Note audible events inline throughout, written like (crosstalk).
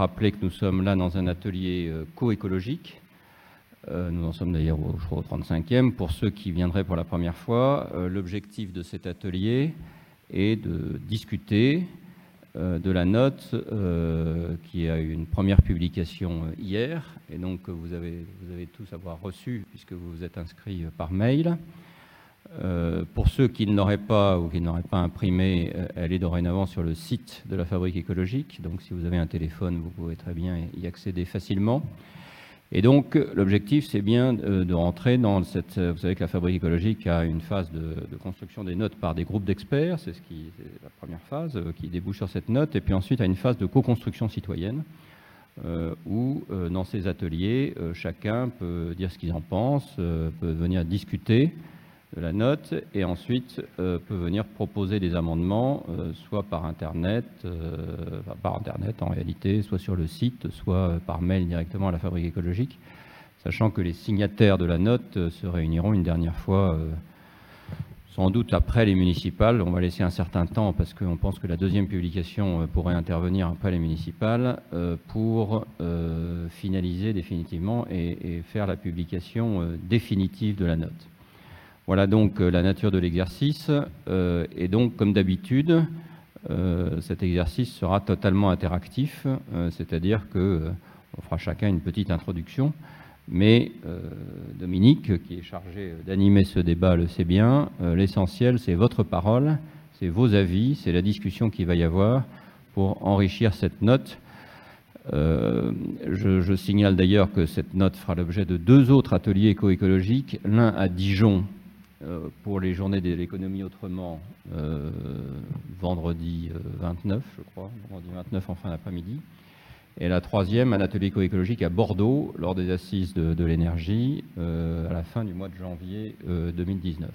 rappeler que nous sommes là dans un atelier coécologique. nous en sommes d'ailleurs au, au 35e. Pour ceux qui viendraient pour la première fois, l'objectif de cet atelier est de discuter euh, de la note euh, qui a eu une première publication euh, hier et donc vous avez, vous avez tous avoir reçu puisque vous vous êtes inscrits par mail. Pour ceux qui ne l'auraient pas ou qui n'auraient pas imprimé, elle est dorénavant sur le site de la Fabrique écologique. Donc si vous avez un téléphone, vous pouvez très bien y accéder facilement. Et donc, l'objectif, c'est bien de rentrer dans cette... Vous savez que la fabrique écologique a une phase de, construction des notes par des groupes d'experts, c'est ce la première phase euh, qui débouche sur cette note, et puis ensuite à une phase de co-construction citoyenne, euh, où euh, dans ces ateliers, chacun peut dire ce qu'il en pense, peut venir discuter de la note et ensuite euh, peut venir proposer des amendements, euh, soit par Internet, euh, par Internet en réalité, soit sur le site, soit par mail directement à la Fabrique écologique, sachant que les signataires de la note se réuniront une dernière fois, sans doute après les municipales. On va laisser un certain temps parce qu'on pense que la deuxième publication pourrait intervenir après les municipales pour finaliser définitivement et faire la publication définitive de la note. Voilà donc euh, la nature de l'exercice. Euh, et donc, comme d'habitude, euh, cet exercice sera totalement interactif, c'est-à-dire que on fera chacun une petite introduction, mais Dominique, qui est chargé d'animer ce débat, le sait bien. L'essentiel, c'est votre parole, c'est vos avis, c'est la discussion qu'il va y avoir pour enrichir cette note. je, signale d'ailleurs que cette note fera l'objet de deux autres ateliers éco-écologiques, l'un à Dijon pour les journées de l'économie autrement, euh, vendredi 29, euh, je crois, vendredi 29 en fin d'après-midi. Et la troisième, un atelier éco-écologique à Bordeaux, lors des assises de, l'énergie, à la fin du mois de janvier 2019.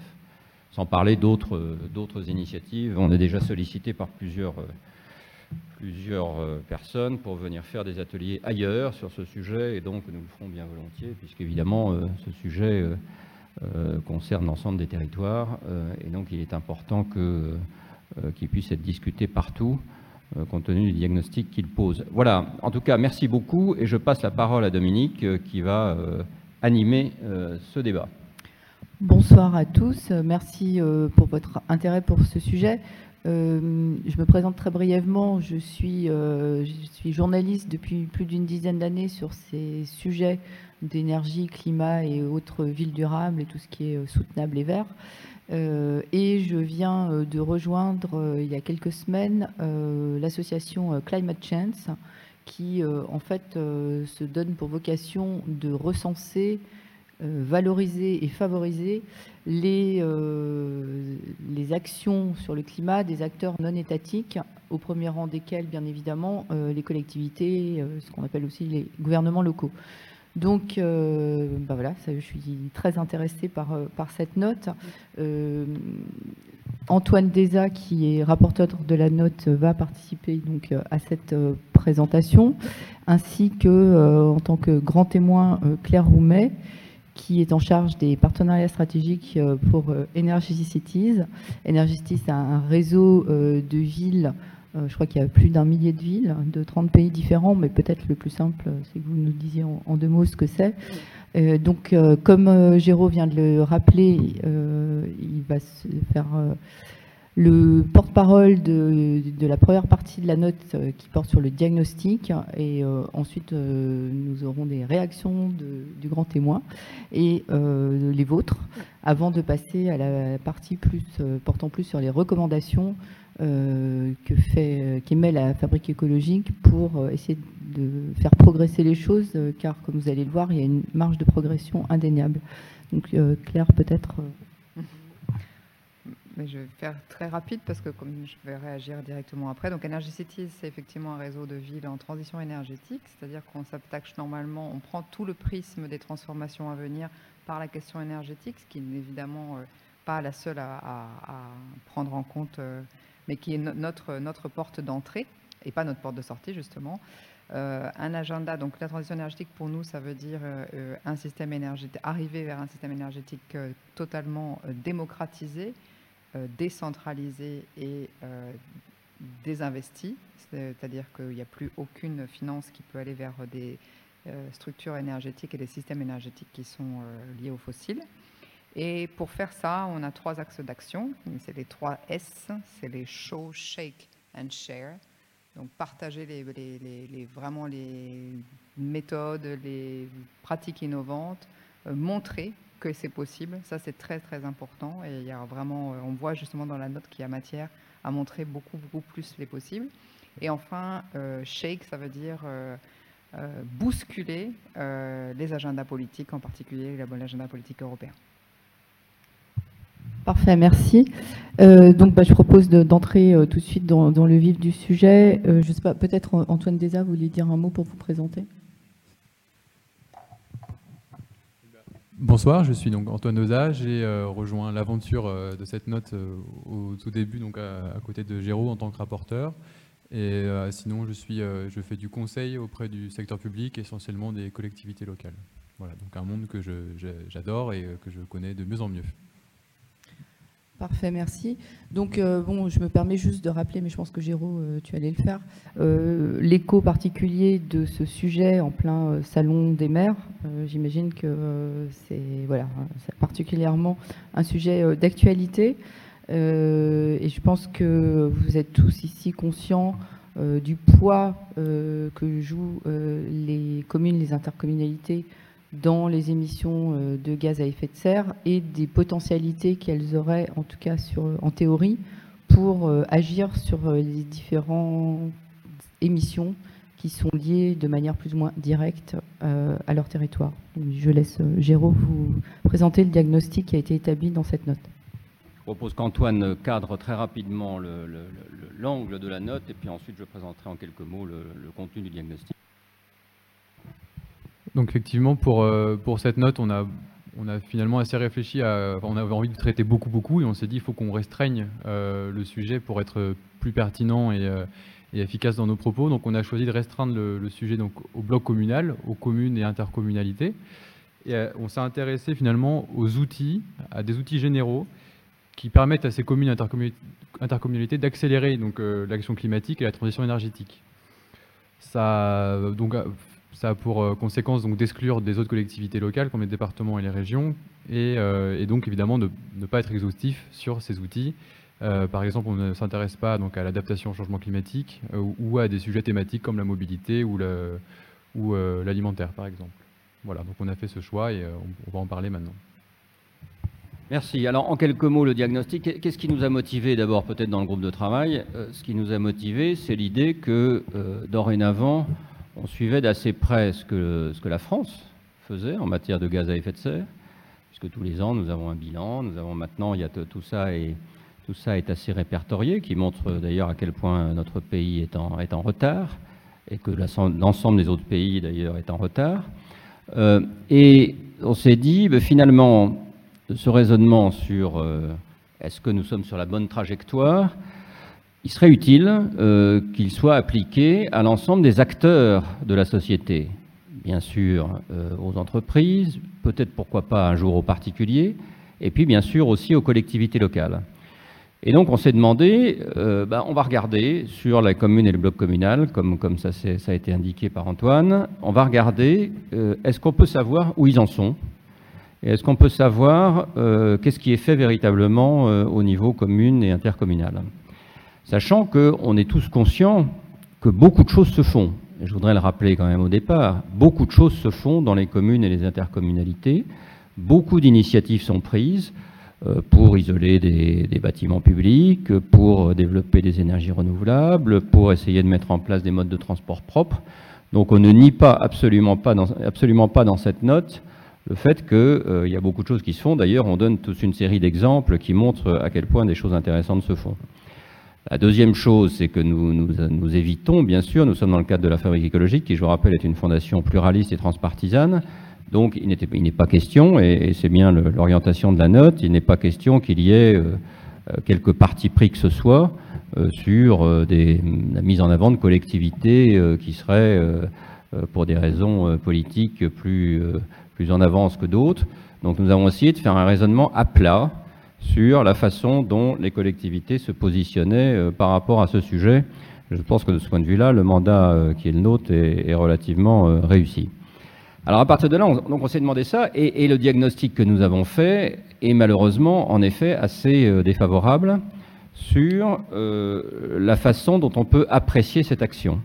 Sans parler d'autres initiatives. On est déjà sollicité par plusieurs, plusieurs personnes pour venir faire des ateliers ailleurs sur ce sujet, et donc nous le ferons bien volontiers, puisqu'évidemment, ce sujet euh, concerne l'ensemble des territoires. Euh, et donc, il est important euh, qu'il puisse être discuté partout compte tenu du diagnostic qu'il pose. Voilà, en tout cas, merci beaucoup et je passe la parole à Dominique qui va animer ce débat. Bonsoir à tous, merci pour votre intérêt pour ce sujet. je me présente très brièvement, je suis, je suis journaliste depuis plus d'une dizaine d'années sur ces sujets d'énergie, climat et autres villes durables et tout ce qui est euh, soutenable et vert. Euh, et je viens euh, de rejoindre il y a quelques semaines l'association Climate Chance qui en fait se donne pour vocation de recenser, valoriser et favoriser les, les actions sur le climat des acteurs non étatiques, au premier rang desquels bien évidemment les collectivités, ce qu'on appelle aussi les gouvernements locaux. Donc, euh, bah voilà, je suis très intéressée par, euh, par cette note. Euh, Antoine Deza, qui est rapporteur de la note, va participer donc à cette présentation, ainsi que, en tant que grand témoin, Claire Roumet, qui est en charge des partenariats stratégiques pour Energy Cities. Energy Cities, c'est un réseau de villes je crois qu'il y a plus d'un millier de villes, de 30 pays différents, mais peut-être le plus simple, c'est que vous nous disiez en, deux mots ce que c'est. Euh, donc, euh, comme Géraud vient de le rappeler, il va se faire le porte-parole de, la première partie de la note qui porte sur le diagnostic et ensuite nous aurons des réactions du grand témoin et les vôtres avant de passer à la partie plus portant plus sur les recommandations euh, que fait, qu'émet la fabrique écologique pour euh, essayer de faire progresser les choses, euh, car comme vous allez le voir, il y a une marge de progression indéniable. Donc Claire, peut-être. Mais je vais faire très rapide parce que comme je vais réagir directement après. Donc Energy Cities, c'est effectivement un réseau de villes en transition énergétique, c'est-à-dire qu'on s'attache normalement, on prend tout le prisme des transformations à venir par la question énergétique, ce qui n'est évidemment pas la seule à prendre en compte mais qui est notre, notre porte d'entrée et pas notre porte de sortie, justement. Euh, un agenda, donc la transition énergétique pour nous, ça veut dire euh, un système énergétique, arriver vers un système énergétique euh, totalement démocratisé, décentralisé et désinvestie, c'est-à-dire qu'il n'y a plus aucune finance qui peut aller vers des structures énergétiques et des systèmes énergétiques qui sont liés aux fossiles. Et pour faire ça, on a trois axes d'action. C'est les trois S, c'est les show, shake and share. Donc partager vraiment les méthodes, les pratiques innovantes, euh, montrer que c'est possible. Ça, c'est très très important. Et il y a vraiment, euh, on voit justement dans la note qu'il y a matière à montrer beaucoup beaucoup plus les possibles. Et enfin, euh, shake, ça veut dire bousculer les agendas politiques, en particulier l'agenda politique européen. Parfait, merci. Euh, donc, bah, je propose d'entrer euh, tout de suite dans, le vif du sujet. Euh, sais pas, peut-être Antoine Desa, vous voulez dire un mot pour vous présenter? Bonsoir, je suis donc Antoine Deza. J'ai rejoint l'aventure de cette note au tout début, donc à, côté de Géraud en tant que rapporteur. Et sinon, je, suis, je fais du conseil auprès du secteur public, essentiellement des collectivités locales. Voilà, donc un monde que j'adore et que je connais de mieux en mieux. Parfait, merci. Donc, euh, bon, je me permets juste de rappeler, mais je pense que Géraud, euh, tu allais le faire, euh, l'écho particulier de ce sujet en plein salon des maires. J'imagine que c'est voilà, particulièrement un sujet d'actualité. et je pense que vous êtes tous ici conscients du poids que jouent les communes, les intercommunalités dans les émissions euh, de gaz à effet de serre et des potentialités qu'elles auraient, en tout cas sur, en théorie, pour euh, agir sur euh, les différentes émissions qui sont liées de manière plus ou moins directe à leur territoire. je laisse Géraud vous présenter le diagnostic qui a été établi dans cette note. Je propose qu'Antoine cadre très rapidement l'angle de la note et puis ensuite je présenterai en quelques mots le contenu du diagnostic. Donc effectivement, pour, euh, pour cette note, on a, on a finalement assez réfléchi à... on avait envie de traiter beaucoup, beaucoup, et on s'est dit qu'il faut qu'on restreigne euh, le sujet pour être plus pertinent euh, et, efficace dans nos propos. Donc on a choisi de restreindre le, sujet donc, au bloc communal, aux communes et intercommunalités. Et on s'est intéressé finalement aux outils, à des outils généraux qui permettent à ces communes et intercommunalités d'accélérer l'action climatique et la transition énergétique. Ça, donc, ça a pour euh, conséquence d'exclure des autres collectivités locales comme les départements et les régions et, euh, donc évidemment de ne pas être exhaustif sur ces outils. Euh, par exemple, on ne s'intéresse pas donc à l'adaptation au changement climatique ou à des sujets thématiques comme la mobilité ou l'alimentaire par exemple. Voilà, donc on a fait ce choix et on, va en parler maintenant. Merci. Alors, en quelques mots, le diagnostic, qu'est-ce qui nous a motivé d'abord peut-être dans le groupe de travail? Ce qui nous a motivé, c'est l'idée que dorénavant, on suivait d'assez près ce que, la France faisait en matière de gaz à effet de serre, puisque tous les ans nous avons un bilan, nous avons maintenant, il y a tout ça et tout ça est assez répertorié, qui montre d'ailleurs à quel point notre pays est en, est en retard, et que l'ensemble des autres pays d'ailleurs est en retard. Euh, et on s'est dit, ben, finalement, ce raisonnement sur euh, est-ce que nous sommes sur la bonne trajectoire, il serait utile euh, qu'il soit appliqué à l'ensemble des acteurs de la société, bien sûr euh, aux entreprises, peut-être pourquoi pas un jour aux particuliers, et puis bien sûr aussi aux collectivités locales. Et donc on s'est demandé, euh, ben, on va regarder sur la commune et le bloc communal, comme, comme ça, ça, a été indiqué par Antoine, on va regarder est-ce qu'on peut savoir où ils en sont, et est-ce qu'on peut savoir qu'est-ce qui est fait véritablement au niveau commune et intercommunal? Sachant qu'on est tous conscients que beaucoup de choses se font. je voudrais le rappeler quand même au départ, beaucoup de choses se font dans les communes et les intercommunalités, beaucoup d'initiatives sont prises euh, pour isoler des, bâtiments publics, pour développer des énergies renouvelables, pour essayer de mettre en place des modes de transport propres. Donc on ne nie pas absolument pas dans, absolument pas dans cette note le fait qu'il euh, y a beaucoup de choses qui se font. D'ailleurs, on donne toute une série d'exemples qui montrent à quel point des choses intéressantes se font. La deuxième chose, c'est que nous, nous, évitons, bien sûr, nous sommes dans le cadre de la fabrique écologique, qui, je vous rappelle, est une fondation pluraliste et transpartisane. Donc, il n'est pas question, et, c'est bien l'orientation de la note, il n'est pas question qu'il y ait euh, euh, quelques pris que ce soit euh, sur des, la mise en avant de collectivités qui seraient, pour des raisons politiques, plus, plus en avance que d'autres. Donc, nous avons essayé de faire un raisonnement à plat sur la façon dont les collectivités se positionnaient par rapport à ce sujet. Je pense que de ce point de vue-là, le mandat qui est le nôtre est, relativement réussi. Alors à partir de là, on, on s'est demandé ça, et, le diagnostic que nous avons fait est malheureusement, en effet, assez défavorable sur la façon dont on peut apprécier cette action.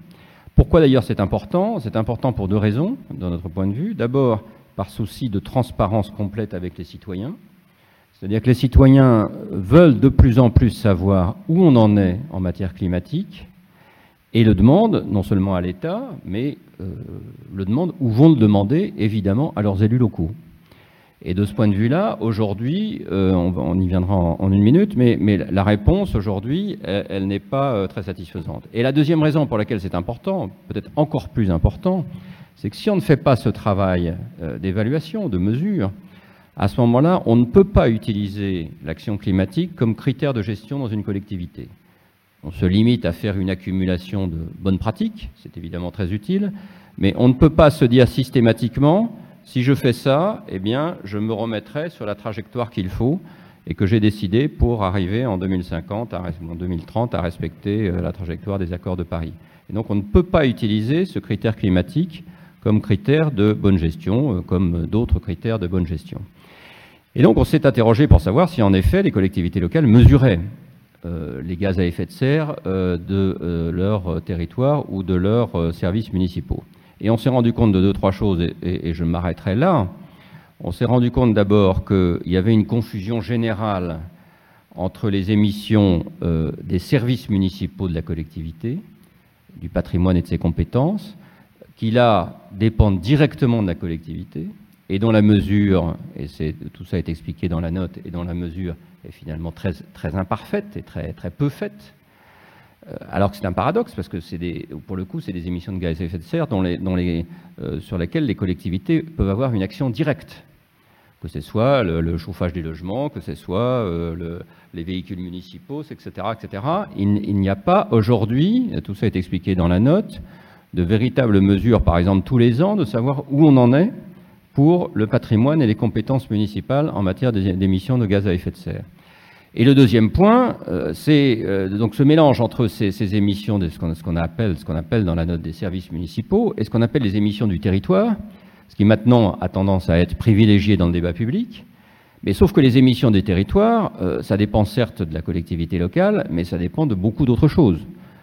Pourquoi d'ailleurs c'est important? C'est important pour deux raisons, dans notre point de vue. D'abord, par souci de transparence complète avec les citoyens. C'est-à-dire que les citoyens veulent de plus en plus savoir où on en est en matière climatique et le demandent non seulement à l'État, mais euh, le demandent ou vont le demander évidemment à leurs élus locaux. Et de ce point de vue-là, aujourd'hui, euh, on, y viendra en, une minute, mais, la réponse aujourd'hui, elle, n'est pas euh, très satisfaisante. Et la deuxième raison pour laquelle c'est important, peut-être encore plus important, c'est que si on ne fait pas ce travail d'évaluation, de mesure, à ce moment-là, on ne peut pas utiliser l'action climatique comme critère de gestion dans une collectivité. On se limite à faire une accumulation de bonnes pratiques, c'est évidemment très utile, mais on ne peut pas se dire systématiquement si je fais ça, eh bien, je me remettrai sur la trajectoire qu'il faut et que j'ai décidé pour arriver en 2050, en 2030, à respecter euh, la trajectoire des accords de Paris. Donc, on ne peut pas utiliser ce critère climatique comme critère de bonne gestion, euh, comme d'autres critères de bonne gestion. Et donc, on s'est interrogé pour savoir si, en effet, les collectivités locales mesuraient euh, les gaz à effet de serre de leur territoire ou de leurs services municipaux. Et on s'est rendu compte de deux, trois choses, et, je m'arrêterai là. On s'est rendu compte d'abord qu'il y avait une confusion générale entre les émissions euh, des services municipaux de la collectivité, du patrimoine et de ses compétences, qui là dépendent directement de la collectivité, et dont la mesure, et tout ça est expliqué dans la note, et dont la mesure est finalement très, très imparfaite et très, très peu faite, euh, alors que c'est un paradoxe, parce que des, pour le coup, c'est des émissions de gaz à effet de serre euh, sur lesquelles les collectivités peuvent avoir une action directe. Que ce soit le, chauffage des logements, que ce soit euh, les véhicules municipaux, etc. etc. Il, il n'y a pas aujourd'hui, tout ça est expliqué dans la note, de véritables mesures, par exemple tous les ans, de savoir où on en est pour le patrimoine et les compétences municipales en matière d'émissions de gaz à effet de serre. Et le deuxième point, euh, c'est euh, donc ce mélange entre ces, émissions de ce qu'on appelle, dans la note des services municipaux et ce qu'on appelle les émissions du territoire, ce qui maintenant a tendance à être privilégié dans le débat public. Mais sauf que les émissions des territoires, euh, ça dépend certes de la collectivité locale, mais ça dépend de beaucoup d'autres choses.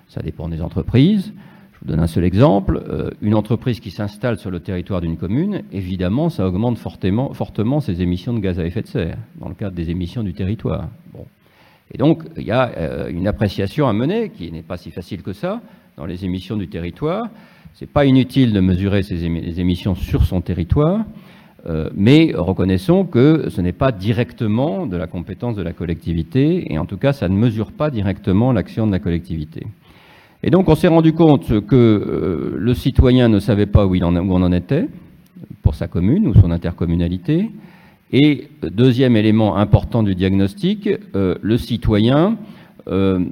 Ça dépend des entreprises, je vous donne un seul exemple. Euh, une entreprise qui s'installe sur le territoire d'une commune, évidemment, ça augmente fortement, ses émissions de gaz à effet de serre, dans le cadre des émissions du territoire. Et donc, il y a euh, une appréciation à mener, qui n'est pas si facile que ça, dans les émissions du territoire. Ce n'est pas inutile de mesurer ces émissions sur son territoire, euh, mais reconnaissons que ce n'est pas directement de la compétence de la collectivité, et en tout cas, ça ne mesure pas directement l'action de la collectivité. Et donc on s'est rendu compte que euh, le citoyen ne savait pas où, il en, on en était pour sa commune ou son intercommunalité. Et deuxième élément important du diagnostic, euh, le citoyen euh,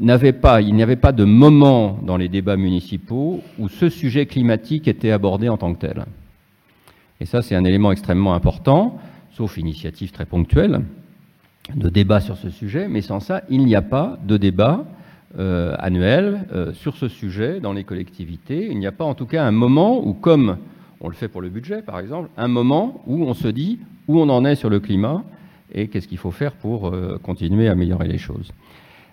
n'avait pas, il n'y avait pas de moment dans les débats municipaux où ce sujet climatique était abordé en tant que tel. Et ça, c'est un élément extrêmement important, sauf initiative très ponctuelle de débat sur ce sujet, mais sans ça, il n'y a pas de débat euh, annuel euh, sur ce sujet dans les collectivités. Il n'y a pas en tout cas un moment où, comme on le fait pour le budget par exemple, un moment où on se dit où on en est sur le climat et qu'est-ce qu'il faut faire pour euh, continuer à améliorer les choses.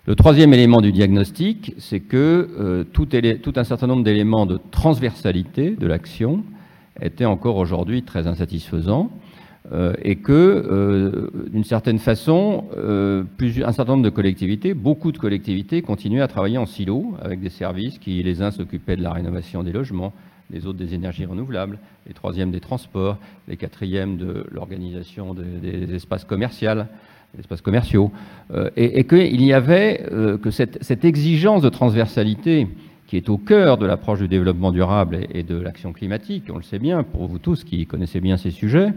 Le troisième élément du diagnostic, c'est que tout, tout, un certain nombre d'éléments de transversalité de l'action étaient encore aujourd'hui très insatisfaisants. Euh, et que, euh, d'une certaine façon, euh, un certain nombre de collectivités, beaucoup de collectivités, continuaient à travailler en silo, avec des services qui, les uns s'occupaient de la rénovation des logements, les autres des énergies renouvelables, les troisièmes des transports, les quatrièmes de l'organisation des, espaces commerciaux, espaces commerciaux, et, qu'il y avait que cette, cette, exigence de transversalité qui est au cœur de l'approche du développement durable et, de l'action climatique, on le sait bien, pour vous tous qui connaissez bien ces sujets,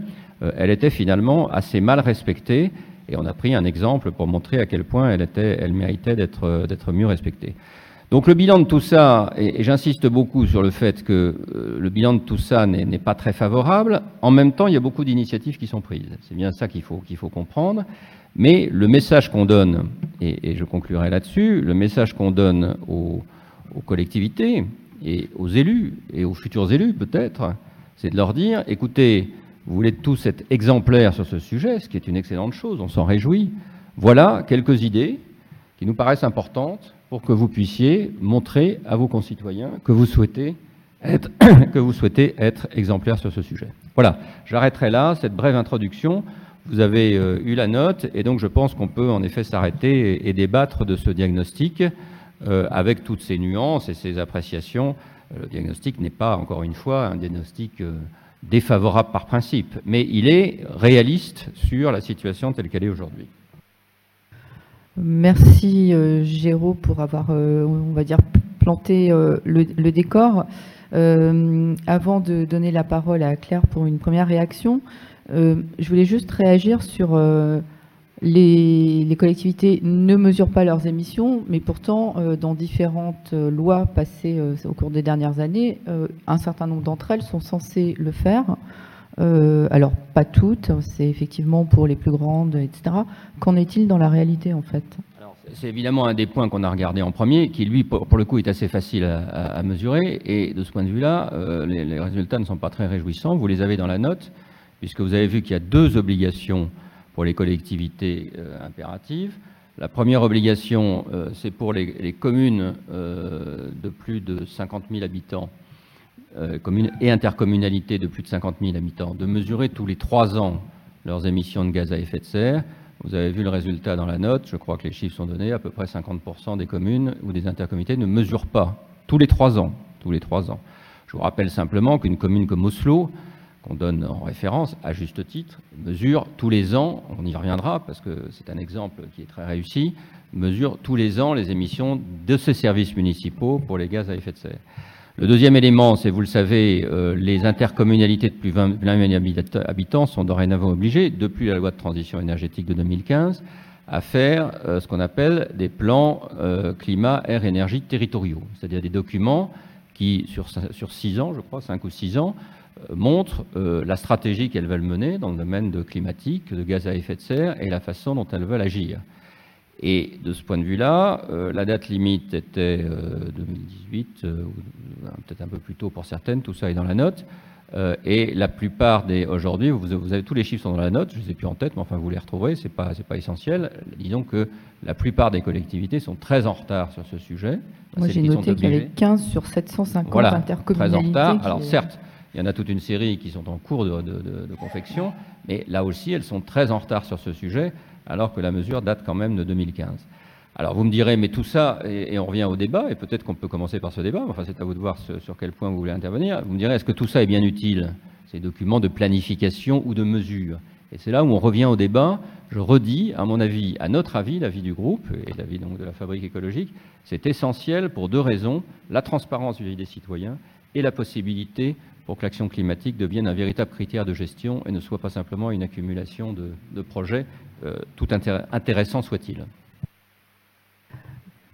elle était finalement assez mal respectée, et on a pris un exemple pour montrer à quel point elle, était, elle méritait d'être, d'être mieux respectée. Donc le bilan de tout ça, et, j'insiste beaucoup sur le fait que euh, le bilan de tout ça n'est, pas très favorable, en même temps il y a beaucoup d'initiatives qui sont prises. C'est bien ça qu'il faut comprendre. Mais le message qu'on donne, et, je conclurai là-dessus, le message qu'on donne aux, collectivités et aux élus, et aux futurs élus peut-être, c'est de leur dire, écoutez, vous voulez tous être exemplaires sur ce sujet, ce qui est une excellente chose, on s'en réjouit. Voilà quelques idées qui nous paraissent importantes pour que vous puissiez montrer à vos concitoyens que vous souhaitez être, (coughs) que vous souhaitez être exemplaire sur ce sujet. Voilà, j'arrêterai là cette brève introduction. Vous avez euh, eu la note et donc je pense qu'on peut en effet s'arrêter et, débattre de ce diagnostic euh, avec toutes ces nuances et ces appréciations. Euh, le diagnostic n'est pas, encore une fois, un diagnostic défavorable par principe, mais il est réaliste sur la situation telle qu'elle est aujourd'hui. Merci Géraud pour avoir, on va dire, planté le, décor. avant de donner la parole à Claire pour une première réaction, euh, je voulais juste réagir sur euh, les, collectivités ne mesurent pas leurs émissions, mais pourtant, euh, dans différentes lois passées au cours des dernières années, un certain nombre d'entre elles sont censées le faire. alors, pas toutes, c'est effectivement pour les plus grandes, etc. Qu'en est-il dans la réalité, en fait? C'est évidemment un des points qu'on a regardé en premier, qui lui, pour, le coup, est assez facile à, mesurer. Et de ce point de vue-là, les, résultats ne sont pas très réjouissants. Vous les avez dans la note puisque vous avez vu qu'il y a deux obligations pour les collectivités euh, impératives. La première obligation, euh, c'est pour les, communes euh, de plus de 50 000 habitants, communes et intercommunalités de plus de 50 000 habitants, de mesurer tous les trois ans leurs émissions de gaz à effet de serre. Vous avez vu le résultat dans la note, je crois que les chiffres sont donnés, à peu près 50% des communes ou des intercommunalités ne mesurent pas tous les trois ans. Tous les trois ans. Je vous rappelle simplement qu'une commune comme Oslo, qu'on donne en référence, à juste titre, mesure tous les ans, on y reviendra parce que c'est un exemple qui est très réussi, mesure tous les ans les émissions de ces services municipaux pour les gaz à effet de serre. Le deuxième élément, c'est, vous le savez, euh, les intercommunalités de plus de 20 000 habitants sont dorénavant obligées, depuis la loi de transition énergétique de 2015, à faire euh, ce qu'on appelle des plans euh, climat, air, énergie territoriaux, c'est-à-dire des documents qui, sur, sur six ans, je crois, cinq ou six ans, montre euh, la stratégie qu'elles veulent mener dans le domaine de climatique, de gaz à effet de serre et la façon dont elles veulent agir. Et de ce point de vue-là, euh, la date limite était 2018, peut-être un peu plus tôt pour certaines, tout ça est dans la note. et la plupart des aujourd'hui, vous, avez tous les chiffres sont dans la note, je ne les ai plus en tête, mais enfin vous les retrouverez, c'est pas pas essentiel. Disons que la plupart des collectivités sont très en retard sur ce sujet. Moi j'ai noté qu'il y avait 15 sur 750 voilà, intercommunalités. Très en retard. Alors certes, il y en a toute une série qui sont en cours de, confection, mais là aussi, elles sont très en retard sur ce sujet, alors que la mesure date quand même de 2015. Alors vous me direz, mais tout ça, et, on revient au débat, et peut-être qu'on peut commencer par ce débat, enfin c'est à vous de voir sur quel point vous voulez intervenir. Vous me direz, est-ce que tout ça est bien utile, ces documents de planification ou de mesure? Et c'est là où on revient au débat. Je redis, à mon avis, à notre avis, l'avis du groupe, et l'avis donc de la fabrique écologique, c'est essentiel pour deux raisons, la transparence vis-à-vis des citoyens et la possibilité pour que l'action climatique devienne un véritable critère de gestion et ne soit pas simplement une accumulation de, projets, euh, tout intéressant soit-il.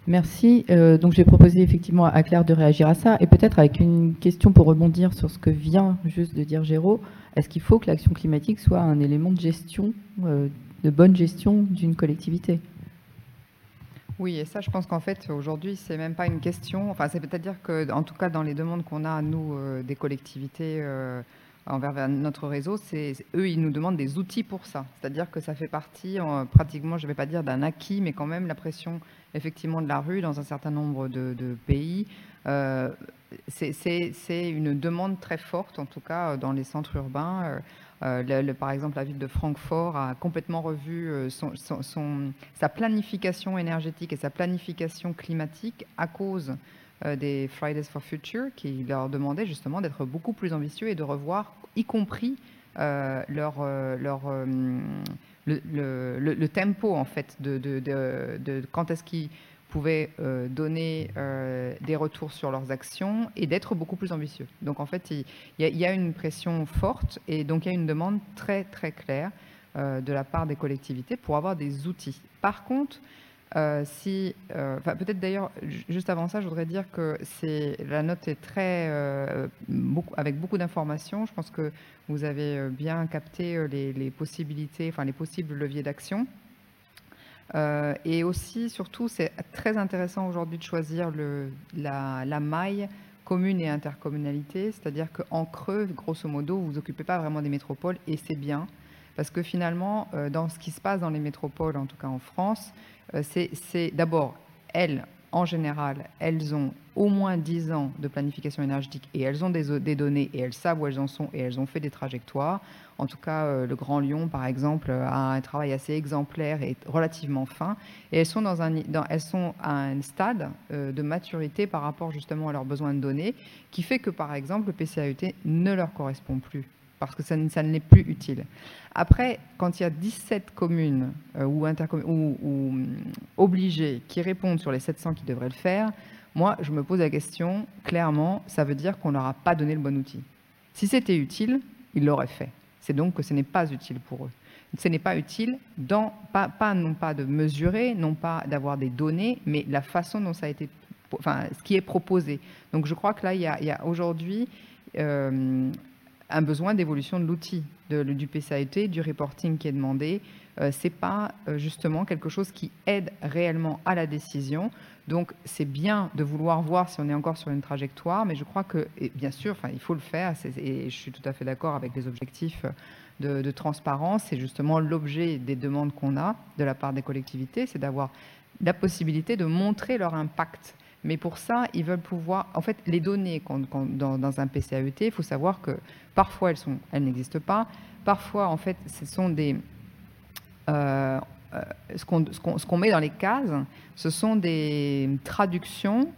Merci. Euh, donc j'ai proposé effectivement à Claire de réagir à ça et peut-être avec une question pour rebondir sur ce que vient juste de dire Géraud. Est-ce qu'il faut que l'action climatique soit un élément de gestion, euh, de bonne gestion d'une collectivité? Oui, et ça, je pense qu'en fait, aujourd'hui, c'est même pas une question. Enfin, c'est peut-être que, en tout cas, dans les demandes qu'on a, nous, euh, des collectivités euh, envers notre réseau, c'est eux, ils nous demandent des outils pour ça. C'est-à-dire que ça fait partie, pratiquement, je ne vais pas dire d'un acquis, mais quand même la pression, effectivement, de la rue dans un certain nombre de, pays. Euh, c'est une demande très forte, en tout cas, dans les centres urbains. Euh, par exemple, la ville de Francfort a complètement revu euh, sa planification énergétique et sa planification climatique à cause euh, des Fridays for Future qui leur demandaient justement d'être beaucoup plus ambitieux et de revoir, y compris leur, le, tempo en fait de, de quand est-ce qu'ils pouvaient euh, donner euh, des retours sur leurs actions et d'être beaucoup plus ambitieux. Donc en fait, il, y, a, une pression forte et donc il y a une demande très très claire euh, de la part des collectivités pour avoir des outils. Par contre, si, peut-être d'ailleurs, juste avant ça, je voudrais dire que la note est très avec beaucoup d'informations. Je pense que vous avez bien capté les, les possibilités, enfin les possibles leviers d'action. Et aussi, surtout, c'est très intéressant aujourd'hui de choisir la, la maille commune et intercommunalité, c'est-à-dire qu'en creux, grosso modo, vous vous occupez pas vraiment des métropoles et c'est bien. Parce que finalement, dans ce qui se passe dans les métropoles, en tout cas en France, c'est d'abord, elles, en général, elles ont au moins 10 ans de planification énergétique et elles ont des, données et elles savent où elles en sont et elles ont fait des trajectoires. En tout cas, euh, le Grand Lyon, par exemple, a un travail assez exemplaire et relativement fin. Et elles sont à un stade euh, de maturité par rapport justement à leurs besoins de données qui fait que, par exemple, le PCAET ne leur correspond plus parce que ça, ne l'est plus utile. Après, quand il y a 17 communes euh, ou, hum, obligées qui répondent sur les 700 qui devraient le faire, moi, je me pose la question, clairement, ça veut dire qu'on leur a pas donné le bon outil. Si c'était utile, ils l'auraient fait. C'est donc que ce n'est pas utile pour eux. Ce n'est pas utile, dans, pas, non pas de mesurer, non pas d'avoir des données, mais la façon dont ça a été, enfin, ce qui est proposé. Donc je crois que là, il y a, aujourd'hui euh, un besoin d'évolution de l'outil, du PCAET, du reporting qui est demandé. Euh, c'est pas euh, justement quelque chose qui aide réellement à la décision. Donc c'est bien de vouloir voir si on est encore sur une trajectoire, mais je crois que, bien sûr, il faut le faire, et je suis tout à fait d'accord avec les objectifs de, de transparence. C'est justement l'objet des demandes qu'on a de la part des collectivités, c'est d'avoir la possibilité de montrer leur impact mais pour ça, ils veulent pouvoir. En fait, les données dans, un PCAET, il faut savoir que parfois elles, sont, elles n'existent pas. Parfois, en fait, ce sont des. Euh, euh, ce qu'on met dans les cases, ce sont des traductions,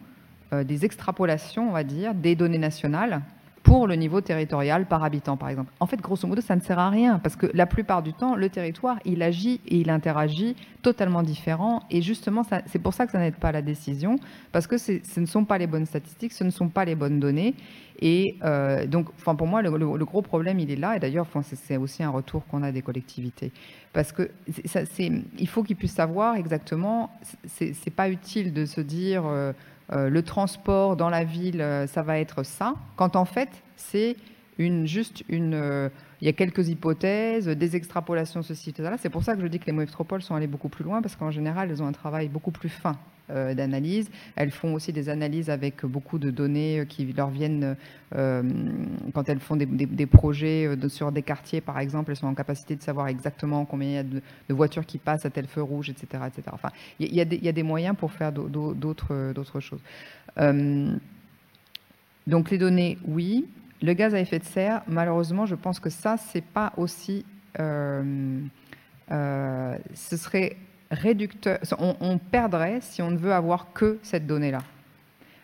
euh, des extrapolations, on va dire, des données nationales pour le niveau territorial par habitant, par exemple. En fait, grosso modo, ça ne sert à rien parce que la plupart du temps, le territoire, il agit et il interagit totalement différent. Et justement, c'est pour ça que ça n'aide pas la décision parce que ce ne sont pas les bonnes statistiques, ce ne sont pas les bonnes données. Et euh, donc, enfin, pour moi, le, gros problème, il est là. Et d'ailleurs, c'est aussi un retour qu'on a des collectivités. Parce que il faut qu'ils puissent savoir exactement, c'est pas utile de se dire. Euh, euh, le transport dans la ville, euh, ça va être ça, quand en fait, c'est une, juste une. Euh, il y a quelques hypothèses, des extrapolations, ceci, cela. C'est pour ça que je dis que les métropoles sont allées beaucoup plus loin, parce qu'en général, elles ont un travail beaucoup plus fin euh, d'analyse. Elles font aussi des analyses avec beaucoup de données euh, qui leur viennent euh, quand elles font des, projets sur des quartiers, par exemple. Elles sont en capacité de savoir exactement combien il y a de, voitures qui passent à tel feu rouge, etc. etc. Enfin, il y, a des, moyens pour faire d'autres choses. donc les données, oui. Le gaz à effet de serre, malheureusement, je pense que ça, c'est pas aussi. ce serait on, perdrait si on ne veut avoir que cette donnée-là.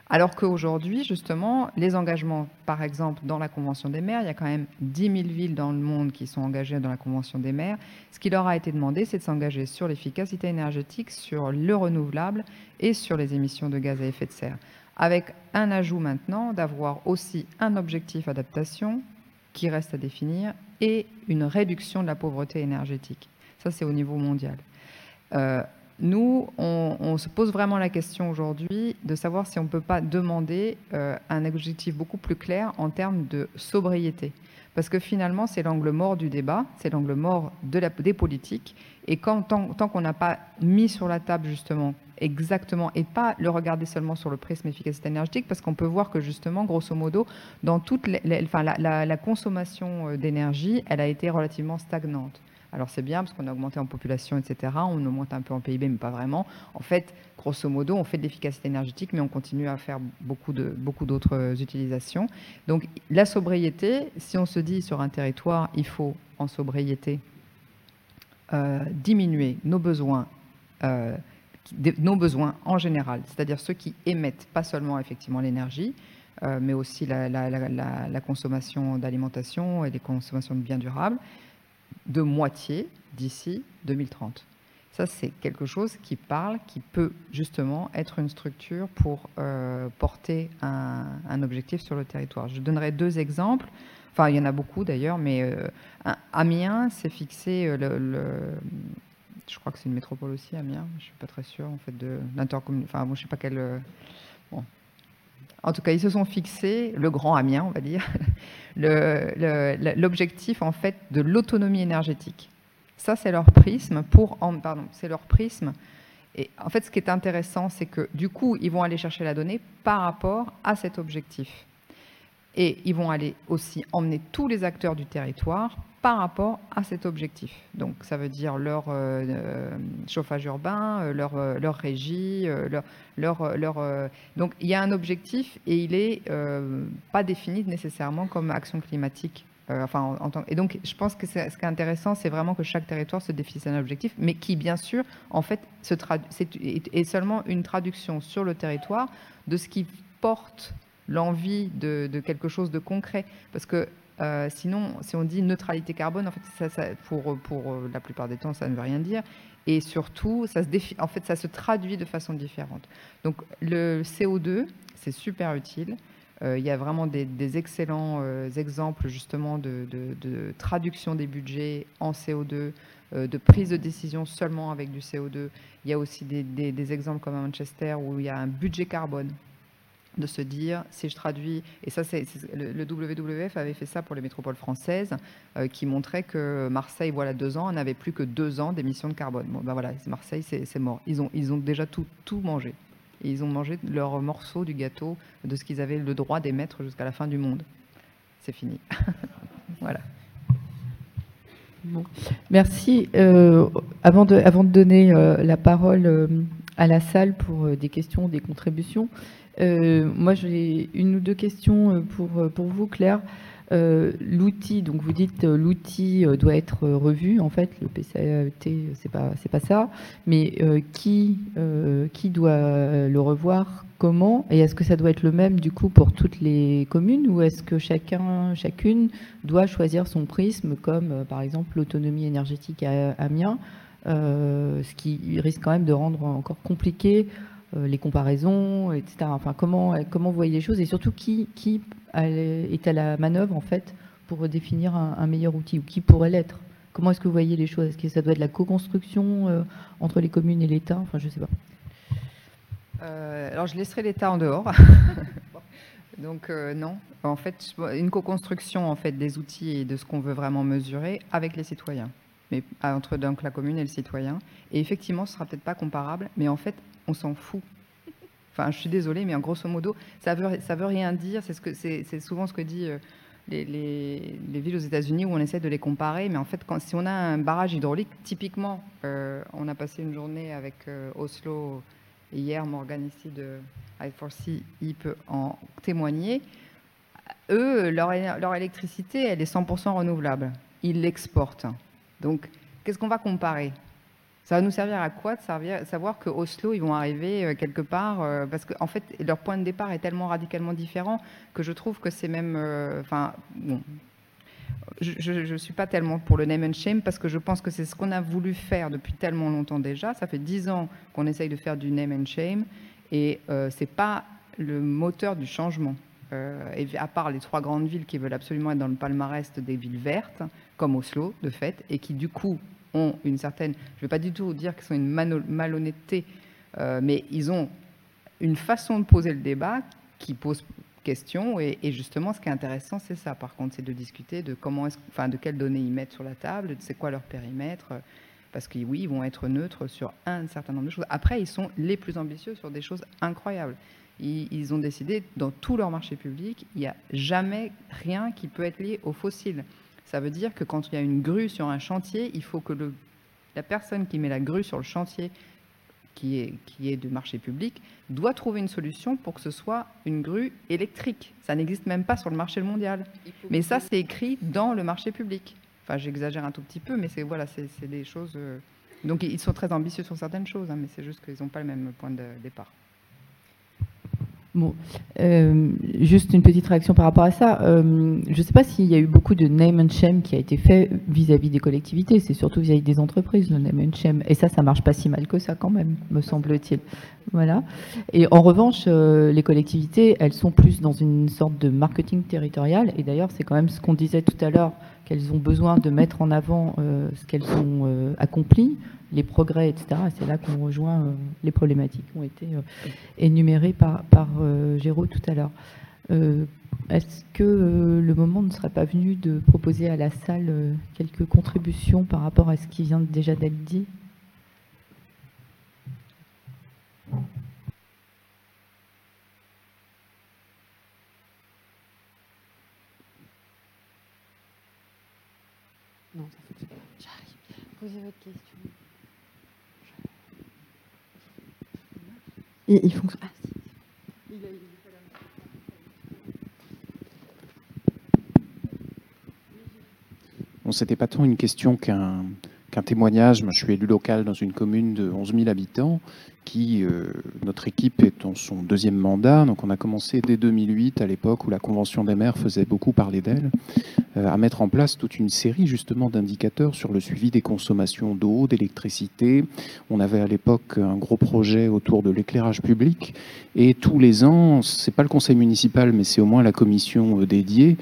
Alors qu'aujourd'hui, justement, les engagements, par exemple, dans la Convention des maires, il y a quand même 10 000 villes dans le monde qui sont engagées dans la Convention des maires. Ce qui leur a été demandé, c'est de s'engager sur l'efficacité énergétique, sur le renouvelable et sur les émissions de gaz à effet de serre. Avec un ajout maintenant d'avoir aussi un objectif adaptation qui reste à définir et une réduction de la pauvreté énergétique. Ça, c'est au niveau mondial. Euh, nous, on, se pose vraiment la question aujourd'hui de savoir si on ne peut pas demander euh, un objectif beaucoup plus clair en termes de sobriété. Parce que finalement, c'est l'angle mort du débat, c'est l'angle mort des politiques. Et quand, tant, qu'on n'a pas mis sur la table justement exactement, et pas le regarder seulement sur le prisme efficacité énergétique, parce qu'on peut voir que justement, grosso modo, dans toute la consommation euh, d'énergie, elle a été relativement stagnante. Alors c'est bien parce qu'on a augmenté en population, etc. On augmente un peu en PIB, mais pas vraiment. En fait, grosso modo, on fait de l'efficacité énergétique, mais on continue à faire beaucoup de beaucoup d'autres utilisations. Donc la sobriété, si on se dit sur un territoire, il faut en sobriété euh, diminuer nos besoins. Euh, nos besoins en général, c'est-à-dire ceux qui émettent pas seulement effectivement l'énergie, euh, mais aussi la, la consommation d'alimentation et les consommations de biens durables, de moitié d'ici 2030. Ça, c'est quelque chose qui parle, qui peut justement être une structure pour euh, porter un, objectif sur le territoire. Je donnerai deux exemples. Enfin, il y en a beaucoup d'ailleurs, mais euh, Amiens s'est fixé euh, le, je crois que c'est une métropole aussi, Amiens. Je suis pas très sûr en fait de l'intercommunalité. Enfin, moi, je sais pas quelle. Bon, en tout cas, ils se sont fixés, le grand Amiens, on va dire, (laughs) l'objectif en fait de l'autonomie énergétique. Ça, c'est leur prisme pour, pardon, c'est leur prisme. Et en fait, ce qui est intéressant, c'est que du coup, ils vont aller chercher la donnée par rapport à cet objectif. Et ils vont aller aussi emmener tous les acteurs du territoire par rapport à cet objectif. Donc ça veut dire leur euh, euh, chauffage urbain, euh, leur, leur régie, leur, leur, donc il y a un objectif et il est pas défini nécessairement comme action climatique. enfin, en, et donc je pense que ce qui est intéressant, c'est vraiment que chaque territoire se définisse un objectif, mais qui bien sûr en fait se est, est seulement une traduction sur le territoire de ce qui porte l'envie de, quelque chose de concret. Parce que euh, sinon, si on dit neutralité carbone, en fait, ça, pour, pour euh, la plupart des temps, ça ne veut rien dire. Et surtout, ça se, en fait, ça se traduit de façon différente. Donc, le CO2, c'est super utile. Euh, il y a vraiment des, excellents exemples justement de, traduction des budgets en CO2, de prise de décision seulement avec du CO2. Il y a aussi des, des exemples comme à Manchester où il y a un budget carbone de se dire, si je traduis, et ça, c'est le, WWF avait fait ça pour les métropoles françaises, euh, qui montrait que Marseille, voilà, deux ans, n'avait plus que deux ans d'émissions de carbone. Bon, ben voilà, Marseille, c'est mort. Ils ont, ils ont déjà tout, tout mangé. Ils ont mangé leur morceau du gâteau de ce qu'ils avaient le droit d'émettre jusqu'à la fin du monde. C'est fini. (laughs) voilà. Merci. Euh, avant, de, avant de donner euh, la parole à la salle pour des questions, des contributions, moi, j'ai une ou deux questions euh, pour, euh, pour vous, Claire. l'outil, donc vous dites l'outil doit être revu. En fait, le PCAET, c'est pas c'est pas ça. Mais qui qui doit le revoir? Comment? Et est-ce que ça doit être le même du coup pour toutes les communes? Ou est-ce que chacun chacune doit choisir son prisme, comme par exemple l'autonomie énergétique à Amiens, ce qui risque quand même de rendre encore compliqué euh, les comparaisons, etc. Enfin, comment, comment vous voyez les choses et surtout qui, est à la manœuvre en fait pour définir un, meilleur outil ou qui pourrait l'être? Comment est-ce que vous voyez les choses? Est-ce que ça doit être la co-construction euh, entre les communes et l'État? Enfin, je ne sais pas. Euh, alors, je laisserai l'État en dehors. (laughs) donc, non. En fait, une co-construction en fait, des outils et de ce qu'on veut vraiment mesurer avec les citoyens. Mais entre donc, la commune et le citoyen. Et effectivement, ce sera peut-être pas comparable, mais en fait, on s'en fout. Enfin, je suis désolée, mais en grosso modo, ça veut, ça veut rien dire. C'est ce que, souvent ce que dit euh, les, villes aux États-Unis où on essaie de les comparer. Mais en fait, quand, si on a un barrage hydraulique, typiquement, euh, on a passé une journée avec euh, Oslo hier, Morgan ici de I4C, il peut en témoigner. Eux, leur, leur électricité, elle est 100% renouvelable. Ils l'exportent. Donc, qu'est-ce qu'on va comparer? Ça va nous servir à quoi de savoir que Oslo, ils vont arriver euh, quelque part euh, Parce qu'en en fait, leur point de départ est tellement radicalement différent que je trouve que c'est même. Euh, enfin, bon. Je ne suis pas tellement pour le name and shame parce que je pense que c'est ce qu'on a voulu faire depuis tellement longtemps déjà. Ça fait dix ans qu'on essaye de faire du name and shame et ce n'est pas le moteur du changement. à part les trois grandes villes qui veulent absolument être dans le palmarès des villes vertes, comme Oslo de fait, et qui du coup ont une certaine, je ne vais pas du tout dire qu'ils sont une malhonnêteté, euh, mais ils ont une façon de poser le débat qui pose question. Et, justement, ce qui est intéressant, c'est ça. Par contre, c'est de discuter de comment, enfin, de quelles données ils mettent sur la table, c'est quoi leur périmètre. Parce que oui, ils vont être neutres sur un certain nombre de choses. Après, ils sont les plus ambitieux sur des choses incroyables. Ils, ils ont décidé, dans tout leur marché public, il n'y a jamais rien qui peut être lié aux fossiles. Ça veut dire que quand il y a une grue sur un chantier, il faut que le, la personne qui met la grue sur le chantier, qui est, qui est de marché public, doit trouver une solution pour que ce soit une grue électrique. Ça n'existe même pas sur le marché mondial. Mais ça, c'est écrit dans le marché public. Enfin, j'exagère un tout petit peu, mais c'est voilà, c'est des choses. Euh, donc, ils sont très ambitieux sur certaines choses, hein, mais c'est juste qu'ils n'ont pas le même point de départ. Euh, juste une petite réaction par rapport à ça. Euh, je ne sais pas s'il y a eu beaucoup de name and shame qui a été fait vis-à-vis des collectivités. C'est surtout vis-à-vis des entreprises, le name and shame. Et ça, ça marche pas si mal que ça quand même, me semble-t-il. Voilà. Et en revanche, euh, les collectivités, elles sont plus dans une sorte de marketing territorial. Et d'ailleurs, c'est quand même ce qu'on disait tout à l'heure, qu'elles ont besoin de mettre en avant ce qu'elles ont accompli les progrès, etc. C'est là qu'on rejoint euh, les problématiques qui ont été euh, énumérées par, par euh, Géraud tout à l'heure. Est-ce que le moment ne serait pas venu de proposer à la salle quelques contributions par rapport à ce qui vient déjà d'être dit? Posez votre question. Il, il fonctionne. Ah, si. Il a, il Bon, c'était pas tant une question qu'un qu'un témoignage. Moi, je suis élu local dans une commune de 11 000 habitants qui, euh, notre équipe est en son deuxième mandat. Donc, on a commencé dès 2008, à l'époque où la Convention des maires faisait beaucoup parler d'elle, euh, à mettre en place toute une série justement d'indicateurs sur le suivi des consommations d'eau, d'électricité. On avait à l'époque un gros projet autour de l'éclairage public. Et tous les ans, c'est pas le conseil municipal, mais c'est au moins la commission euh, dédiée,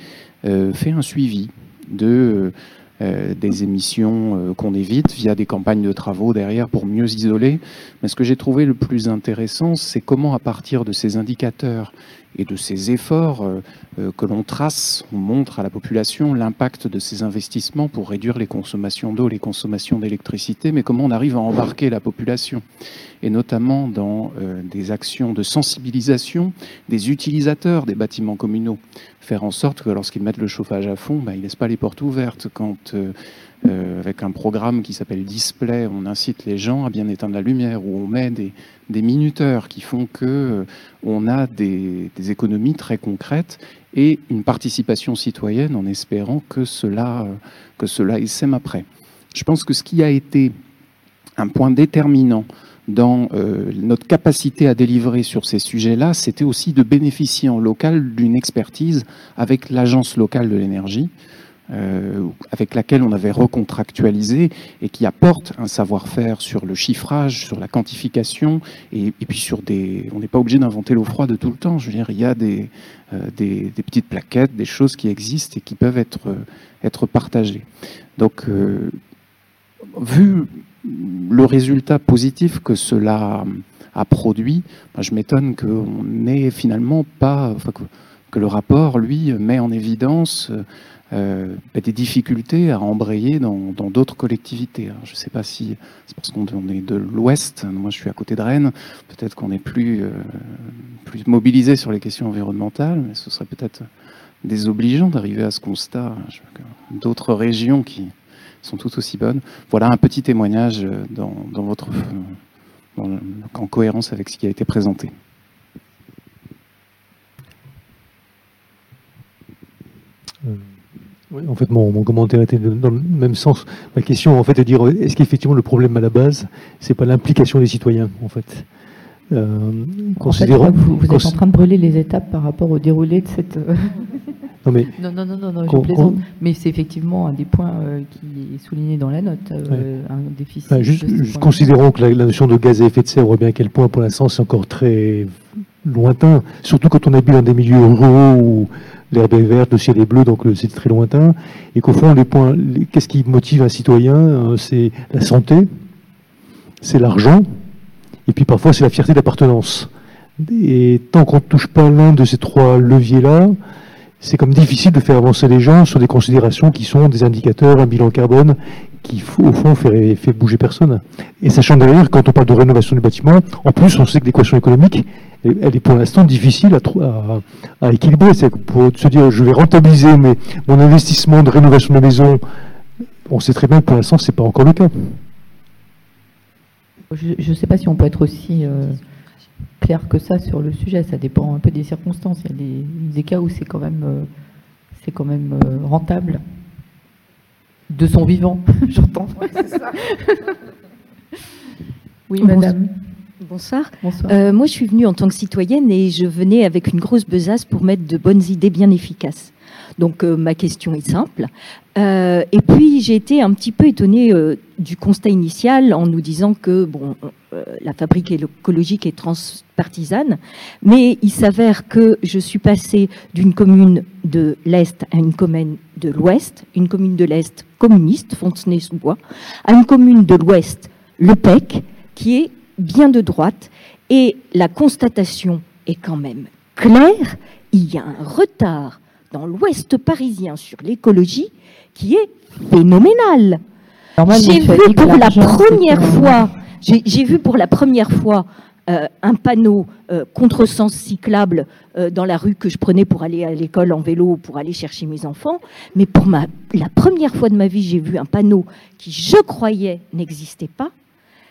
fait un suivi de euh, des émissions euh, qu'on évite via des campagnes de travaux derrière pour mieux isoler. Mais ce que j'ai trouvé le plus intéressant, c'est comment à partir de ces indicateurs et de ces efforts euh, euh, que l'on trace, on montre à la population l'impact de ces investissements pour réduire les consommations d'eau, les consommations d'électricité, mais comment on arrive à embarquer la population, et notamment dans euh, des actions de sensibilisation des utilisateurs des bâtiments communaux, faire en sorte que lorsqu'ils mettent le chauffage à fond, ben, ils ne laissent pas les portes ouvertes. Quand euh, avec un programme qui s'appelle Display, on incite les gens à bien éteindre la lumière, où on met des, minuteurs qui font que euh, on a des, économies très concrètes et une participation citoyenne en espérant que cela, euh, que cela après. Je pense que ce qui a été un point déterminant dans notre capacité à délivrer sur ces sujets-là, c'était aussi de bénéficier en local d'une expertise avec l'agence locale de l'énergie, euh, avec laquelle on avait recontractualisé et qui apporte un savoir-faire sur le chiffrage, sur la quantification et, puis sur des. On n'est pas obligé d'inventer l'eau froide tout le temps. Je veux dire, il y a des, euh, petites plaquettes, des choses qui existent et qui peuvent être, être partagées. Donc, euh, vu le résultat positif que cela a produit, ben, je m'étonne qu'on n'ait finalement pas. Enfin, que, le rapport, lui, met en évidence euh, bah, des difficultés à embrayer dans d'autres collectivités. je ne sais pas si c'est parce qu'on est de l'Ouest, moi je suis à côté de Rennes, peut-être qu'on est plus, euh, mobilisé sur les questions environnementales, mais ce serait peut-être désobligeant d'arriver à ce constat. D'autres régions qui sont tout aussi bonnes. Voilà un petit témoignage dans, dans votre, en cohérence avec ce qui a été présenté. Euh, en fait, mon, commentaire était dans le même sens. Ma question, en fait, est de dire est-ce qu'effectivement le problème à la base, c'est pas l'implication des citoyens, en fait? Euh, considérant, vous, êtes en train de brûler les étapes par rapport au déroulé de cette. Euh, (laughs) non, mais, (laughs) non, non, non, non, je plaisante. Mais c'est effectivement un des points euh, qui est souligné dans la note, un déficit. juste, considérons que la, notion de gaz à effet de serre, on voit bien à quel point pour l'instant c'est encore très lointain, surtout quand on habite dans des milieux ruraux où l'herbe est verte, le ciel est bleu, donc c'est très lointain, et qu'au fond, les points, qu'est-ce qui motive un citoyen euh, C'est la santé, c'est l'argent, et puis parfois c'est la fierté d'appartenance. Et tant qu'on ne touche pas l'un de ces trois leviers-là, c'est comme difficile de faire avancer les gens sur des considérations qui sont des indicateurs, un bilan carbone, qui au fond fait, fait bouger personne. Et sachant d'ailleurs, quand on parle de rénovation du bâtiment, en plus on sait que l'équation économique, elle est pour l'instant difficile à, à, équilibrer. C'est pour se dire, je vais rentabiliser mes, mon investissement de rénovation de maison, on sait très bien que pour l'instant, ce n'est pas encore le cas. Je ne sais pas si on peut être aussi euh, clair que ça sur le sujet. Ça dépend un peu des circonstances. Il y a des, cas où c'est quand même, euh, c'est quand même euh, rentable de son vivant, (laughs) j'entends. oui, madame. Bonsoir. Euh, moi, je suis venue en tant que citoyenne et je venais avec une grosse besace pour mettre de bonnes idées bien efficaces. Donc, euh, ma question est simple. Euh, et puis, j'ai été un petit peu étonnée du constat initial en nous disant que bon, la fabrique écologique est transpartisane, mais il s'avère que je suis passée d'une commune de l'Est à une commune de l'Ouest, une commune de l'Est communiste, Fontenay-sous-Bois, à une commune de l'Ouest, Le Pec, qui est bien de droite, et la constatation est quand même claire, il y a un retard dans l'ouest parisien sur l'écologie qui est phénoménal. J'ai vu pour la première fois, j'ai vu pour la première fois euh, un panneau euh, contresens cyclable euh, dans la rue que je prenais pour aller à l'école en vélo, pour aller chercher mes enfants. Mais pour ma, la première fois de ma vie, j'ai vu un panneau qui, je croyais, n'existait pas.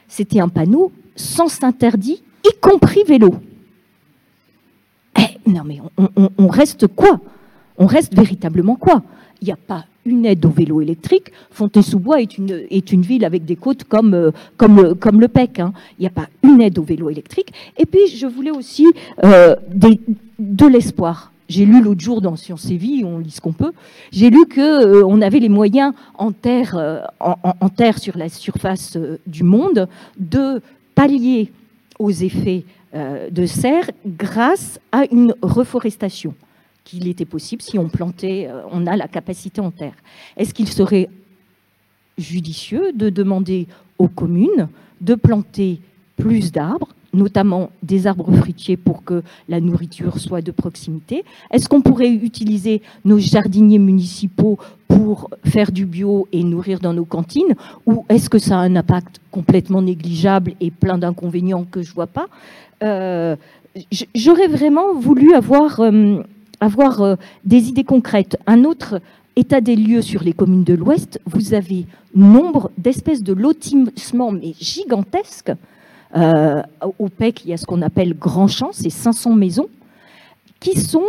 C'était un panneau sens interdit, y compris vélo. Eh, non mais on reste quoi? On reste véritablement quoi? Il n'y a pas une aide au vélo électrique. Fontaine-sous-Bois est une, est une ville avec des côtes comme, euh, le PEC. Hein. Il n'y a pas une aide au vélo électrique. Et puis, je voulais aussi euh, de l'espoir. J'ai lu l'autre jour dans Sciences et Vie, on lit ce qu'on peut, j'ai lu qu'on euh, avait les moyens en terre, en, terre sur la surface du monde de pallier aux effets de serre grâce à une reforestation qu'il était possible si on plantait, euh, on a la capacité en terre. Est-ce qu'il serait judicieux de demander aux communes de planter plus d'arbres, notamment des arbres fruitiers pour que la nourriture soit de proximité Est-ce qu'on pourrait utiliser nos jardiniers municipaux pour faire du bio et nourrir dans nos cantines Ou est-ce que ça a un impact complètement négligeable et plein d'inconvénients que je ne vois pas? Euh, J'aurais vraiment voulu avoir euh, euh, des idées concrètes. Un autre état des lieux sur les communes de l'Ouest, vous avez nombre d'espèces de lotissements, mais gigantesques. Euh, au PEC, il y a ce qu'on appelle Grand Champ, c'est 500 maisons, qui sont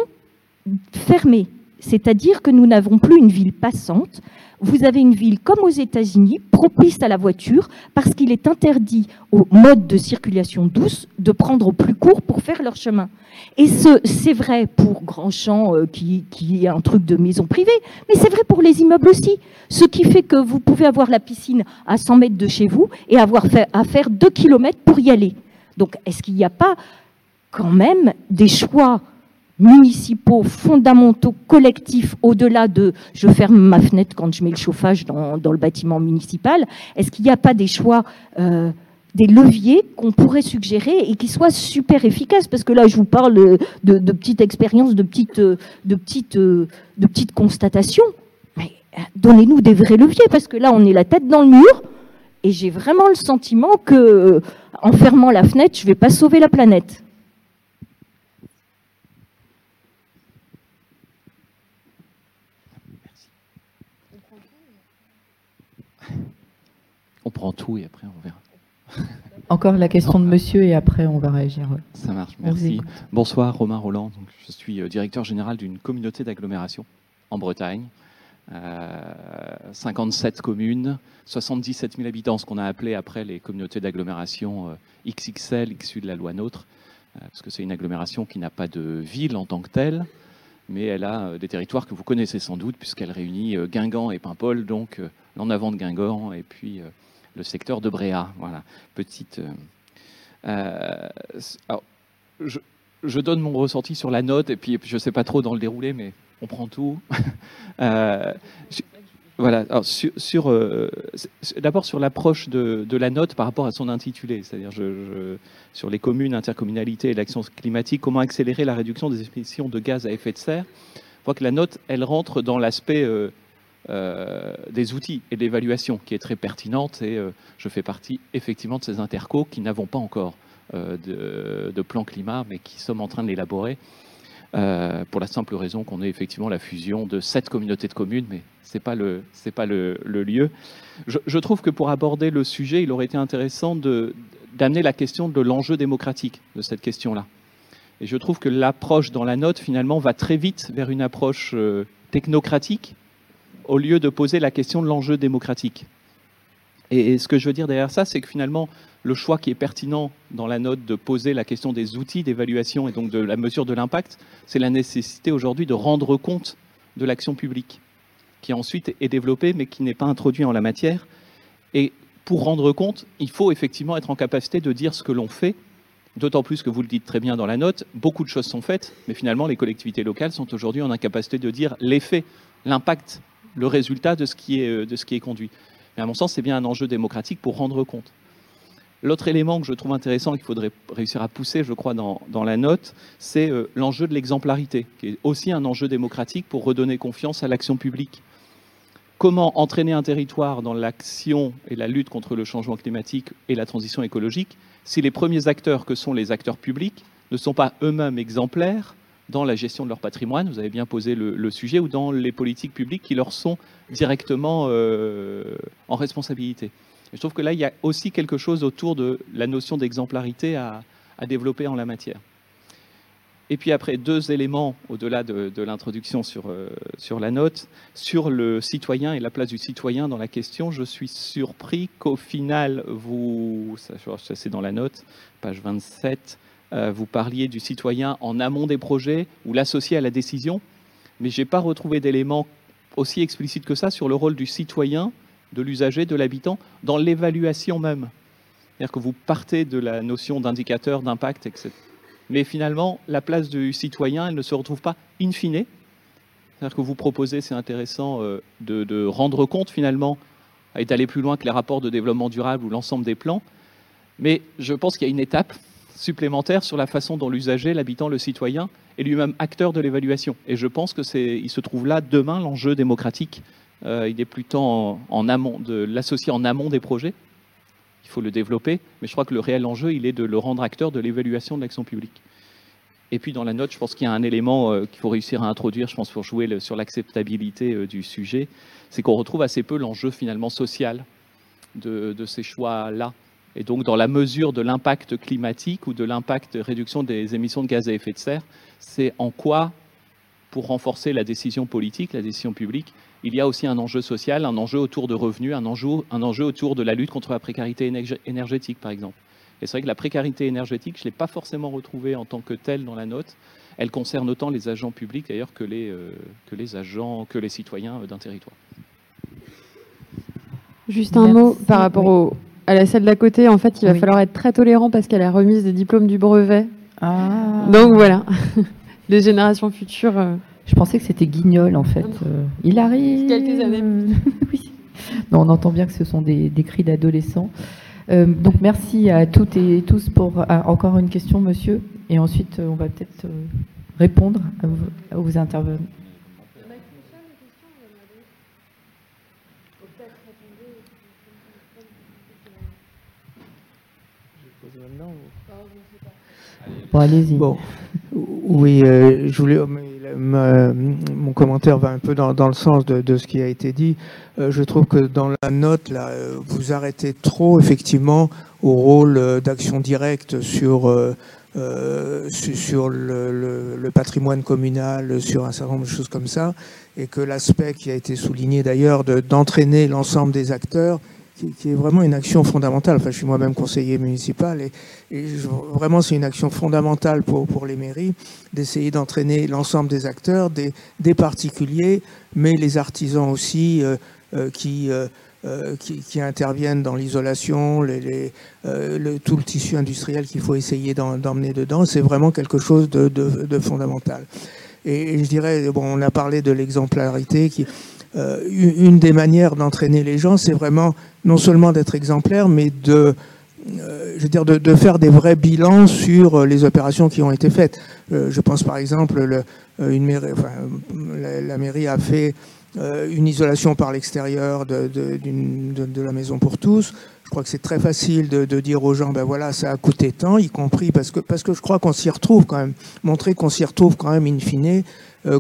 fermées. C'est-à-dire que nous n'avons plus une ville passante, vous avez une ville comme aux États-Unis, propice à la voiture, parce qu'il est interdit aux modes de circulation douce de prendre au plus court pour faire leur chemin. Et c'est vrai pour Grandchamp, euh, qui, est un truc de maison privée, mais c'est vrai pour les immeubles aussi. Ce qui fait que vous pouvez avoir la piscine à 100 mètres de chez vous et avoir à faire 2 km pour y aller. Donc, est-ce qu'il n'y a pas quand même des choix municipaux, fondamentaux, collectifs, au-delà de je ferme ma fenêtre quand je mets le chauffage dans, le bâtiment municipal Est-ce qu'il n'y a pas des choix, euh, des leviers qu'on pourrait suggérer et qui soient super efficaces? Parce que là, je vous parle de, petites expériences, de petites, de, petites, petites constatations. Mais euh, donnez-nous des vrais leviers, parce que là, on est la tête dans le mur. Et j'ai vraiment le sentiment que, en fermant la fenêtre, je ne vais pas sauver la planète. On prend tout et après on verra. (laughs) Encore la question de monsieur et après on va réagir. Ça marche, merci. Bonsoir, Romain Roland. je suis euh, directeur général d'une communauté d'agglomération en Bretagne. 57 euh, communes, 77 000 habitants, ce qu'on a appelé après les communautés d'agglomération euh, XXL, issues de la loi NOTRe, parce que c'est une agglomération qui n'a pas de ville en tant que telle, mais elle a des territoires que vous connaissez sans doute, puisqu'elle réunit Guingamp et Paimpol, donc l'en avant de Guingamp, et puis le secteur de Bréa. Voilà, petite. Euh, euh, je, donne mon ressenti sur la note, et puis je ne sais pas trop dans le déroulé, mais on prend tout. (laughs) Euh, voilà. sur, d'abord sur l'approche de, la note par rapport à son intitulé, c'est-à-dire sur les communes, intercommunalités et l'action climatique, comment accélérer la réduction des émissions de gaz à effet de serre. Je crois que la note, elle rentre dans l'aspect euh, des outils et d'évaluation qui est très pertinente et euh, je fais partie effectivement de ces intercos qui n'avons pas encore euh, de, plan climat mais qui sommes en train de l'élaborer pour la simple raison qu'on est effectivement la fusion de sept communautés de communes mais c'est pas le pas le, lieu. Je, trouve que pour aborder le sujet, il aurait été intéressant d'amener la question de l'enjeu démocratique de cette question-là. Et je trouve que l'approche dans la note, finalement, va très vite vers une approche technocratique au lieu de poser la question de l'enjeu démocratique. Et, ce que je veux dire derrière ça, c'est que finalement, le choix qui est pertinent dans la note de poser la question des outils d'évaluation et donc de la mesure de l'impact, c'est la nécessité aujourd'hui de rendre compte de l'action publique, qui ensuite est développée mais qui n'est pas introduit en la matière. Et pour rendre compte, il faut effectivement être en capacité de dire ce que l'on fait, d'autant plus que vous le dites très bien dans la note, beaucoup de choses sont faites, mais finalement les collectivités locales sont aujourd'hui en incapacité de dire l'effet, l'impact le résultat de ce qui est, euh, de ce qui est conduit. Mais à mon sens, c'est bien un enjeu démocratique pour rendre compte. L'autre élément que je trouve intéressant qu'il faudrait réussir à pousser, je crois, dans, la note, c'est euh, l'enjeu de l'exemplarité, qui est aussi un enjeu démocratique pour redonner confiance à l'action publique. Comment entraîner un territoire dans l'action et la lutte contre le changement climatique et la transition écologique si les premiers acteurs que sont les acteurs publics ne sont pas eux-mêmes exemplaires dans la gestion de leur patrimoine, vous avez bien posé le, sujet, ou dans les politiques publiques qui leur sont directement euh, en responsabilité. je trouve que là, il y a aussi quelque chose autour de la notion d'exemplarité à, développer en la matière. Et puis après, deux éléments au-delà de, l'introduction sur, euh, sur la note, sur le citoyen et la place du citoyen dans la question, je suis surpris qu'au final, vous, ça c'est dans la note, page 27, euh, vous parliez du citoyen en amont des projets ou l'associer à la décision, mais je n'ai pas retrouvé d'éléments aussi explicites que ça sur le rôle du citoyen, de l'usager, de l'habitant, dans l'évaluation même. C'est-à-dire que vous partez de la notion d'indicateur, d'impact, etc. Mais finalement, la place du citoyen, elle ne se retrouve pas in fine. C'est-à-dire que vous proposez, c'est intéressant, euh, de, de, rendre compte finalement et d'aller plus loin que les rapports de développement durable ou l'ensemble des plans. Mais je pense qu'il y a une étape supplémentaire sur la façon dont l'usager, l'habitant, le citoyen est lui-même acteur de l'évaluation. Et je pense que c'est, il se trouve là demain l'enjeu démocratique. Euh, il est plutôt en, en amont, de l'associer en amont des projets. Il faut le développer, mais je crois que le réel enjeu, il est de le rendre acteur de l'évaluation de l'action publique. Et puis dans la note, je pense qu'il y a un élément euh, qu'il faut réussir à introduire, je pense, pour jouer sur l'acceptabilité euh, du sujet, c'est qu'on retrouve assez peu l'enjeu finalement social de, de ces choix-là. Et donc, dans la mesure de l'impact climatique ou de l'impact de réduction des émissions de gaz à effet de serre, c'est en quoi, pour renforcer la décision politique, la décision publique, il y a aussi un enjeu social, un enjeu autour de revenus, un enjeu, un enjeu autour de la lutte contre la précarité énergétique, par exemple. Et c'est vrai que la précarité énergétique, je ne l'ai pas forcément retrouvée en tant que telle dans la note. Elle concerne autant les agents publics d'ailleurs que, les, euh, que les agents, que les citoyens euh, d'un territoire. Juste un mot par rapport au, à la salle d'à côté, en fait, il va falloir être très tolérant parce qu'elle a remise des diplômes du brevet. Ah. Donc voilà, (laughs) les générations futures. Euh, Je pensais que c'était Guignol, en fait. Euh, il arrive. Quelques années. (laughs) oui. Non, on entend bien que ce sont des, cris d'adolescents. Euh, donc merci à toutes et tous pour encore une question, monsieur. Et ensuite, on va peut-être répondre à vos intervenants. Bon, allez-y. Bon, oui, euh, je voulais, mon commentaire va un peu dans, dans le sens de, de, ce qui a été dit. Euh, je trouve que dans la note, là, euh, vous arrêtez trop effectivement au rôle d'action directe sur sur le, le, patrimoine communal, sur un certain nombre de choses comme ça, et que l'aspect qui a été souligné d'ailleurs d'entraîner l'ensemble des acteurs qui, est vraiment une action fondamentale. Enfin, je suis moi-même conseiller municipal et, et vraiment c'est une action fondamentale pour, pour les mairies d'essayer d'entraîner l'ensemble des acteurs, des, des, particuliers, mais les artisans aussi euh, euh, qui, euh, qui, qui, interviennent dans l'isolation, les, les, le, tout le tissu industriel qu'il faut essayer d'emmener dedans. C'est vraiment quelque chose de, de, de fondamental. Et, et, je dirais, bon, on a parlé de l'exemplarité qui euh, une des manières d'entraîner les gens, c'est vraiment non seulement d'être exemplaire, mais de, euh, je veux dire, de, faire des vrais bilans sur euh, les opérations qui ont été faites. je pense par exemple, la, mairie a fait une isolation par l'extérieur de, de, la maison pour tous. Je crois que c'est très facile de, dire aux gens, ben voilà, ça a coûté tant, y compris parce que, parce que je crois qu'on s'y retrouve quand même. Montrer qu'on s'y retrouve quand même in fine,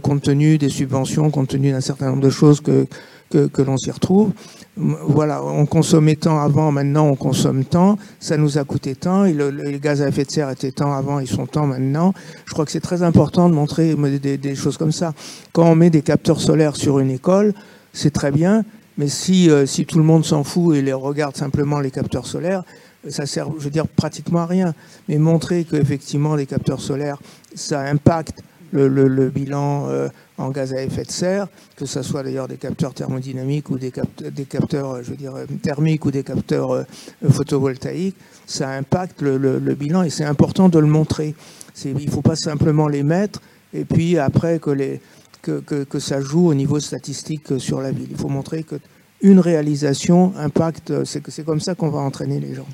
compte tenu des subventions, compte tenu d'un certain nombre de choses que, que, que l'on s'y retrouve. Voilà, on consommait tant avant, maintenant on consomme tant, ça nous a coûté tant, et le, les gaz à effet de serre étaient tant avant, ils sont tant maintenant. Je crois que c'est très important de montrer des, des, choses comme ça. Quand on met des capteurs solaires sur une école, c'est très bien, mais si, euh, si tout le monde s'en fout et les regarde simplement les capteurs solaires, ça sert, je veux dire, pratiquement à rien. Mais montrer qu'effectivement les capteurs solaires, ça impacte le, bilan euh, en gaz à effet de serre, que ce soit d'ailleurs des capteurs thermodynamiques ou des, des capteurs, je veux dire, thermiques ou des capteurs euh, photovoltaïques, ça impacte le, bilan et c'est important de le montrer. Il ne faut pas simplement les mettre et puis après que, les, que, que, ça joue au niveau statistique sur la ville. Il faut montrer que une réalisation impacte, c'est comme ça qu'on va entraîner les gens.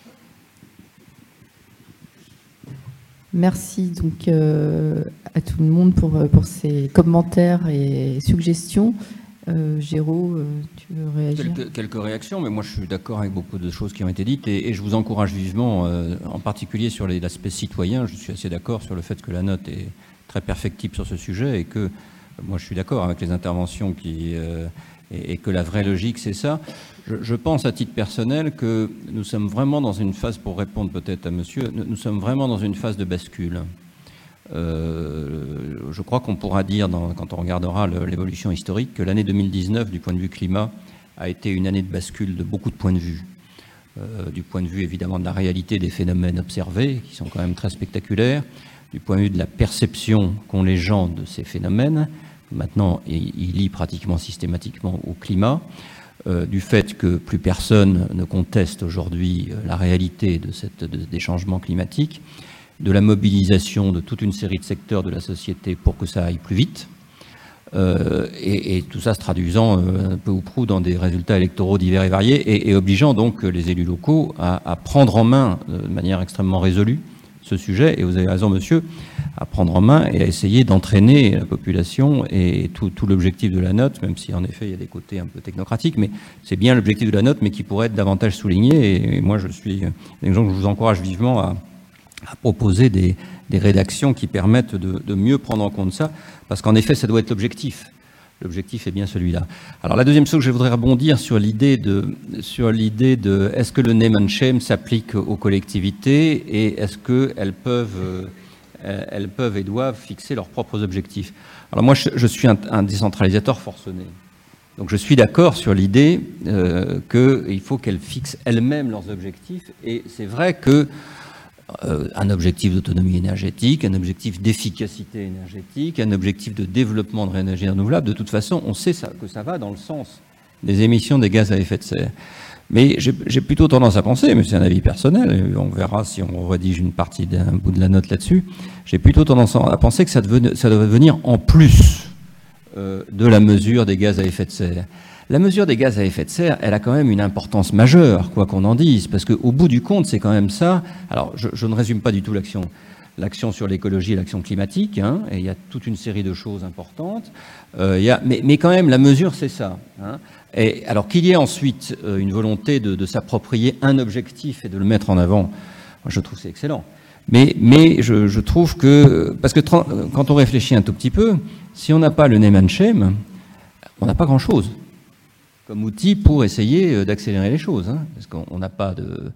Merci donc à tout le monde pour, pour ces commentaires et suggestions. Euh, Géraud, euh, tu veux réagir? Quelques, réactions, mais moi je suis d'accord avec beaucoup de choses qui ont été dites et, je vous encourage vivement, euh, en particulier sur l'aspect citoyen, je suis assez d'accord sur le fait que la note est très perfectible sur ce sujet et que moi je suis d'accord avec les interventions qui, et, que la vraie logique c'est ça. Je, pense à titre personnel que nous sommes vraiment dans une phase, pour répondre peut-être à monsieur, nous sommes vraiment dans une phase de bascule. Euh, je crois qu'on pourra dire, quand on regardera l'évolution historique, que l'année 2019, du point de vue climat, a été une année de bascule de beaucoup de points de vue. Euh, du point de vue évidemment de la réalité des phénomènes observés, qui sont quand même très spectaculaires, du point de vue de la perception qu'ont les gens de ces phénomènes, maintenant il lie pratiquement systématiquement au climat, euh, du fait que plus personne ne conteste aujourd'hui la réalité des changements climatiques, de la mobilisation de toute une série de secteurs de la société pour que ça aille plus vite. Euh, et, tout ça se traduisant euh, un peu ou prou dans des résultats électoraux divers et variés, et, obligeant donc les élus locaux à, prendre en main euh, de manière extrêmement résolue ce sujet, et vous avez raison monsieur, à prendre en main et à essayer d'entraîner la population, et tout, tout l'objectif de la note, même si en effet il y a des côtés un peu technocratiques, mais c'est bien l'objectif de la note, mais qui pourrait être davantage souligné, et, moi je suis, je vous encourage vivement à, à proposer des, rédactions qui permettent de, mieux prendre en compte ça, parce qu'en effet, ça doit être l'objectif. L'objectif est bien celui-là. Alors la deuxième chose, je voudrais rebondir sur l'idée de, sur l'idée de, est-ce que le name and shame s'applique aux collectivités et est-ce qu'elles peuvent, euh, elles peuvent et doivent fixer leurs propres objectifs. Alors moi, je, suis un, décentralisateur forcené. Donc je suis d'accord sur l'idée euh, qu'il faut qu'elles fixent elles-mêmes leurs objectifs. Et c'est vrai que euh, un objectif d'autonomie énergétique, un objectif d'efficacité énergétique, un objectif de développement de l'énergie renouvelable. De toute façon, on sait que ça va dans le sens des émissions des gaz à effet de serre. Mais j'ai plutôt tendance à penser, mais c'est un avis personnel, on verra si on rédige une partie d'un bout de la note là-dessus, j'ai plutôt tendance à penser que ça, doit venir en plus euh, de la mesure des gaz à effet de serre. La mesure des gaz à effet de serre, elle a quand même une importance majeure, quoi qu'on en dise, parce qu'au bout du compte, c'est quand même ça. Alors, je, ne résume pas du tout l'action sur l'écologie et l'action climatique, hein, et il y a toute une série de choses importantes. Euh, mais, quand même, la mesure, c'est ça. Hein. Et alors qu'il y ait ensuite euh, une volonté de, de s'approprier un objectif et de le mettre en avant, moi, je trouve c'est excellent. Mais, mais je, je, trouve que, parce que quand on réfléchit un tout petit peu, si on n'a pas le name and shame, on n'a pas grand-chose comme outil pour essayer euh, d'accélérer les choses. Hein, parce qu'on n'a pas de,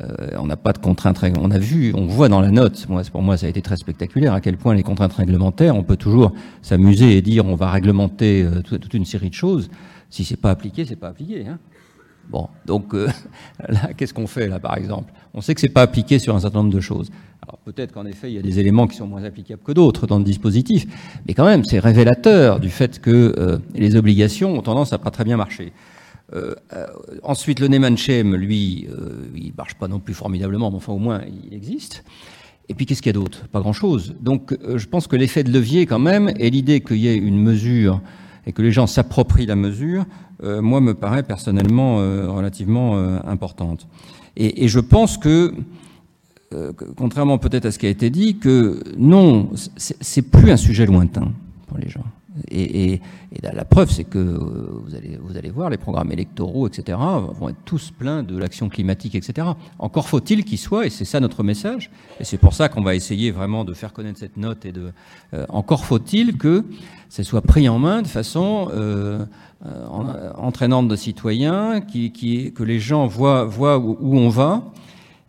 euh, on n'a pas de contraintes. On a vu, on voit dans la note. Moi, pour moi, ça a été très spectaculaire à quel point les contraintes réglementaires. On peut toujours s'amuser et dire on va réglementer euh, toute, une série de choses. Si c'est pas appliqué, c'est pas appliqué. Hein. Bon, donc (laughs) là, qu'est-ce qu'on fait là, par exemple? On sait que c'est pas appliqué sur un certain nombre de choses. Alors peut-être qu'en effet, il y a des éléments qui sont moins applicables que d'autres dans le dispositif, mais quand même, c'est révélateur du fait que euh, les obligations ont tendance à pas très bien marcher. Euh, euh, ensuite, le Neyman-Chem, lui, il marche pas non plus formidablement, mais enfin au moins, il existe. Et puis, qu'est-ce qu'il y a d'autre? Pas grand-chose. Donc, je pense que l'effet de levier, quand même, et l'idée qu'il y ait une mesure et que les gens s'approprient la mesure, moi, me paraît personnellement relativement importante. Et, et, je pense que euh, contrairement peut-être à ce qui a été dit, que non, c'est plus un sujet lointain pour les gens. Et, la preuve, c'est que euh, vous allez, voir, les programmes électoraux, etc., vont être tous pleins de l'action climatique, etc. Encore faut-il qu'ils soient, et c'est ça notre message, et c'est pour ça qu'on va essayer vraiment de faire connaître cette note, et de, euh, encore faut-il que ça soit pris en main de façon entraînante de citoyens, qui, que les gens voient, voient où on va,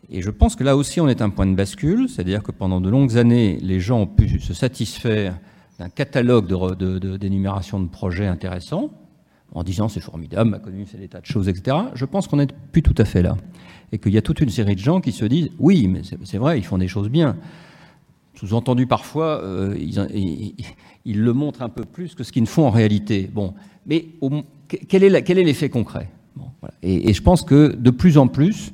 et je pense que là aussi, on est un point de bascule, c'est-à-dire que pendant de longues années, les gens ont pu se satisfaire d'un catalogue d'énumération de, de, projets intéressants, en disant c'est formidable, ma commune fait des tas de choses, etc. Je pense qu'on n'est plus tout à fait là. Et qu'il y a toute une série de gens qui se disent oui, mais c'est vrai, ils font des choses bien. Sous-entendu parfois, euh, ils, le montrent un peu plus que ce qu'ils ne font en réalité. Bon, mais quel est l'effet concret? Et, je pense que de plus en plus,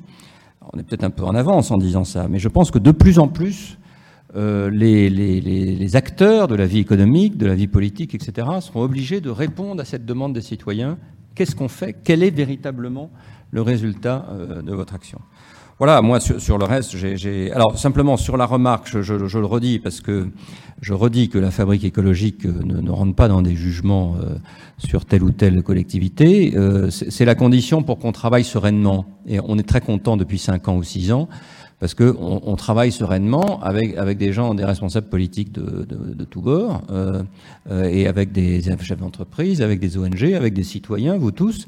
on est peut-être un peu en avance en disant ça, mais je pense que de plus en plus, euh, les, acteurs de la vie économique, de la vie politique, etc., seront obligés de répondre à cette demande des citoyens. Qu'est-ce qu'on fait? Quel est véritablement le résultat euh, de votre action? Voilà, moi sur, le reste, j'ai. Alors simplement sur la remarque, je, le redis parce que je redis que la fabrique écologique euh, ne, rentre pas dans des jugements euh, sur telle ou telle collectivité. Euh, c'est la condition pour qu'on travaille sereinement. Et on est très content depuis 5 ans ou 6 ans parce qu'on on travaille sereinement avec, avec des gens, des responsables politiques de, de, de bords, euh, et avec des chefs d'entreprise, avec des ONG, avec des citoyens, vous tous.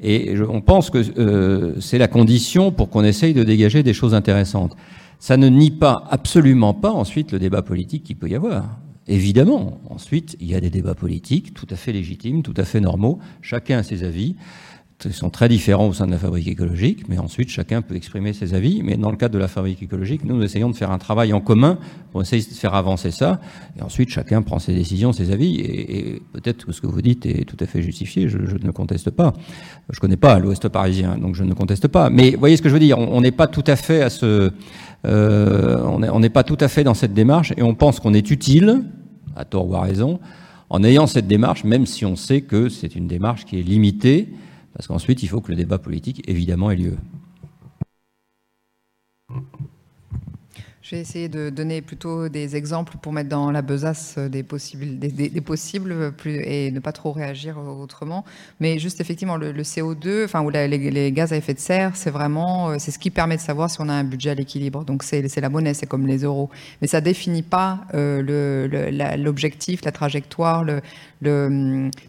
Et on pense que euh, c'est la condition pour qu'on essaye de dégager des choses intéressantes. Ça ne nie pas, absolument pas, ensuite, le débat politique qu'il peut y avoir. Évidemment, ensuite, il y a des débats politiques tout à fait légitimes, tout à fait normaux. Chacun a ses avis sont très différents au sein de la fabrique écologique, mais ensuite chacun peut exprimer ses avis. Mais dans le cadre de la fabrique écologique, nous, nous essayons de faire un travail en commun pour essayer de faire avancer ça. Et ensuite, chacun prend ses décisions, ses avis. Et, peut-être que ce que vous dites est tout à fait justifié, je, ne conteste pas. Je ne connais pas l'Ouest parisien, donc je ne conteste pas. Mais voyez ce que je veux dire, on n'est pas tout à fait à ce... Euh, on n'est pas tout à fait dans cette démarche et on pense qu'on est utile, à tort ou à raison, en ayant cette démarche, même si on sait que c'est une démarche qui est limitée parce qu'ensuite, il faut que le débat politique, évidemment, ait lieu. Je vais essayer de donner plutôt des exemples pour mettre dans la besace des possibles, des, possibles et ne pas trop réagir autrement. Mais juste effectivement, le, CO2, enfin, ou les, gaz à effet de serre, c'est vraiment, euh, c'est ce qui permet de savoir si on a un budget à l'équilibre. Donc c'est la monnaie, c'est comme les euros. Mais ça définit pas euh, l'objectif, la trajectoire. Le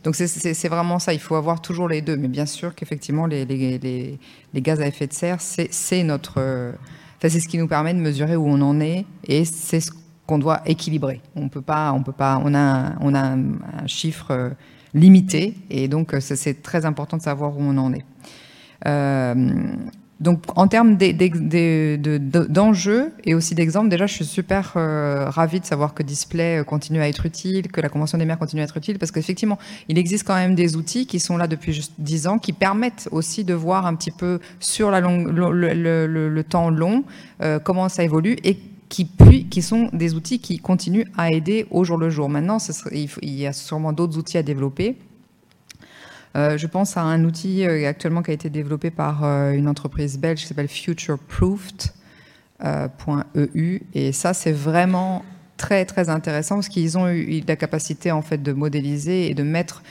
donc c'est vraiment ça. Il faut avoir toujours les deux. Mais bien sûr qu'effectivement, les, gaz à effet de serre, c'est notre c'est ce qui nous permet de mesurer où on en est et c'est ce qu'on doit équilibrer. On peut pas, on peut pas, on a, on a un, chiffre euh, limité et donc euh, c'est très important de savoir où on en est. Euh, donc, en termes d'enjeux et aussi d'exemples, déjà, je suis super euh, ravie de savoir que Display euh, continue à être utile, que la Convention des maires continue à être utile, parce qu'effectivement, il existe quand même des outils qui sont là depuis juste 10 ans, qui permettent aussi de voir un petit peu sur la le, temps long euh, comment ça évolue et qui sont des outils qui continuent à aider au jour le jour. Maintenant, il y a sûrement d'autres outils à développer. Euh, je pense à un outil euh, actuellement qui a été développé par euh, une entreprise belge qui s'appelle futureproofed.eu. Et ça, c'est vraiment très, très intéressant parce qu'ils ont eu la capacité en fait, de modéliser et de mettre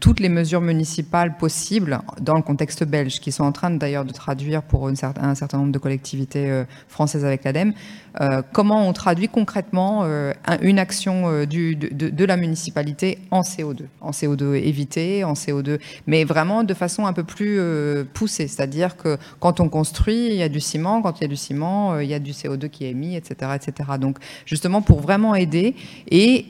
toutes les mesures municipales possibles dans le contexte belge, qui sont en train d'ailleurs de traduire pour un certain nombre de collectivités françaises avec l'ADEME, euh, comment on traduit concrètement une action du, de, la municipalité en CO2, en CO2 évité, en CO2, mais vraiment de façon un peu plus poussée, c'est-à-dire que quand on construit, il y a du ciment, quand il y a du ciment, il y a du CO2 qui est émis, etc., etc. Donc justement pour vraiment aider, et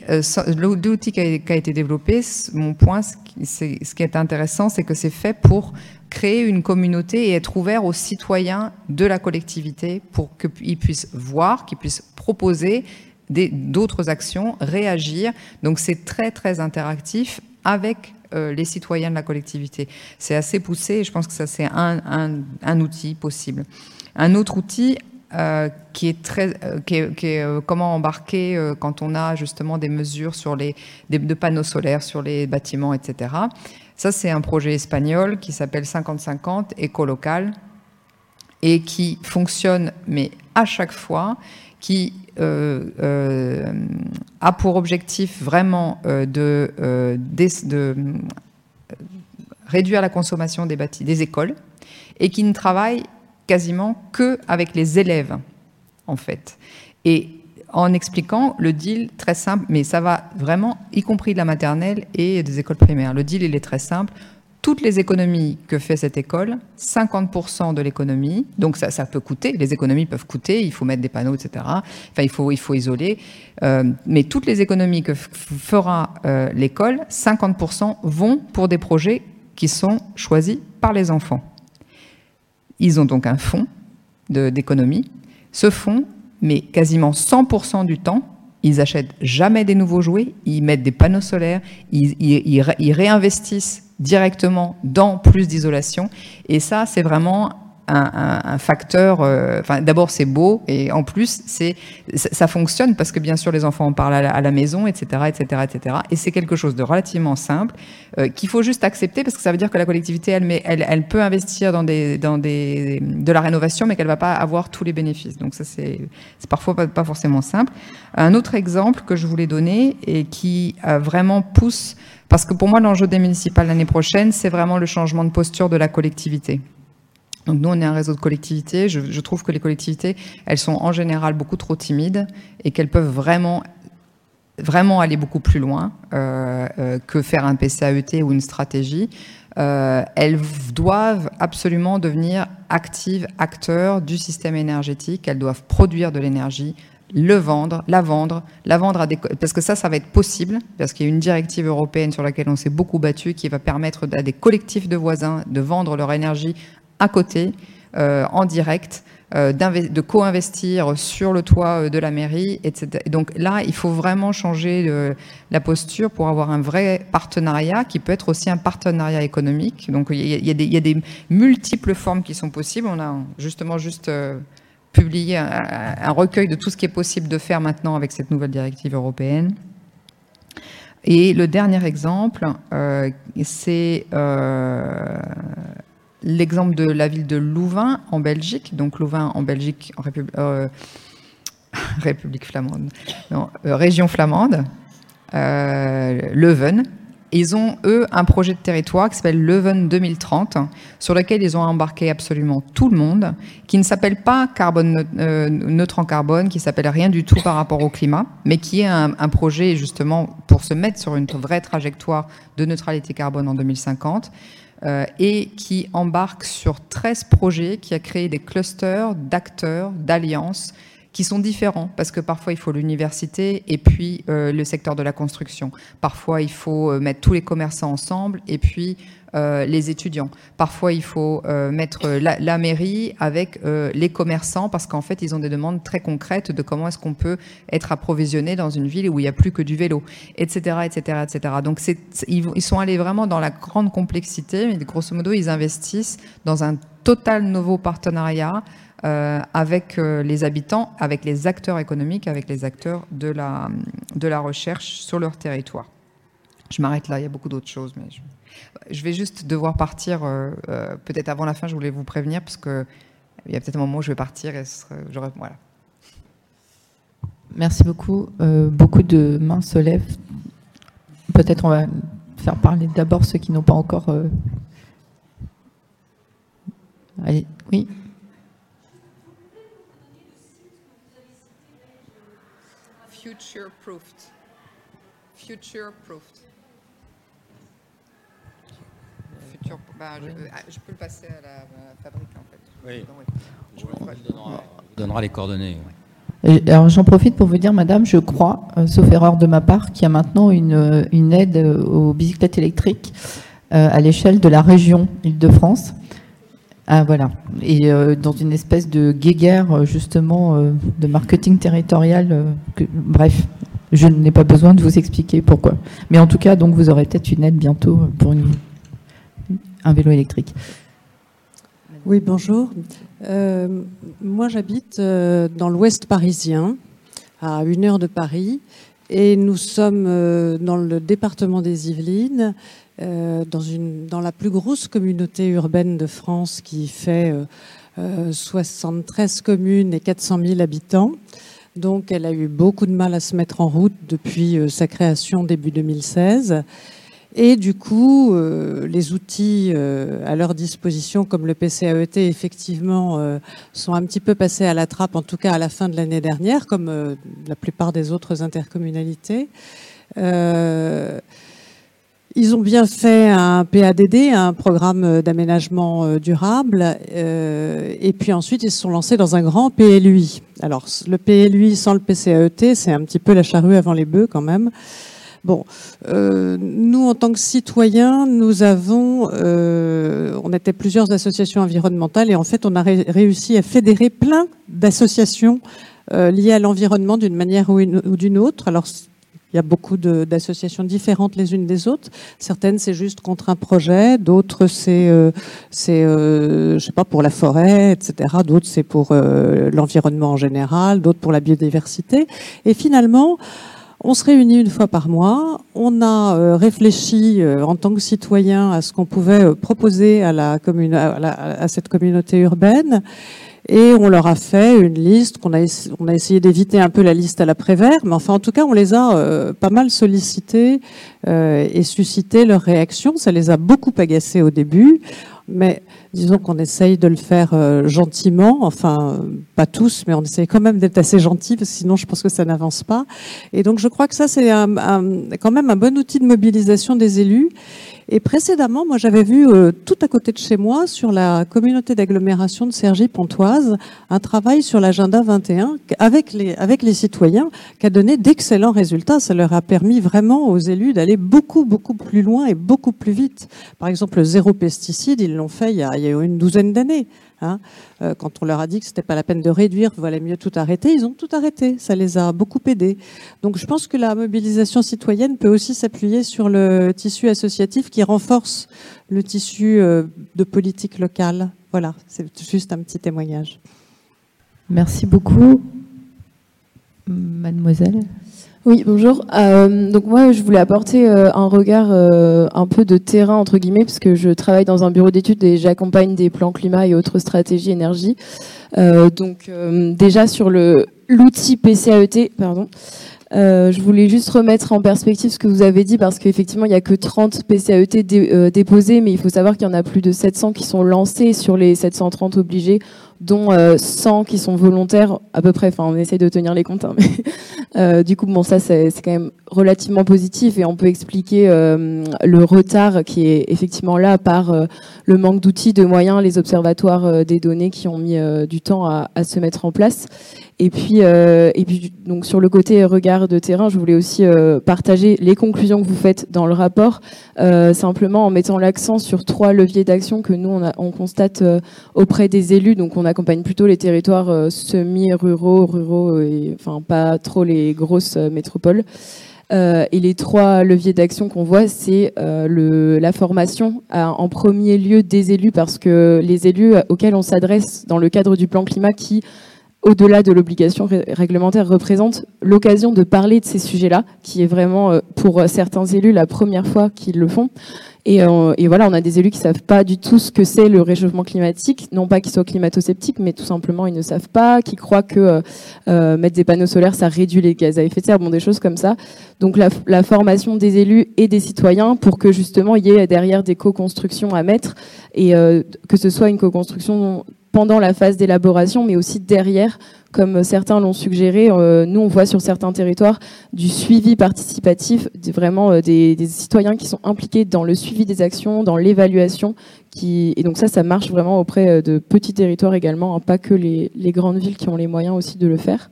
l'outil qui, qui a été développé, mon point ce qui est intéressant, c'est que c'est fait pour créer une communauté et être ouvert aux citoyens de la collectivité pour qu'ils puissent voir, qu'ils puissent proposer d'autres actions, réagir. Donc c'est très très interactif avec euh, les citoyens de la collectivité. C'est assez poussé et je pense que ça c'est un, outil possible. Un autre outil euh, qui est très, euh, qui est, comment embarquer quand on a justement des mesures sur les de panneaux solaires sur les bâtiments, etc. Ça, c'est un projet espagnol qui s'appelle 50-50 éco-local et qui fonctionne, mais à chaque fois, qui a pour objectif vraiment de, de réduire la consommation des, écoles et qui ne travaille quasiment que avec les élèves, en fait. En expliquant le deal très simple, mais ça va vraiment, y compris de la maternelle et des écoles primaires. Le deal, il est très simple. Toutes les économies que fait cette école, 50% de l'économie, donc ça, peut coûter, les économies peuvent coûter, il faut mettre des panneaux, etc. Enfin, il faut, il faut isoler. Euh, mais toutes les économies que fera euh, l'école, 50% vont pour des projets qui sont choisis par les enfants. Ils ont donc un fonds d'économie. Ce fonds, mais quasiment 100% du temps, ils achètent jamais des nouveaux jouets, ils mettent des panneaux solaires, ils, réinvestissent directement dans plus d'isolation. Et ça, c'est vraiment un, facteur. Euh, enfin, d'abord c'est beau et en plus c'est ça, fonctionne parce que bien sûr les enfants en parlent à la, maison, etc., etc., etc. Et c'est quelque chose de relativement simple euh, qu'il faut juste accepter parce que ça veut dire que la collectivité elle, elle, elle peut investir dans des dans des de la rénovation, mais qu'elle va pas avoir tous les bénéfices. Donc ça c'est parfois pas, pas, forcément simple. Un autre exemple que je voulais donner et qui vraiment pousse parce que pour moi, l'enjeu des municipales l'année prochaine, c'est vraiment le changement de posture de la collectivité. Donc nous, on est un réseau de collectivités. Je, trouve que les collectivités, elles sont en général beaucoup trop timides et qu'elles peuvent vraiment vraiment aller beaucoup plus loin euh, euh, que faire un PCAET ou une stratégie. Euh, elles doivent absolument devenir actives, acteurs du système énergétique. Elles doivent produire de l'énergie, le vendre, la vendre, la vendre à des... Parce que ça, ça va être possible, parce qu'il y a une directive européenne sur laquelle on s'est beaucoup battu, qui va permettre à des collectifs de voisins de vendre leur énergie à côté, euh, en direct, euh, de co-investir sur le toit euh, de la mairie, etc. donc là, il faut vraiment changer la posture pour avoir un vrai partenariat qui peut être aussi un partenariat économique. Donc il y, a, des, multiples formes qui sont possibles. On a justement juste publié un, recueil de tout ce qui est possible de faire maintenant avec cette nouvelle directive européenne. Et le dernier exemple, c'est l'exemple de la ville de Louvain en Belgique. Donc Louvain en Belgique, en euh, (laughs) République flamande, non, région flamande, Leuven, ils ont, eux, un projet de territoire qui s'appelle Leuven 2030, sur lequel ils ont embarqué absolument tout le monde, qui ne s'appelle pas carbone euh, neutre en carbone, qui s'appelle rien du tout par rapport au climat, mais qui est un, projet justement pour se mettre sur une vraie trajectoire de neutralité carbone en 2050. Euh, et qui embarque sur 13 projets, qui a créé des clusters d'acteurs, d'alliances, qui sont différents parce que parfois il faut l'université et puis euh, le secteur de la construction. Parfois il faut euh, mettre tous les commerçants ensemble et puis euh, les étudiants. Parfois il faut mettre la, mairie avec les commerçants parce qu'en fait ils ont des demandes très concrètes de comment est-ce qu'on peut être approvisionné dans une ville où il n'y a plus que du vélo, etc., etc., etc. Donc ils, sont allés vraiment dans la grande complexité, mais grosso modo ils investissent dans un total nouveau partenariat euh, avec euh, les habitants, avec les acteurs économiques, avec les acteurs de la, de la recherche sur leur territoire. Je m'arrête là, il y a beaucoup d'autres choses, mais je, vais juste devoir partir, euh, peut-être avant la fin, je voulais vous prévenir, parce qu'il y a peut-être un moment où je vais partir et. Voilà. Merci beaucoup. beaucoup de mains se lèvent. Peut-être on va faire parler d'abord ceux qui n'ont pas encore... Allez, oui. future proofed. Future proofed. Bah, je, ah, je, peux le passer à la, fabrique en fait. Oui. Je vous donnera, les coordonnées. alors j'en profite pour vous dire, madame, je crois, euh, sauf erreur de ma part, qu'il y a maintenant une, euh, une aide euh, aux bicyclettes électriques à l'échelle de la région Île-de-France. Ah, voilà. Et dans une espèce de guéguerre, justement, de marketing territorial. bref, je n'ai pas besoin de vous expliquer pourquoi. Mais en tout cas, donc, vous aurez peut-être une aide bientôt pour un vélo électrique. Oui, bonjour. Euh, moi, j'habite euh, dans l'ouest parisien, à une heure de Paris, et nous sommes euh, dans le département des Yvelines, dans, dans la plus grosse communauté urbaine de France qui fait 73 communes et 400 000 habitants. Donc elle a eu beaucoup de mal à se mettre en route depuis sa création début 2016. Et du coup, euh, les outils euh, à leur disposition, comme le PCAET, effectivement, sont un petit peu passés à la trappe, en tout cas à la fin de l'année dernière, comme la plupart des autres intercommunalités. Ils ont bien fait un PADD, un programme d'aménagement euh, durable, euh, et puis ensuite ils se sont lancés dans un grand PLUI. Alors le PLUI sans le PCAET, c'est un petit peu la charrue avant les bœufs quand même. Bon, euh, nous en tant que citoyens, nous avons, on était plusieurs associations environnementales et en fait on a réussi à fédérer plein d'associations liées à l'environnement d'une manière ou d'une autre. Alors Il y a beaucoup d'associations différentes les unes des autres. Certaines, c'est juste contre un projet. D'autres, c'est, euh, euh, sais pas, pour la forêt, etc. D'autres, c'est pour euh, l'environnement en général. D'autres, pour la biodiversité. Et finalement, on se réunit une fois par mois. On a euh, réfléchi en tant que citoyen à ce qu'on pouvait proposer à, cette communauté urbaine. Et on leur a fait une liste qu'on a, on a essayé d'éviter un peu la liste à la Prévert, mais enfin en tout cas on les a euh, pas mal sollicités euh, et suscité leur réaction. Ça les a beaucoup agacés au début, mais disons qu'on essaye de le faire euh, gentiment, enfin pas tous, mais on essaye quand même d'être assez gentil, parce que sinon je pense que ça n'avance pas. Et donc je crois que ça c'est quand même un bon outil de mobilisation des élus. Et précédemment, moi, j'avais vu euh, tout à côté de chez moi, sur la communauté d'agglomération de Cergy-Pontoise, un travail sur l'agenda 21 avec les, avec les citoyens qui a donné d'excellents résultats. Ça leur a permis vraiment aux élus d'aller beaucoup, beaucoup plus loin et beaucoup plus vite. Par exemple, zéro pesticide, ils l'ont fait il y a, il y a une douzaine d'années. Hein. Euh, quand on leur a dit que c'était pas la peine de réduire, valait mieux tout arrêter, ils ont tout arrêté. Ça les a beaucoup aidés. Donc je pense que la mobilisation citoyenne peut aussi s'appuyer sur le tissu associatif qui renforce le tissu euh, de politique locale. Voilà, c'est juste un petit témoignage. Merci beaucoup. Mademoiselle oui, bonjour. Euh, donc moi, je voulais apporter euh, un regard euh, un peu de terrain entre guillemets, parce que je travaille dans un bureau d'études et j'accompagne des plans climat et autres stratégies énergie. donc déjà sur l'outil PCAET, pardon. je voulais juste remettre en perspective ce que vous avez dit parce qu'effectivement il n'y a que 30 PCAET déposés, mais il faut savoir qu'il y en a plus de 700 qui sont lancés sur les 730 obligés dont 100 euh, qui sont volontaires à peu près. Enfin, on essaye de tenir les comptes. Hein, (laughs) euh, du coup, bon, ça c'est quand même relativement positif et on peut expliquer euh, le retard qui est effectivement là par le manque d'outils, de moyens, les observatoires des données qui ont mis du temps à, se mettre en place. Et puis, euh, et puis donc sur le côté regard de terrain, je voulais aussi euh, partager les conclusions que vous faites dans le rapport, euh, simplement en mettant l'accent sur trois leviers d'action que nous on, a, on constate euh, auprès des élus. Donc on accompagne plutôt les territoires euh, semi-ruraux, ruraux, et enfin pas trop les grosses métropoles. et les trois leviers d'action qu'on voit, c'est la formation en premier lieu des élus, parce que les élus auxquels on s'adresse dans le cadre du plan climat qui au-delà de l'obligation réglementaire, représente l'occasion de parler de ces sujets-là, qui est vraiment euh, pour certains élus la première fois qu'ils le font. Euh, et, voilà, on a des élus qui savent pas du tout ce que c'est le réchauffement climatique, non pas qu'ils soient climato-sceptiques, mais tout simplement ils ne savent pas, qui croient que euh, mettre des panneaux solaires ça réduit les gaz à effet de serre, bon des choses comme ça. Donc la, la formation des élus et des citoyens pour que justement il y ait derrière des co-constructions à mettre et que ce soit une co-construction pendant la phase d'élaboration, mais aussi derrière, comme certains l'ont suggéré. Euh, nous, on voit sur certains territoires du suivi participatif, vraiment euh, des, citoyens qui sont impliqués dans le suivi des actions, dans l'évaluation. Qui... Et donc ça, ça marche vraiment auprès euh, de petits territoires également, hein, pas que les, grandes villes qui ont les moyens aussi de le faire.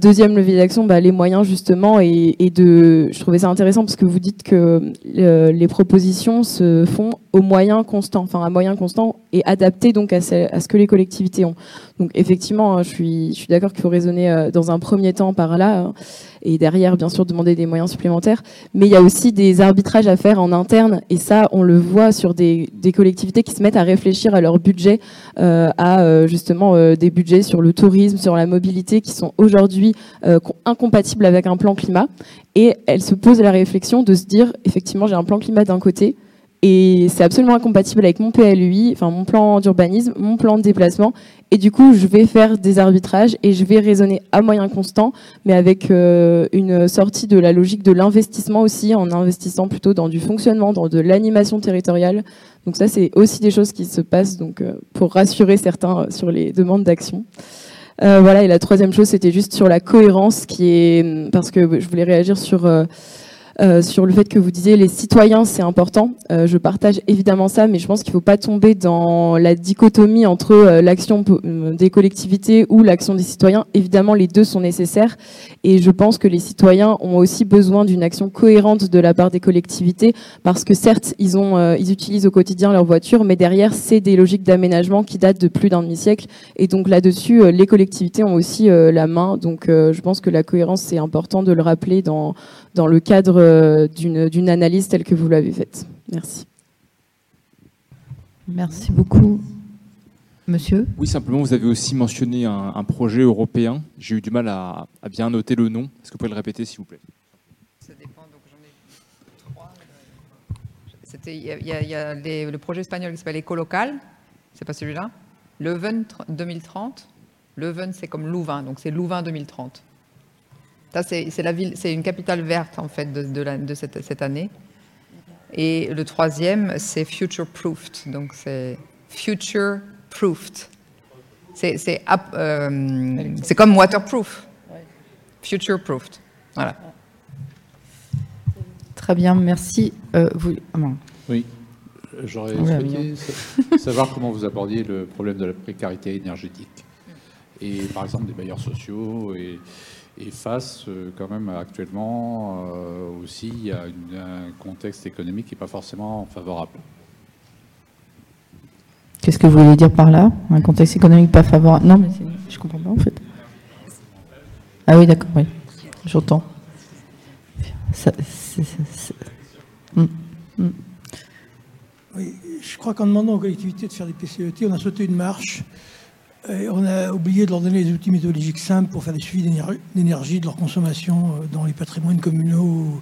Deuxième levier d'action, bah, les moyens justement, et, et, de. Je trouvais ça intéressant parce que vous dites que les propositions se font au moyen constant, enfin à moyen constant et adapté donc à ce, que les collectivités ont. Donc effectivement, hein, je suis, d'accord qu'il faut raisonner euh, dans un premier temps par là hein, et derrière bien sûr demander des moyens supplémentaires. Mais il y a aussi des arbitrages à faire en interne et ça on le voit sur des, collectivités qui se mettent à réfléchir à leur budget, euh, à euh, justement euh, des budgets sur le tourisme, sur la mobilité qui sont aujourd'hui incompatibles avec un plan climat et elles se posent la réflexion de se dire effectivement j'ai un plan climat d'un côté et c'est absolument incompatible avec mon PLUI, enfin mon plan d'urbanisme, mon plan de déplacement. Et du coup, je vais faire des arbitrages et je vais raisonner à moyen constant, mais avec euh, une sortie de la logique de l'investissement aussi, en investissant plutôt dans du fonctionnement, dans de l'animation territoriale. Donc ça, c'est aussi des choses qui se passent donc euh, pour rassurer certains sur les demandes d'action. Euh, voilà. Et la troisième chose, c'était juste sur la cohérence, qui est parce que je voulais réagir sur euh, sur le fait que vous disiez les citoyens, c'est important. Euh, je partage évidemment ça, mais je pense qu'il ne faut pas tomber dans la dichotomie entre euh, l'action des collectivités ou l'action des citoyens. Évidemment, les deux sont nécessaires, et je pense que les citoyens ont aussi besoin d'une action cohérente de la part des collectivités, parce que certes, ils, ont, ils utilisent au quotidien leur voiture, mais derrière, c'est des logiques d'aménagement qui datent de plus d'un demi-siècle, et donc là-dessus, les collectivités ont aussi la main. Donc, je pense que la cohérence, c'est important de le rappeler dans dans le cadre euh, d'une analyse telle que vous l'avez faite. Merci. Merci beaucoup. Monsieur Oui, simplement, vous avez aussi mentionné un, projet européen. J'ai eu du mal à, bien noter le nom. Est-ce que vous pouvez le répéter, s'il vous plaît? Ça dépend, donc j'en ai trois. Il y a, le projet espagnol qui s'appelle Ecolocal, c'est pas celui-là? Leuven 2030. Leuven, c'est comme Louvain, donc c'est Louvain 2030 c'est la ville, c'est une capitale verte en fait de, cette, année. Et le troisième, c'est future proofed, donc c'est future proofed. C'est euh, comme waterproof, future proofed. Voilà. Très bien, merci. Euh, vous... Ah, oui, j'aurais souhaité savoir comment vous abordiez le problème de la précarité énergétique. Et par exemple des bailleurs sociaux et et face euh, quand même actuellement euh, aussi à un contexte économique qui n'est pas forcément favorable. Qu'est-ce que vous voulez dire par là? Un contexte économique pas favorable? Non, mais je comprends pas en fait. Ah oui, d'accord, oui, j'entends. Hmm, hmm. Oui, je crois qu'en demandant aux collectivités de faire des PCET, on a sauté une marche on a oublié de leur donner des outils méthodologiques simples pour faire des suivis d'énergie, de leur consommation euh, dans les patrimoines communaux ou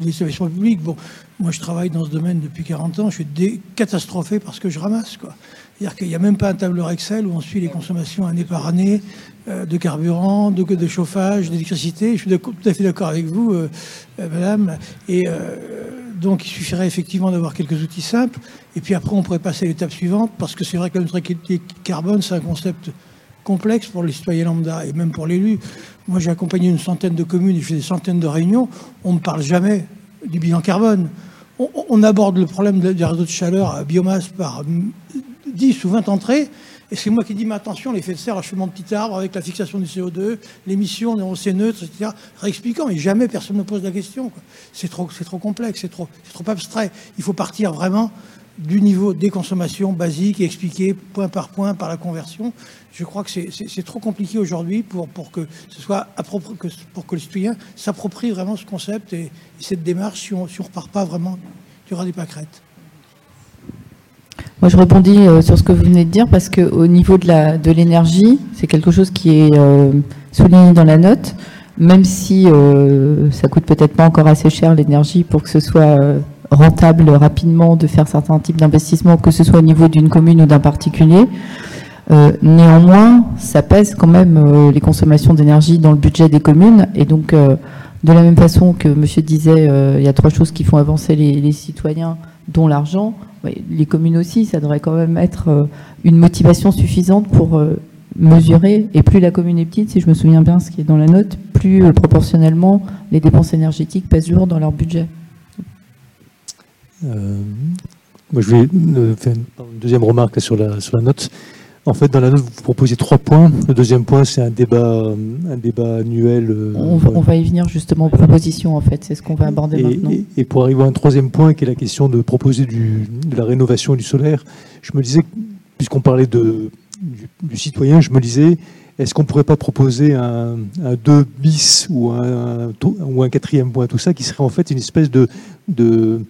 les établissements publics. Bon, moi, je travaille dans ce domaine depuis 40 ans. Je suis catastrophé parce que je ramasse. C'est-à-dire qu'il n'y a même pas un tableur Excel où on suit les consommations année par année euh, de carburant, de, chauffage, d'électricité. Je suis tout à fait d'accord avec vous, euh, madame. Donc, il suffirait effectivement d'avoir quelques outils simples. Et puis après, on pourrait passer à l'étape suivante, parce que c'est vrai que la neutralité carbone, c'est un concept complexe pour les citoyens lambda et même pour l'élu. Moi, j'ai accompagné une centaine de communes et je fais des centaines de réunions. On ne parle jamais du bilan carbone. On, aborde le problème des réseaux de chaleur à biomasse par 10 ou 20 entrées. Et c'est moi qui dis, mais attention, l'effet de serre, je fais mon petit arbre avec la fixation du CO2, l'émission, on neutre, etc. Réexpliquant, mais jamais personne ne pose la question. C'est trop, trop complexe, c'est trop, trop abstrait. Il faut partir vraiment du niveau des consommations basiques et expliquer point par point par la conversion. Je crois que c'est trop compliqué aujourd'hui pour, pour que ce soit que, pour que le citoyen s'approprie vraiment ce concept et, cette démarche si on ne repart pas vraiment du ras des pâquerettes. Moi, je rebondis euh, sur ce que vous venez de dire parce qu'au niveau de l'énergie, de c'est quelque chose qui est euh, souligné dans la note, même si euh, ça coûte peut-être pas encore assez cher l'énergie pour que ce soit rentable rapidement de faire certains types d'investissements, que ce soit au niveau d'une commune ou d'un particulier. néanmoins, ça pèse quand même les consommations d'énergie dans le budget des communes. Et donc, de la même façon que Monsieur disait, il y a trois choses qui font avancer les citoyens, dont l'argent les communes aussi, ça devrait quand même être euh, une motivation suffisante pour euh, mesurer. Et plus la commune est petite, si je me souviens bien ce qui est dans la note, plus euh, proportionnellement les dépenses énergétiques pèsent lourd dans leur budget. moi, je vais faire une deuxième remarque sur la, sur la note. En fait, dans la note, vous proposez trois points. Le deuxième point, c'est un débat, un débat annuel. Euh, on, va, y venir justement aux propositions, en fait. C'est ce qu'on va aborder maintenant. Et, pour arriver à un troisième point, qui est la question de proposer de la rénovation du solaire, je me disais, puisqu'on parlait de, du, citoyen, je me disais, est-ce qu'on ne pourrait pas proposer un, 2 bis ou un, ou un quatrième point, tout ça, qui serait en fait une espèce de, de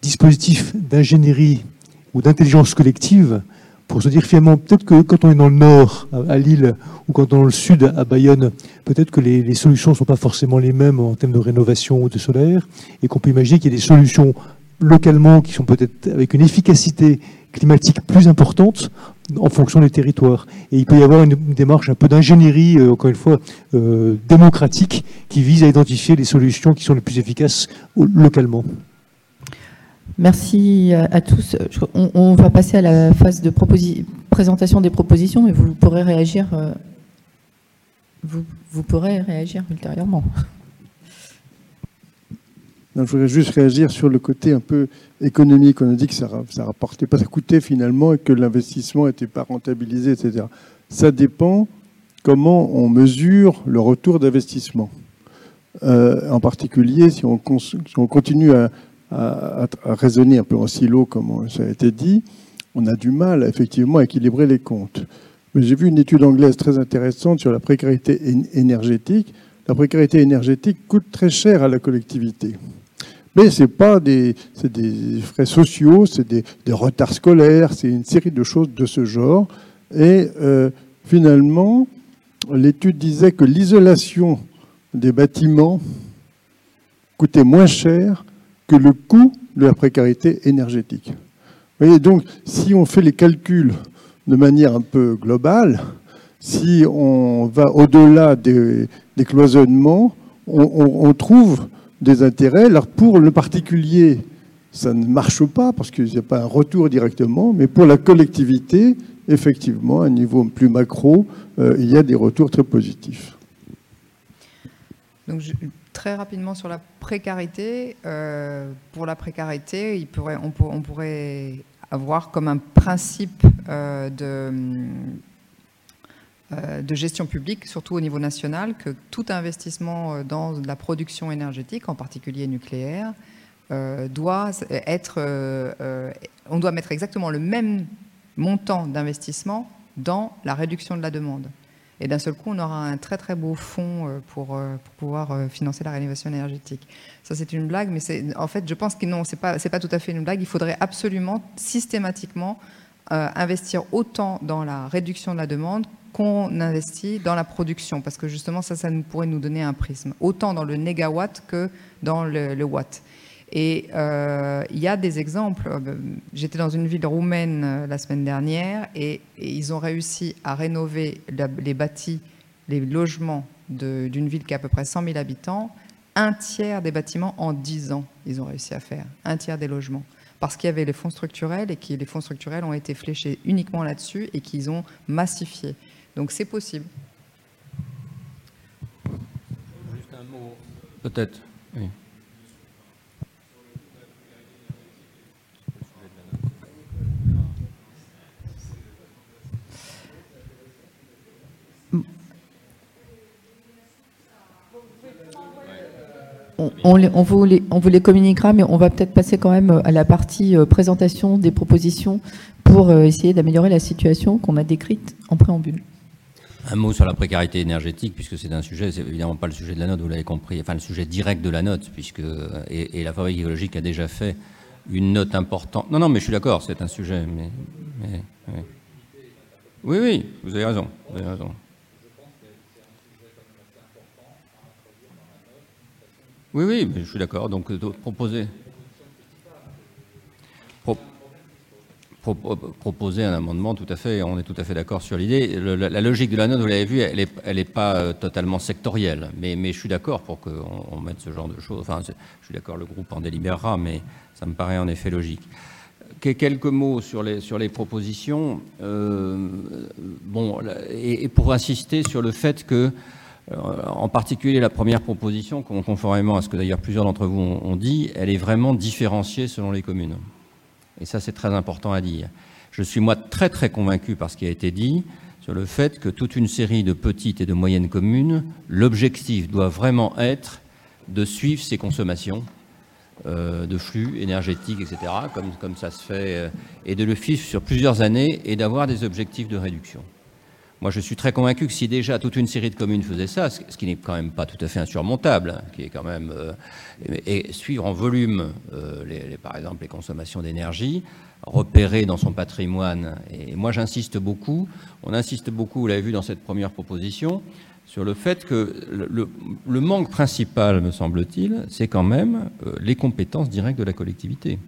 dispositif d'ingénierie ou d'intelligence collective pour se dire finalement, peut-être que quand on est dans le nord, à Lille, ou quand on est dans le sud, à Bayonne, peut-être que les, solutions ne sont pas forcément les mêmes en termes de rénovation ou de solaire, et qu'on peut imaginer qu'il y a des solutions localement qui sont peut-être avec une efficacité climatique plus importante en fonction des territoires. Et il peut y avoir une, démarche un peu d'ingénierie, euh, encore une fois, euh, démocratique, qui vise à identifier les solutions qui sont les plus efficaces localement. Merci à, tous. On, va passer à la phase de présentation des propositions, mais vous pourrez réagir. Euh, vous, pourrez réagir ultérieurement. je voudrais juste réagir sur le côté un peu économique. On a dit que ça, ça rapportait pas, ça coûtait finalement et que l'investissement n'était pas rentabilisé, etc. Ça dépend comment on mesure le retour d'investissement. Euh, en particulier, si on, continue à, raisonner un peu en silo, comme ça a été dit, on a du mal effectivement à équilibrer les comptes. J'ai vu une étude anglaise très intéressante sur la précarité énergétique. La précarité énergétique coûte très cher à la collectivité. Mais ce n'est pas des, des, frais sociaux, c'est des, retards scolaires, c'est une série de choses de ce genre. Et euh, finalement, l'étude disait que l'isolation des bâtiments coûtait moins cher que le coût de la précarité énergétique. Vous voyez, donc, si on fait les calculs de manière un peu globale, si on va au-delà des, cloisonnements, on, trouve des intérêts. Alors pour le particulier, ça ne marche pas parce qu'il n'y a pas un retour directement, mais pour la collectivité, effectivement, à un niveau plus macro, euh, il y a des retours très positifs. Très rapidement sur la précarité. Euh, pour la précarité, on, pourrait avoir comme un principe euh, de, de, gestion publique, surtout au niveau national, que tout investissement dans la production énergétique, en particulier nucléaire, doit être, on doit mettre exactement le même montant d'investissement dans la réduction de la demande. Et d'un seul coup, on aura un très très beau fonds euh, pour, euh, pour pouvoir euh, financer la rénovation énergétique. Ça, c'est une blague, mais en fait, je pense que non, ce n'est pas, tout à fait une blague. Il faudrait absolument systématiquement investir autant dans la réduction de la demande qu'on investit dans la production, parce que justement, ça, ça pourrait nous donner un prisme, autant dans le négawatt que dans le watt. Et euh, il y a des exemples. Euh, j'étais dans une ville roumaine euh, la semaine dernière et, ils ont réussi à rénover les bâtis, les logements d'une ville qui a à peu près 100 000 habitants. Un tiers des bâtiments en 10 ans, ils ont réussi à faire. Un tiers des logements. Parce qu'il y avait les fonds structurels et que les fonds structurels ont été fléchés uniquement là-dessus et qu'ils ont massifié. Donc c'est possible. Juste un mot. Peut-être. Oui. On, vous les, communiquera, mais on va peut-être passer quand même à la partie euh, présentation des propositions pour euh, essayer d'améliorer la situation qu'on a décrite en préambule. Un mot sur la précarité énergétique, puisque c'est un sujet, c'est évidemment pas le sujet de la note, vous l'avez compris, enfin le sujet direct de la note, puisque et, la fabrique écologique a déjà fait une note importante. Non, non, mais je suis d'accord, c'est un sujet, mais, oui, oui, vous avez raison, vous avez raison. Oui, oui, je suis d'accord. Donc, euh, proposer. proposer un amendement, tout à fait, on est tout à fait d'accord sur l'idée. La, logique de la note, vous l'avez vu, elle n'est elle pas euh, totalement sectorielle, mais, mais je suis d'accord pour qu'on mette ce genre de choses. Enfin, je suis d'accord, le groupe en délibérera, mais ça me paraît en effet logique. Quelques mots sur les, sur les propositions. Euh, bon, et, pour insister sur le fait que euh, en particulier, la première proposition, conformément à ce que d'ailleurs plusieurs d'entre vous ont dit, elle est vraiment différenciée selon les communes. Et ça, c'est très important à dire. Je suis moi très très convaincu par ce qui a été dit sur le fait que toute une série de petites et de moyennes communes, l'objectif doit vraiment être de suivre ces consommations euh, de flux énergétiques, etc., comme, comme ça se fait, euh, et de le suivre sur plusieurs années et d'avoir des objectifs de réduction. Moi, je suis très convaincu que si déjà toute une série de communes faisaient ça, ce qui n'est quand même pas tout à fait insurmontable, hein, qui est quand même euh, et suivre en volume, euh, par exemple, les consommations d'énergie, repérer dans son patrimoine. Et moi, j'insiste beaucoup. On insiste beaucoup, vous l'avez vu dans cette première proposition, sur le fait que le, manque principal, me semble-t-il, c'est quand même euh, les compétences directes de la collectivité.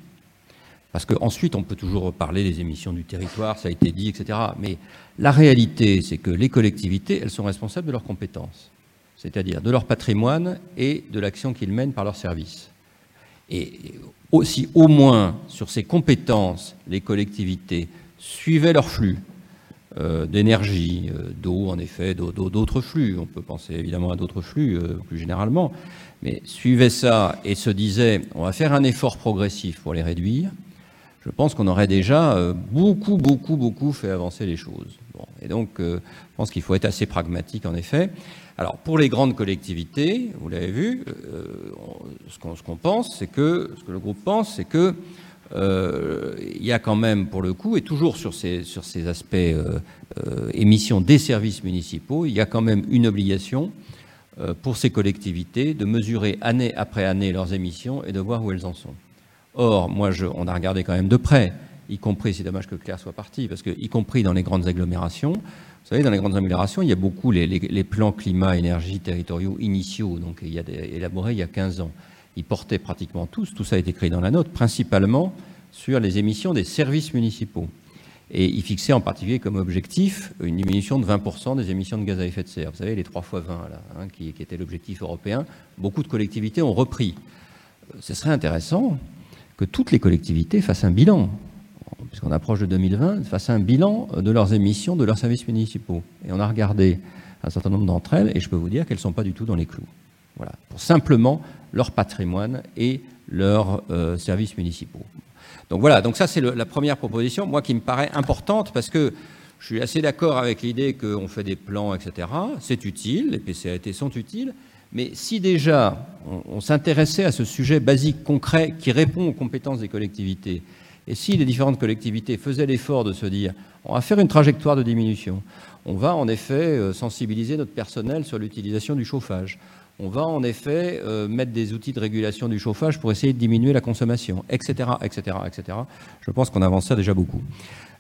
Parce qu'ensuite, on peut toujours reparler des émissions du territoire, ça a été dit, etc. Mais la réalité, c'est que les collectivités, elles sont responsables de leurs compétences, c'est-à-dire de leur patrimoine et de l'action qu'ils mènent par leurs services. Et aussi, au moins, sur ces compétences, les collectivités suivaient leur flux, d'énergie, d'eau en effet, d'autres flux. On peut penser évidemment à d'autres flux plus généralement, mais suivait ça et se disait on va faire un effort progressif pour les réduire, je pense qu'on aurait déjà beaucoup, beaucoup, beaucoup fait avancer les choses. et donc, je pense qu'il faut être assez pragmatique en effet. Alors, pour les grandes collectivités, vous l'avez vu, euh, ce qu'on pense, c'est que, ce que le groupe pense, c'est que euh, il y a quand même, pour le coup, et toujours sur ces, aspects euh, émissions des services municipaux, il y a quand même une obligation pour ces collectivités de mesurer année après année leurs émissions et de voir où elles en sont. Or, moi, je, on a regardé quand même de près, y compris, c'est dommage que Claire soit partie, parce que y compris dans les grandes agglomérations, vous savez, dans les grandes améliorations, il y a beaucoup les, plans climat-énergie territoriaux initiaux, donc il y a élaborés il y a 15 ans. Ils portaient pratiquement tous, tout ça a été créé dans la note, principalement sur les émissions des services municipaux. Et ils fixaient en particulier comme objectif une diminution de 20% des émissions de gaz à effet de serre. Vous savez, les 3 fois 20, là, hein, qui, qui était l'objectif européen. Beaucoup de collectivités ont repris. Ce serait intéressant que toutes les collectivités fassent un bilan puisqu'on approche de 2020, fassent un bilan de leurs émissions de leurs services municipaux. Et on a regardé un certain nombre d'entre elles, et je peux vous dire qu'elles ne sont pas du tout dans les clous. Voilà, pour simplement leur patrimoine et leurs euh, services municipaux. Donc voilà, donc ça c'est la première proposition, moi qui me paraît importante, parce que je suis assez d'accord avec l'idée qu'on fait des plans, etc. C'est utile, les PCAT sont utiles, mais si déjà on s'intéressait à ce sujet basique, concret, qui répond aux compétences des collectivités, et si les différentes collectivités faisaient l'effort de se dire on va faire une trajectoire de diminution, on va en effet euh, sensibiliser notre personnel sur l'utilisation du chauffage, on va en effet euh, mettre des outils de régulation du chauffage pour essayer de diminuer la consommation, etc., etc., etc. Je pense qu'on avance déjà beaucoup.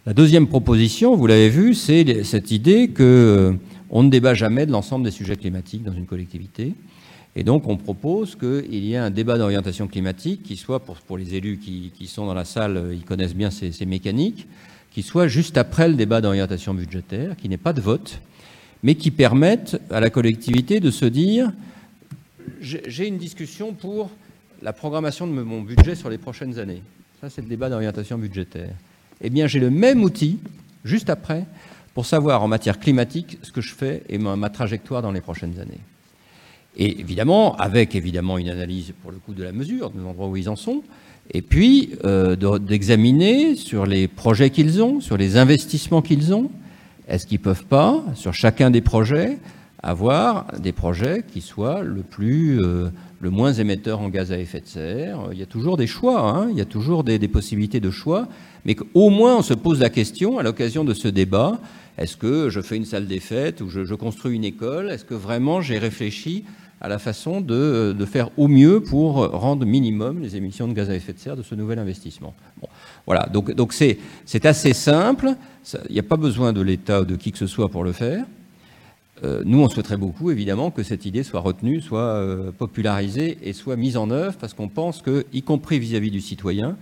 La deuxième proposition, vous l'avez vu, c'est cette idée qu'on euh, ne débat jamais de l'ensemble des sujets climatiques dans une collectivité. Et donc, on propose qu'il y ait un débat d'orientation climatique qui soit, pour, les élus qui, sont dans la salle, euh, ils connaissent bien ces, mécaniques, qui soit juste après le débat d'orientation budgétaire, qui n'ait pas de vote, mais qui permette à la collectivité de se dire j'ai une discussion pour la programmation de mon budget sur les prochaines années. Ça, c'est le débat d'orientation budgétaire. Eh bien, j'ai le même outil, juste après, pour savoir en matière climatique ce que je fais et ma trajectoire dans les prochaines années. Et évidemment, avec évidemment une analyse pour le coup de la mesure, de l'endroit où ils en sont, et puis euh, d'examiner sur les projets qu'ils ont, sur les investissements qu'ils ont, est-ce qu'ils peuvent pas, sur chacun des projets, avoir des projets qui soient le plus, euh, le moins émetteurs en gaz à effet de serre. Il y a toujours des choix, hein, il y a toujours des, possibilités de choix, mais qu'au moins on se pose la question à l'occasion de ce débat est-ce que je fais une salle des fêtes ou je, construis une école? Est-ce que vraiment j'ai réfléchi à la façon de, faire au mieux pour rendre minimum les émissions de gaz à effet de serre de ce nouvel investissement? voilà, donc donc c'est assez simple. Il n'y a pas besoin de l'État ou de qui que ce soit pour le faire. Euh, nous, on souhaiterait beaucoup, évidemment, que cette idée soit retenue, soit euh, popularisée et soit mise en œuvre, parce qu'on pense que, y compris vis-à-vis -vis du citoyen,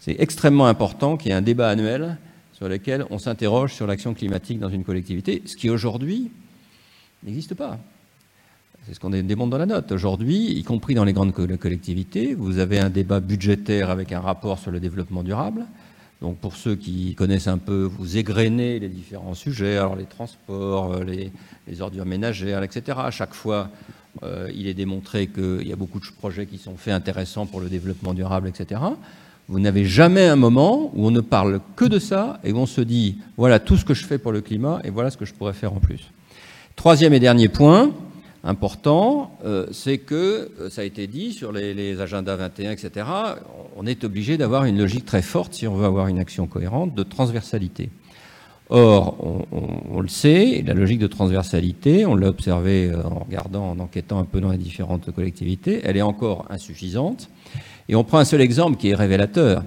c'est extrêmement important qu'il y ait un débat annuel sur lequel on s'interroge sur l'action climatique dans une collectivité, ce qui aujourd'hui n'existe pas. C'est ce qu'on démontre dans la note. Aujourd'hui, y compris dans les grandes collectivités, vous avez un débat budgétaire avec un rapport sur le développement durable. Donc pour ceux qui connaissent un peu, vous égrenez les différents sujets, alors les transports, euh, les, ordures ménagères, etc. À chaque fois, euh, il est démontré qu'il y a beaucoup de projets qui sont faits intéressants pour le développement durable, etc. Vous n'avez jamais un moment où on ne parle que de ça et où on se dit, voilà tout ce que je fais pour le climat et voilà ce que je pourrais faire en plus. Troisième et dernier point, important, euh, c'est que, euh, ça a été dit sur les, agendas 21, etc., on est obligé d'avoir une logique très forte, si on veut avoir une action cohérente, de transversalité. Or, on, le sait, la logique de transversalité, on l'a observé euh, en regardant, en enquêtant un peu dans les différentes collectivités, elle est encore insuffisante. Et on prend un seul exemple qui est révélateur.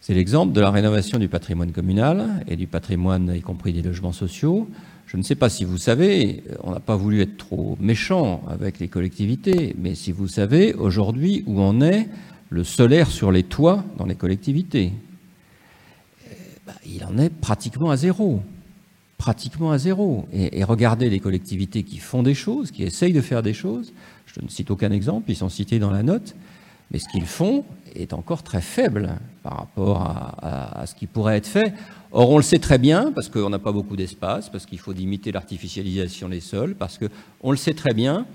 C'est l'exemple de la rénovation du patrimoine communal et du patrimoine, y compris des logements sociaux. Je ne sais pas si vous savez, on n'a pas voulu être trop méchant avec les collectivités, mais si vous savez aujourd'hui où en est le solaire sur les toits dans les collectivités, eh ben, il en est pratiquement à zéro. Pratiquement à zéro. Et, regardez les collectivités qui font des choses, qui essayent de faire des choses. Je ne cite aucun exemple, ils sont cités dans la note. Mais ce qu'ils font est encore très faible par rapport à, ce qui pourrait être fait. Or, on le sait très bien, parce qu'on n'a pas beaucoup d'espace, parce qu'il faut limiter l'artificialisation des sols, parce qu'on le sait très bien,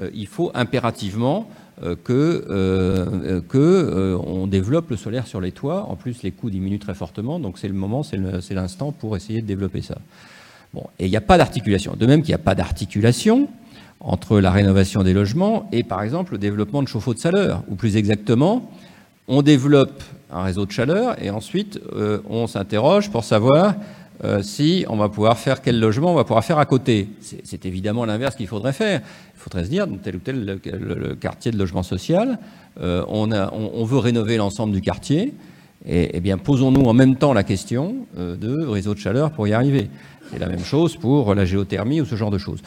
euh, il faut impérativement euh, que, euh, on développe le solaire sur les toits. En plus, les coûts diminuent très fortement, donc c'est le moment, c'est l'instant pour essayer de développer ça. Bon, et il n'y a pas d'articulation. De même qu'il n'y a pas d'articulation entre la rénovation des logements et, par exemple, le développement de chauffe-eau de chaleur, ou plus exactement, on développe un réseau de chaleur et ensuite euh, on s'interroge pour savoir euh, si on va pouvoir faire quel logement on va pouvoir faire à côté. C'est évidemment l'inverse qu'il faudrait faire. Il faudrait se dire, dans tel ou tel quartier de logement social, euh, on, veut rénover l'ensemble du quartier, et, eh bien posons-nous en même temps la question de réseau de chaleur pour y arriver. C'est la même chose pour la géothermie ou ce genre de choses.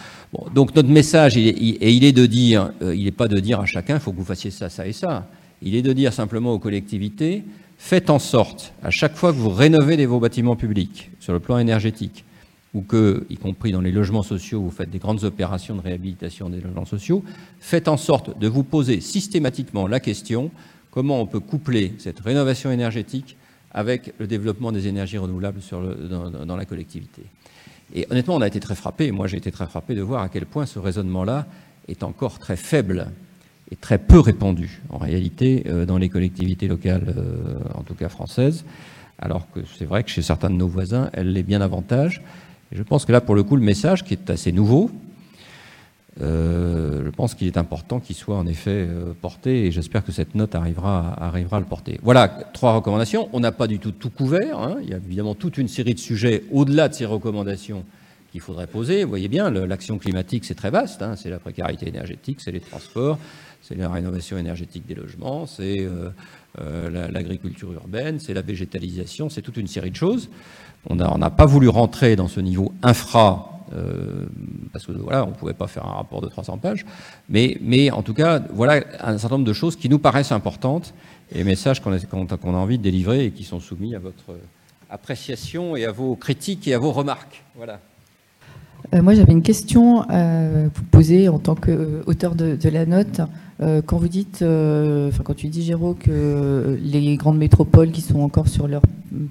Donc notre message, il est de dire, il n'est pas de dire à chacun, il faut que vous fassiez ça, ça et ça. Il est de dire simplement aux collectivités, faites en sorte, à chaque fois que vous rénovez vos bâtiments publics sur le plan énergétique, ou que, y compris dans les logements sociaux, vous faites des grandes opérations de réhabilitation des logements sociaux, faites en sorte de vous poser systématiquement la question comment on peut coupler cette rénovation énergétique avec le développement des énergies renouvelables dans, la collectivité. Et honnêtement, on a été très frappé, moi j'ai été très frappé de voir à quel point ce raisonnement-là est encore très faible est très peu répandue en réalité euh, dans les collectivités locales, euh, en tout cas françaises, alors que c'est vrai que chez certains de nos voisins, elle l'est bien davantage. Je pense que là, pour le coup, le message, qui est assez nouveau, euh, je pense qu'il est important qu'il soit en effet porté et j'espère que cette note arrivera, arrivera à le porter. Voilà, trois recommandations. On n'a pas du tout tout couvert. Hein. Il y a évidemment toute une série de sujets au-delà de ces recommandations qu'il faudrait poser. Vous voyez bien, l'action climatique, c'est très vaste. Hein. C'est la précarité énergétique, c'est les transports, c'est la rénovation énergétique des logements, c'est euh, euh, l'agriculture urbaine, c'est la végétalisation, c'est toute une série de choses. On n'a pas voulu rentrer dans ce niveau infra, euh, parce que voilà, on ne pouvait pas faire un rapport de 300 pages, mais, en tout cas, voilà un certain nombre de choses qui nous paraissent importantes et messages qu'on a, envie de délivrer et qui sont soumis à votre appréciation et à vos critiques et à vos remarques. Voilà. moi, j'avais une question à vous poser en tant qu'auteur de, la note. Euh, quand vous dites, euh, enfin quand tu dis Géraud que les grandes métropoles qui sont encore sur leur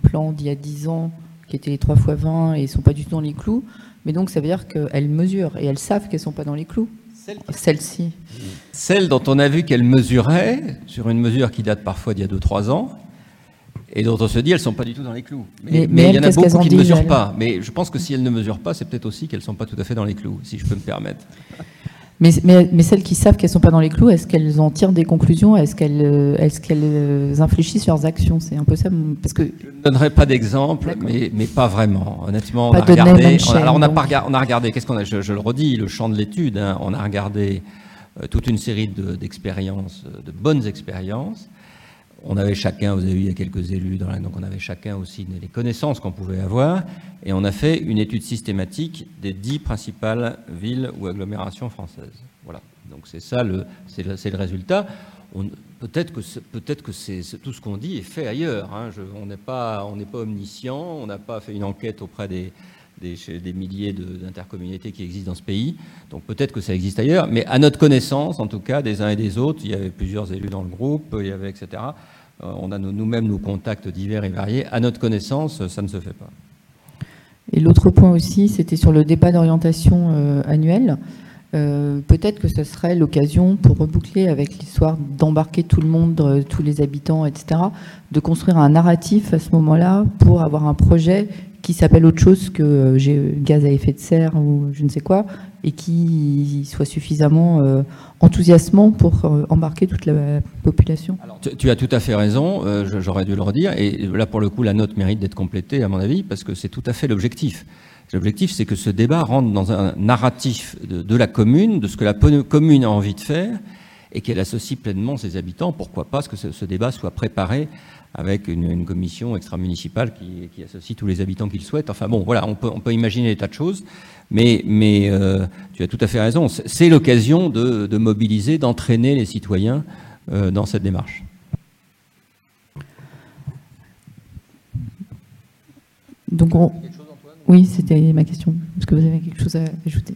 plan d'il y a 10 ans, qui étaient les 3 fois 20 et ne sont pas du tout dans les clous, mais donc ça veut dire qu'elles mesurent et elles savent qu'elles ne sont pas dans les clous. Celles-ci. Celles dont on a vu qu'elles mesuraient, sur une mesure qui date parfois d'il y a 2-3 ans, et dont on se dit elles ne sont pas du tout dans les clous. Mais, il y en a beaucoup qui ne mesurent pas. Mais je pense que si elles ne mesurent pas, c'est peut-être aussi qu'elles ne sont pas tout à fait dans les clous, si je peux me permettre. Mais, mais, celles qui savent qu'elles ne sont pas dans les clous, est-ce qu'elles en tirent des conclusions? Est-ce qu'elles euh, est qu'elles euh, infléchissent sur leurs actions? C'est un peu ça. Parce que... Je ne donnerai pas d'exemple, mais, mais, pas vraiment. Honnêtement, on a regardé. On alors on a, pas, on a regardé, qu'est-ce qu'on a je, le redis, le champ de l'étude. Hein, on a regardé euh, toute une série d'expériences, de, de bonnes expériences. On avait chacun, vous avez vu, il y a quelques élus, dans donc on avait chacun aussi les connaissances qu'on pouvait avoir, et on a fait une étude systématique des dix principales villes ou agglomérations françaises. Voilà. Donc c'est ça, c'est le, le, résultat. Peut-être que, peut-être que c'est, tout ce qu'on dit est fait ailleurs. Hein. on n'est pas, pas omniscient, on n'a pas fait une enquête auprès des, des, des milliers d'intercommunautés qui existent dans ce pays. Donc peut-être que ça existe ailleurs, mais à notre connaissance, en tout cas, des uns et des autres, il y avait plusieurs élus dans le groupe, il y avait etc. Euh, on a nous-mêmes nos contacts divers et variés. À notre connaissance, ça ne se fait pas. Et l'autre point aussi, c'était sur le débat d'orientation euh, annuel. Euh, peut-être que ce serait l'occasion pour reboucler avec l'histoire d'embarquer tout le monde, tous les habitants, etc., de construire un narratif à ce moment-là pour avoir un projet qui s'appelle autre chose que euh, gaz à effet de serre ou je ne sais quoi, et qui soit suffisamment euh, enthousiasmant pour euh, embarquer toute la population. tu, as tout à fait raison, j'aurais dû le redire, et là pour le coup la note mérite d'être complétée à mon avis, parce que c'est tout à fait l'objectif. L'objectif c'est que ce débat rentre dans un narratif de, la commune, de ce que la commune a envie de faire, et qu'elle associe pleinement ses habitants, pourquoi pas, que ce débat soit préparé avec une, commission extra-municipale qui, associe tous les habitants qu'ils souhaitent. Enfin bon, voilà, on peut, on peut imaginer des tas de choses, mais, euh, tu as tout à fait raison. C'est l'occasion de, mobiliser, d'entraîner les citoyens euh, dans cette démarche. Donc Oui, c'était ma question. Est-ce que vous avez quelque chose à ajouter?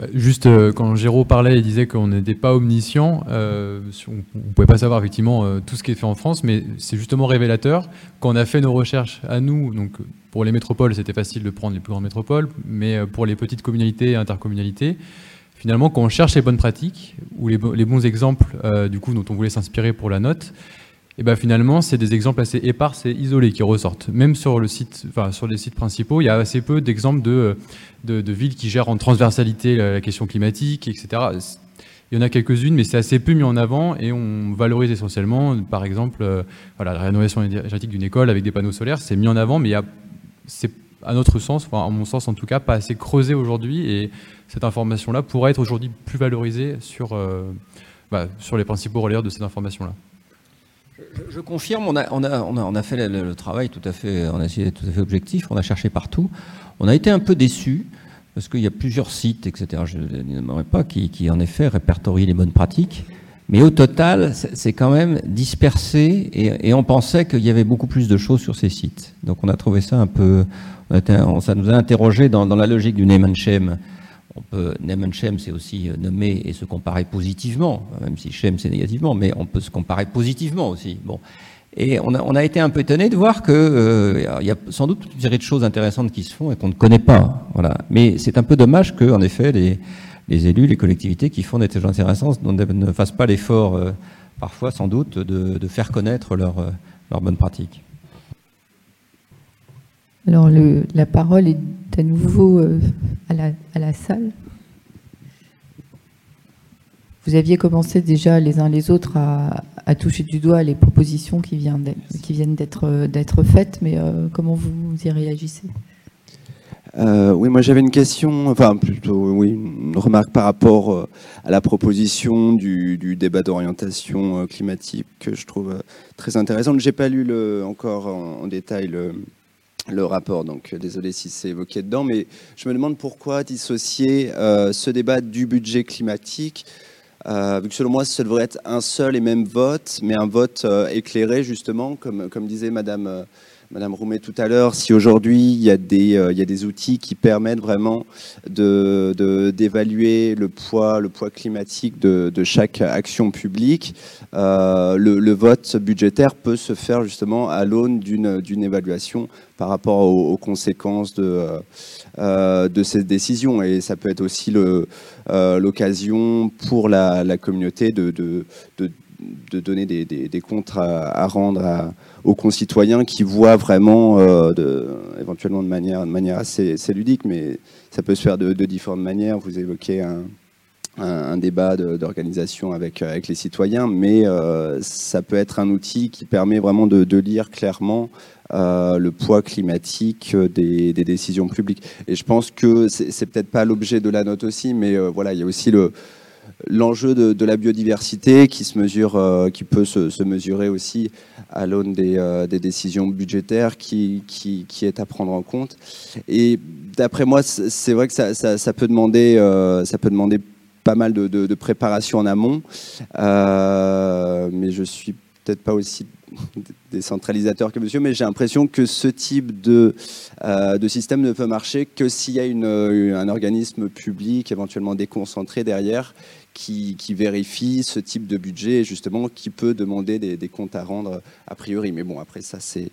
Bah, juste quand Géraud parlait, il disait qu'on n'était pas omniscient. on ne pouvait pas savoir effectivement tout ce qui est fait en France, mais c'est justement révélateur. Quand on a fait nos recherches à nous, pour les métropoles, c'était facile de prendre les plus grandes métropoles, mais pour les petites communalités et intercommunalités, finalement, quand on cherche les bonnes pratiques ou les, bons exemples du coup dont on voulait s'inspirer pour la note, et ben finalement, c'est des exemples assez épars et isolés qui ressortent. Même sur, le site, enfin, sur les sites principaux, il y a assez peu d'exemples de, de, villes qui gèrent en transversalité la, question climatique, etc. Il y en a quelques-unes, mais c'est assez peu mis en avant et on valorise essentiellement, par exemple, euh, voilà, la rénovation énergétique d'une école avec des panneaux solaires, c'est mis en avant, mais c'est à notre sens, enfin, à mon sens en tout cas, pas assez creusé aujourd'hui et cette information-là pourrait être aujourd'hui plus valorisée sur, euh, bah, sur les principaux relayeurs de cette information-là. Je, confirme, on a, on, on, fait le, travail tout à fait, on a essayé tout à fait objectif, on a cherché partout. On a été un peu déçus parce qu'il y a plusieurs sites, etc. Je ne nommerai pas qui, en effet répertorient les bonnes pratiques. Mais au total, c'est quand même dispersé et, on pensait qu'il y avait beaucoup plus de choses sur ces sites. Donc on a trouvé ça un peu, ça nous a interrogé dans, dans la logique du name and shame on peut, name and shame, c'est aussi euh, nommer et se comparer positivement, même si shame c'est négativement, mais on peut se comparer positivement aussi. Bon. Et on a, été un peu étonné de voir que euh, il y a sans doute une série de choses intéressantes qui se font et qu'on ne connaît pas. Voilà. Mais c'est un peu dommage que, en effet, les, les, élus, les collectivités qui font des choses intéressantes ne fassent pas l'effort, euh, parfois sans doute, de, de faire connaître leurs leur bonnes pratiques. Alors le, la parole est à nouveau euh, à, la, salle. Vous aviez commencé déjà les uns les autres à, toucher du doigt les propositions qui, viennent d'être faites, mais euh, comment vous y réagissez? Euh, oui, moi j'avais une question, enfin plutôt oui, une remarque par rapport à la proposition du, du débat d'orientation climatique que je trouve très intéressante. J'ai pas lu le, encore en, en détail le, le rapport. Donc, euh, désolé si c'est évoqué dedans, mais je me demande pourquoi dissocier euh, ce débat du budget climatique, euh, vu que selon moi, ce devrait être un seul et même vote, mais un vote éclairé, justement, comme, comme disait Madame. Madame Roumet tout à l'heure, si aujourd'hui il, y a des, des outils qui permettent vraiment d'évaluer de, le, poids, le poids climatique de, chaque action publique, le, le, vote budgétaire peut se faire justement à l'aune d'une évaluation par rapport aux, conséquences de, euh, euh, ces décisions. Et ça peut être aussi euh, l'occasion pour la, communauté de, de, donner des, des, comptes à, rendre aux concitoyens qui voient vraiment, de, éventuellement de manière, de manière assez, ludique, mais ça peut se faire de, différentes manières. Vous évoquez un, un, débat d'organisation avec, avec les citoyens, mais ça peut être un outil qui permet vraiment de, lire clairement euh, le poids climatique euh, des, décisions publiques. Et je pense que c'est peut-être pas l'objet de la note aussi, mais euh, voilà, il y a aussi le l'enjeu de, la biodiversité qui se mesure, qui peut se, mesurer aussi à l'aune des, décisions budgétaires qui, qui, est à prendre en compte. Et d'après moi, c'est vrai que ça, ça, peut demander, ça peut demander pas mal de, préparation en amont, mais je suis peut-être pas aussi décentralisateur que monsieur, mais j'ai l'impression que ce type de, euh, de système ne peut marcher que s'il y a une, euh, un organisme public, éventuellement déconcentré derrière, qui, vérifie ce type de budget et justement qui peut demander des, comptes à rendre a priori. Mais bon, après ça, c'est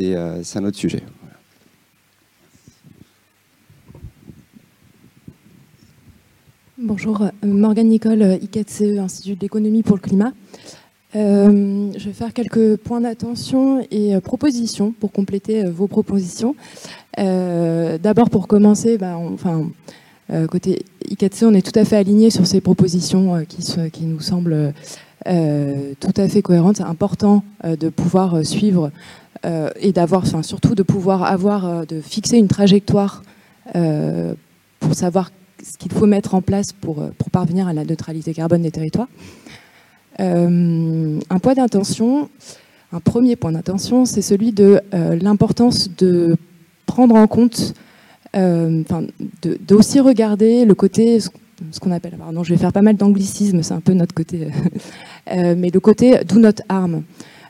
euh, un autre sujet. Bonjour, Morgane Nicole, ICATCE, Institut d'économie pour le climat. Euh, je vais faire quelques points d'attention et euh, propositions pour compléter euh, vos propositions. D'abord, pour commencer, bah, enfin, côté ICATC, on est tout à fait aligné sur ces propositions qui, qui, nous semblent tout à fait cohérentes. C'est important de pouvoir suivre et d'avoir, enfin, surtout de pouvoir avoir, de fixer une trajectoire pour savoir ce qu'il faut mettre en place pour, parvenir à la neutralité carbone des territoires. Euh, un point d'intention, un premier point d'intention, c'est celui de euh, l'importance de prendre en compte, euh, d'aussi regarder le côté, ce qu'on appelle, je vais faire pas mal d'anglicisme, c'est un peu notre côté, (laughs) mais le côté do not harm.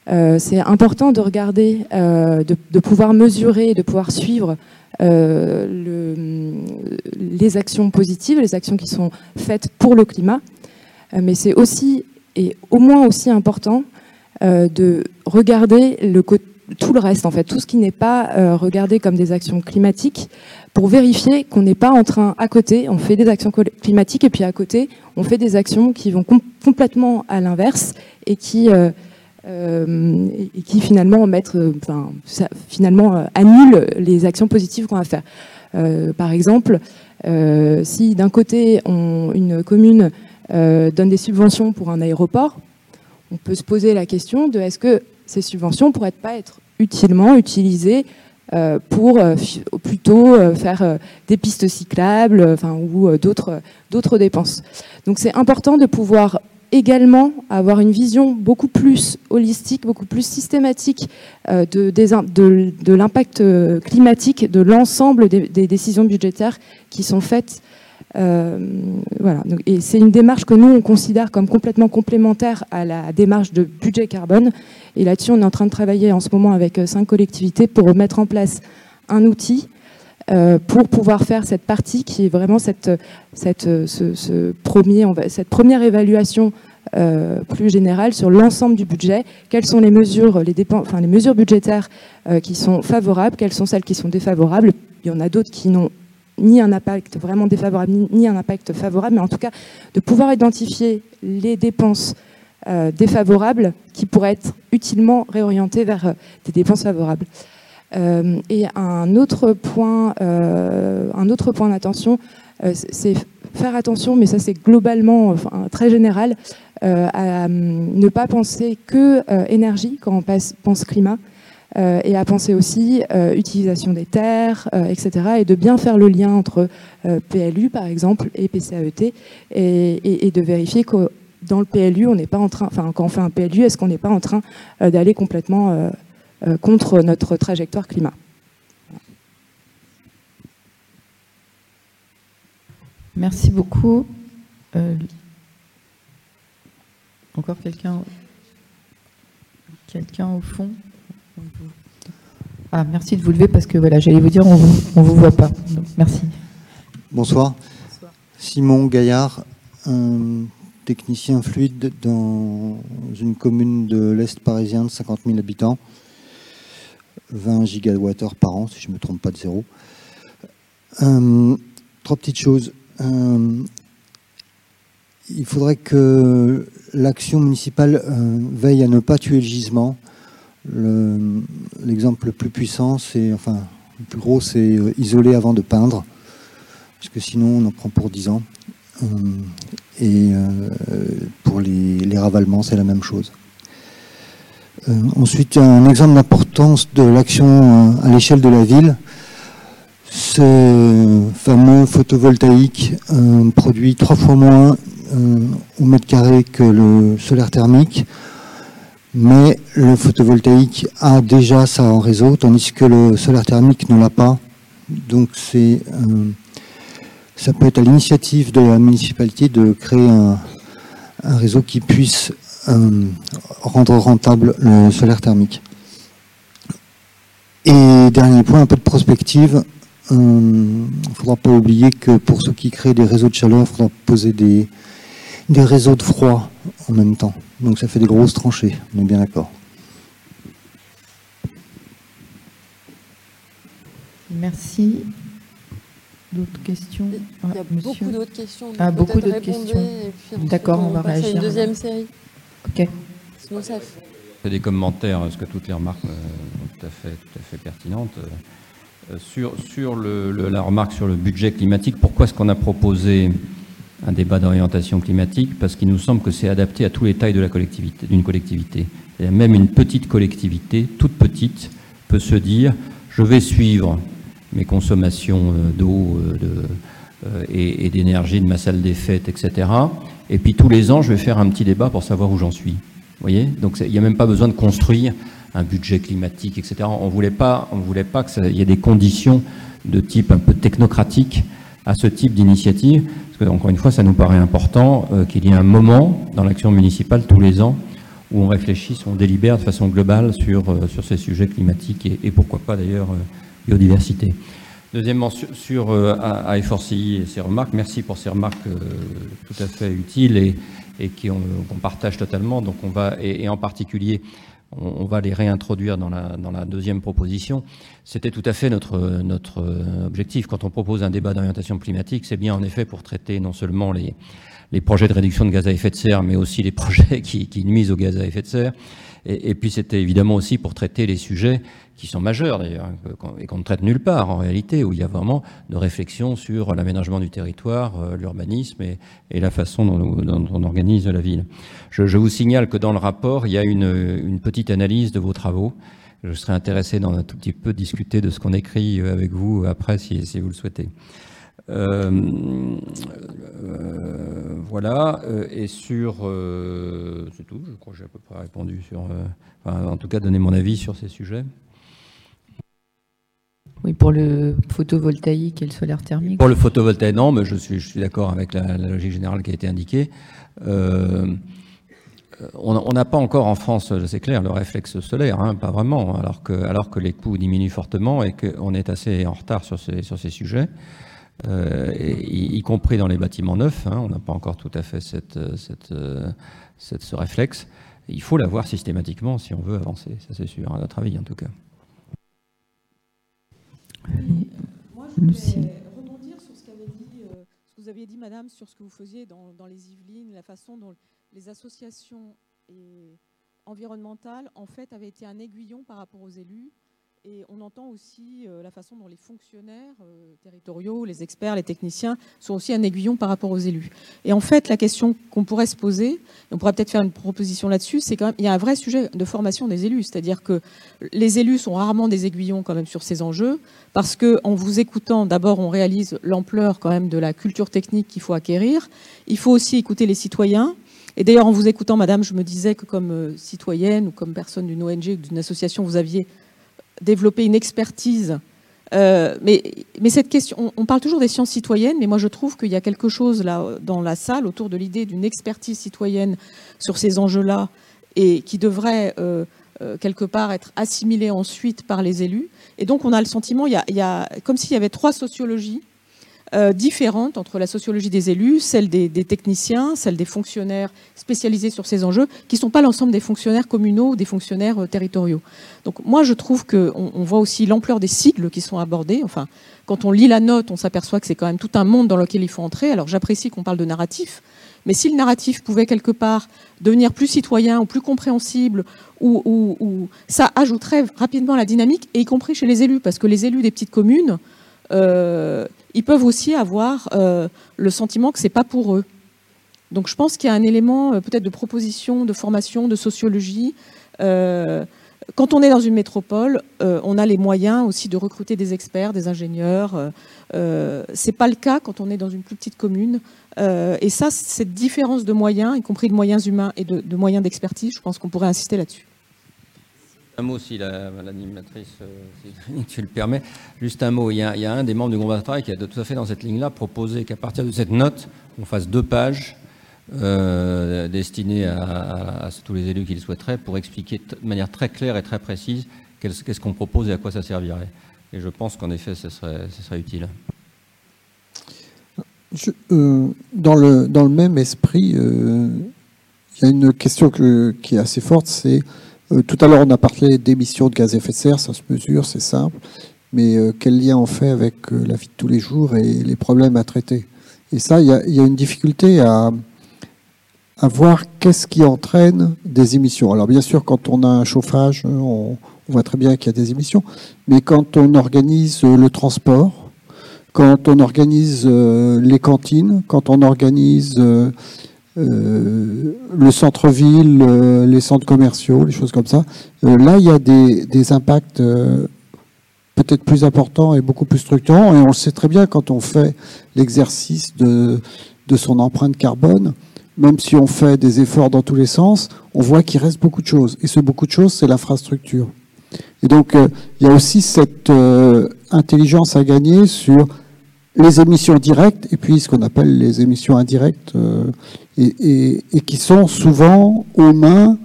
c'est important de regarder, de, pouvoir mesurer, de pouvoir suivre le, les actions positives, les actions qui sont faites pour le climat. mais c'est aussi, et au moins aussi important, de regarder le tout le reste, en fait, tout ce qui n'est pas euh, regardé comme des actions climatiques, pour vérifier qu'on n'est pas en train, à côté, on fait des actions climatiques, et puis à côté, on fait des actions qui vont complètement à l'inverse, et qui, euh, euh, et qui finalement, mettre, enfin, finalement annulent les actions positives qu'on va faire. par exemple, si d'un côté, une commune donne des subventions pour un aéroport, on peut se poser la question de est-ce que ces subventions pourraient pas être utilement utilisées euh, pour euh, plutôt euh, faire des pistes cyclables enfin, ou d'autres dépenses. Donc c'est important de pouvoir également avoir une vision beaucoup plus holistique, beaucoup plus systématique de, l'impact climatique de l'ensemble des, décisions budgétaires qui sont faites euh, voilà. et c'est une démarche que nous, on considère comme complètement complémentaire à la démarche de budget carbone. Et là-dessus, on est en train de travailler en ce moment avec euh, cinq collectivités pour mettre en place un outil euh, pour pouvoir faire cette partie qui est vraiment cette, cette, ce, premier, cette première évaluation plus générale sur l'ensemble du budget. Quelles sont les mesures, les, dépenses, enfin, les mesures budgétaires qui sont favorables, quelles sont celles qui sont défavorables? Il y en a d'autres qui n'ont ni un impact vraiment défavorable, ni, un impact favorable, mais en tout cas de pouvoir identifier les dépenses euh, défavorables qui pourraient être utilement réorientées vers euh, des dépenses favorables. Euh, et un autre point, d'attention, c'est faire attention, mais ça c'est globalement très général, à ne pas penser que énergie quand on pense climat, et à penser aussi euh, utilisation des terres, euh, etc. Et de bien faire le lien entre PLU, par exemple, et PCAET, et, et, de vérifier que dans le PLU, on n'est pas en train, enfin, quand on fait un PLU, est-ce qu'on n'est pas en train d'aller complètement contre notre trajectoire climat? Merci beaucoup. encore quelqu'un quelqu'un au fond? Ah, merci de vous lever parce que voilà, j'allais vous dire, on ne vous voit pas. merci. Bonsoir. Simon Gaillard, un technicien fluide dans une commune de l'Est parisien de 50 000 habitants, 20 gigawattheures par an, si je ne me trompe pas de zéro. Euh, trois petites choses. Euh, il faudrait que l'action municipale euh, veille à ne pas tuer le gisement L'exemple le, plus puissant, c'est, enfin, le plus gros, c'est euh, isoler avant de peindre, parce que sinon on en prend pour 10 ans. Euh, et euh, pour les, ravalements, c'est la même chose. ensuite, un exemple d'importance de l'action à l'échelle de la ville, ce fameux photovoltaïque produit trois fois moins au mètre carré que le solaire thermique mais le photovoltaïque a déjà ça en réseau, tandis que le solaire thermique ne l'a pas. Donc c'est, euh, ça peut être à l'initiative de la municipalité de créer un, réseau qui puisse euh, rendre rentable le solaire thermique. Et dernier point, un peu de prospective. Il euh, faudra pas oublier que pour ceux qui créent des réseaux de chaleur, il faudra poser des, des réseaux de froid en même temps. Donc ça fait des grosses tranchées, on est bien d'accord. Merci. D'autres questions Il y a beaucoup d'autres questions. Ah, beaucoup d'autres questions. D'accord, on va réagir. une deuxième série. Ok. Sinon, ça fait des commentaires, parce que toutes les remarques euh, sont tout à fait, tout à fait pertinentes. Euh, sur sur le, la remarque sur le budget climatique, pourquoi est-ce qu'on a proposé un débat d'orientation climatique parce qu'il nous semble que c'est adapté à tous les tailles de la collectivité, d'une collectivité. Et même une petite collectivité, toute petite, peut se dire je vais suivre mes consommations euh, d'eau euh, euh, et, d'énergie de ma salle des fêtes, etc. Et puis tous les ans, je vais faire un petit débat pour savoir où j'en suis. Vous voyez? Donc il n'y a même pas besoin de construire un budget climatique, etc. On voulait pas, on voulait pas qu'il y ait des conditions de type un peu technocratique à ce type d'initiative encore une fois, ça nous paraît important euh, qu'il y ait un moment dans l'action municipale tous les ans où on réfléchisse, on délibère de façon globale sur, sur ces sujets climatiques et, pourquoi pas d'ailleurs biodiversité. Deuxièmement, sur, A4CI et ses remarques, merci pour ces remarques tout à fait utiles et, et qu'on partage totalement. Donc on va, et en particulier on, va les réintroduire dans la, dans la deuxième proposition. C'était tout à fait notre, notre objectif. Quand on propose un débat d'orientation climatique, c'est bien en effet pour traiter non seulement les, les projets de réduction de gaz à effet de serre, mais aussi les (laughs) projets qui, qui nuisent au gaz à effet de serre. Et, puis c'était évidemment aussi pour traiter les sujets qui sont majeurs d'ailleurs, et qu'on ne traite nulle part en réalité, où il y a vraiment de réflexion sur l'aménagement du territoire, euh, l'urbanisme et, la façon dont, on organise la ville. Je, vous signale que dans le rapport, il y a une, petite analyse de vos travaux. Je serais intéressé d'en un tout petit peu discuter de ce qu'on écrit avec vous après, si, vous le souhaitez. Euh, euh, voilà, euh, et sur... c'est tout, je crois que j'ai à peu près répondu sur... en tout cas, donner mon avis sur ces sujets. Oui, pour le photovoltaïque et le solaire thermique. Pour le photovoltaïque, non, mais je suis, d'accord avec la, logique générale qui a été indiquée. on n'a pas encore en France, c'est clair, le réflexe solaire, hein, pas vraiment, alors que, alors que les coûts diminuent fortement et qu'on est assez en retard sur ces, sur ces sujets. Euh, y, compris dans les bâtiments neufs. Hein, on n'a pas encore tout à fait ce réflexe. Il faut l'avoir systématiquement si on veut avancer, ça c'est sûr, à notre avis en tout cas. Je voulais rebondir sur ce qu'avait dit, euh, ce que vous aviez dit, Madame, sur ce que vous faisiez dans, dans les Yvelines, la façon dont les associations et environnementales, en fait, avaient été un aiguillon par rapport aux élus et on entend aussi euh, la façon dont les fonctionnaires euh, territoriaux, les experts, les techniciens sont aussi un aiguillon par rapport aux élus. Et en fait, la question qu'on pourrait se poser, on pourrait peut-être faire une proposition là-dessus, c'est quand même, il y a un vrai sujet de formation des élus. C'est-à-dire que les élus sont rarement des aiguillons quand même sur ces enjeux, parce qu'en vous écoutant, d'abord, on réalise l'ampleur quand même de la culture technique qu'il faut acquérir. Il faut aussi écouter les citoyens. Et d'ailleurs, en vous écoutant, madame, je me disais que comme euh, citoyenne ou comme personne d'une ONG ou d'une association, vous aviez développer une expertise. Euh, mais, mais, cette question, on, parle toujours des sciences citoyennes, mais moi je trouve qu'il y a quelque chose là dans la salle autour de l'idée d'une expertise citoyenne sur ces enjeux-là et qui devrait euh, euh, quelque part être assimilée ensuite par les élus. Et donc on a le sentiment, il y a, il y a comme s'il y avait trois sociologies euh, différentes entre la sociologie des élus, celle des, techniciens, celle des fonctionnaires spécialisés sur ces enjeux, qui ne sont pas l'ensemble des fonctionnaires communaux ou des fonctionnaires euh, territoriaux. Donc moi, je trouve qu'on on voit aussi l'ampleur des sigles qui sont abordés. Enfin, quand on lit la note, on s'aperçoit que c'est quand même tout un monde dans lequel il faut entrer. Alors j'apprécie qu'on parle de narratif, mais si le narratif pouvait quelque part devenir plus citoyen ou plus compréhensible, ou, ça ajouterait rapidement la dynamique, et y compris chez les élus, parce que les élus des petites communes, ils peuvent aussi avoir euh, le sentiment que c'est pas pour eux. Donc je pense qu'il y a un élément euh, peut-être de proposition, de formation, de sociologie. Euh, quand on est dans une métropole, on a les moyens aussi de recruter des experts, des ingénieurs. Euh, c'est pas le cas quand on est dans une plus petite commune. et ça, cette différence de moyens, y compris de moyens humains et de moyens d'expertise, je pense qu'on pourrait insister là-dessus. Un mot, si l'animatrice, euh, si tu le permets. Juste un mot. Il y, a, un des membres du groupe de travail qui a tout à fait dans cette ligne-là proposé qu'à partir de cette note, on fasse deux pages euh, destinées à, tous les élus qui le souhaiteraient pour expliquer de manière très claire et très précise qu'est-ce qu'on propose et à quoi ça servirait. Et je pense qu'en effet, ce serait, ce serait utile. Euh, dans, le, dans le même esprit, il y a une question qui est assez forte, c'est euh, tout à l'heure, on a parlé d'émissions de gaz à effet de serre, ça se mesure, c'est simple. Mais euh, quel lien on fait avec euh, la vie de tous les jours et les problèmes à traiter? Et ça, il y, a une difficulté à, voir qu'est-ce qui entraîne des émissions. Alors bien sûr, quand on a un chauffage, on, voit très bien qu'il y a des émissions. Mais quand on organise le transport, quand on organise les cantines, quand on organise le centre-ville, euh, les centres commerciaux, les choses comme ça. Euh, là, il y a des, impacts peut-être plus importants et beaucoup plus structurants. Et on le sait très bien quand on fait l'exercice de, de son empreinte carbone. Même si on fait des efforts dans tous les sens, on voit qu'il reste beaucoup de choses. Et ce beaucoup de choses, c'est l'infrastructure. Et donc, il y a aussi cette intelligence à gagner sur les émissions directes et puis ce qu'on appelle les émissions indirectes euh, et, qui sont souvent aux mains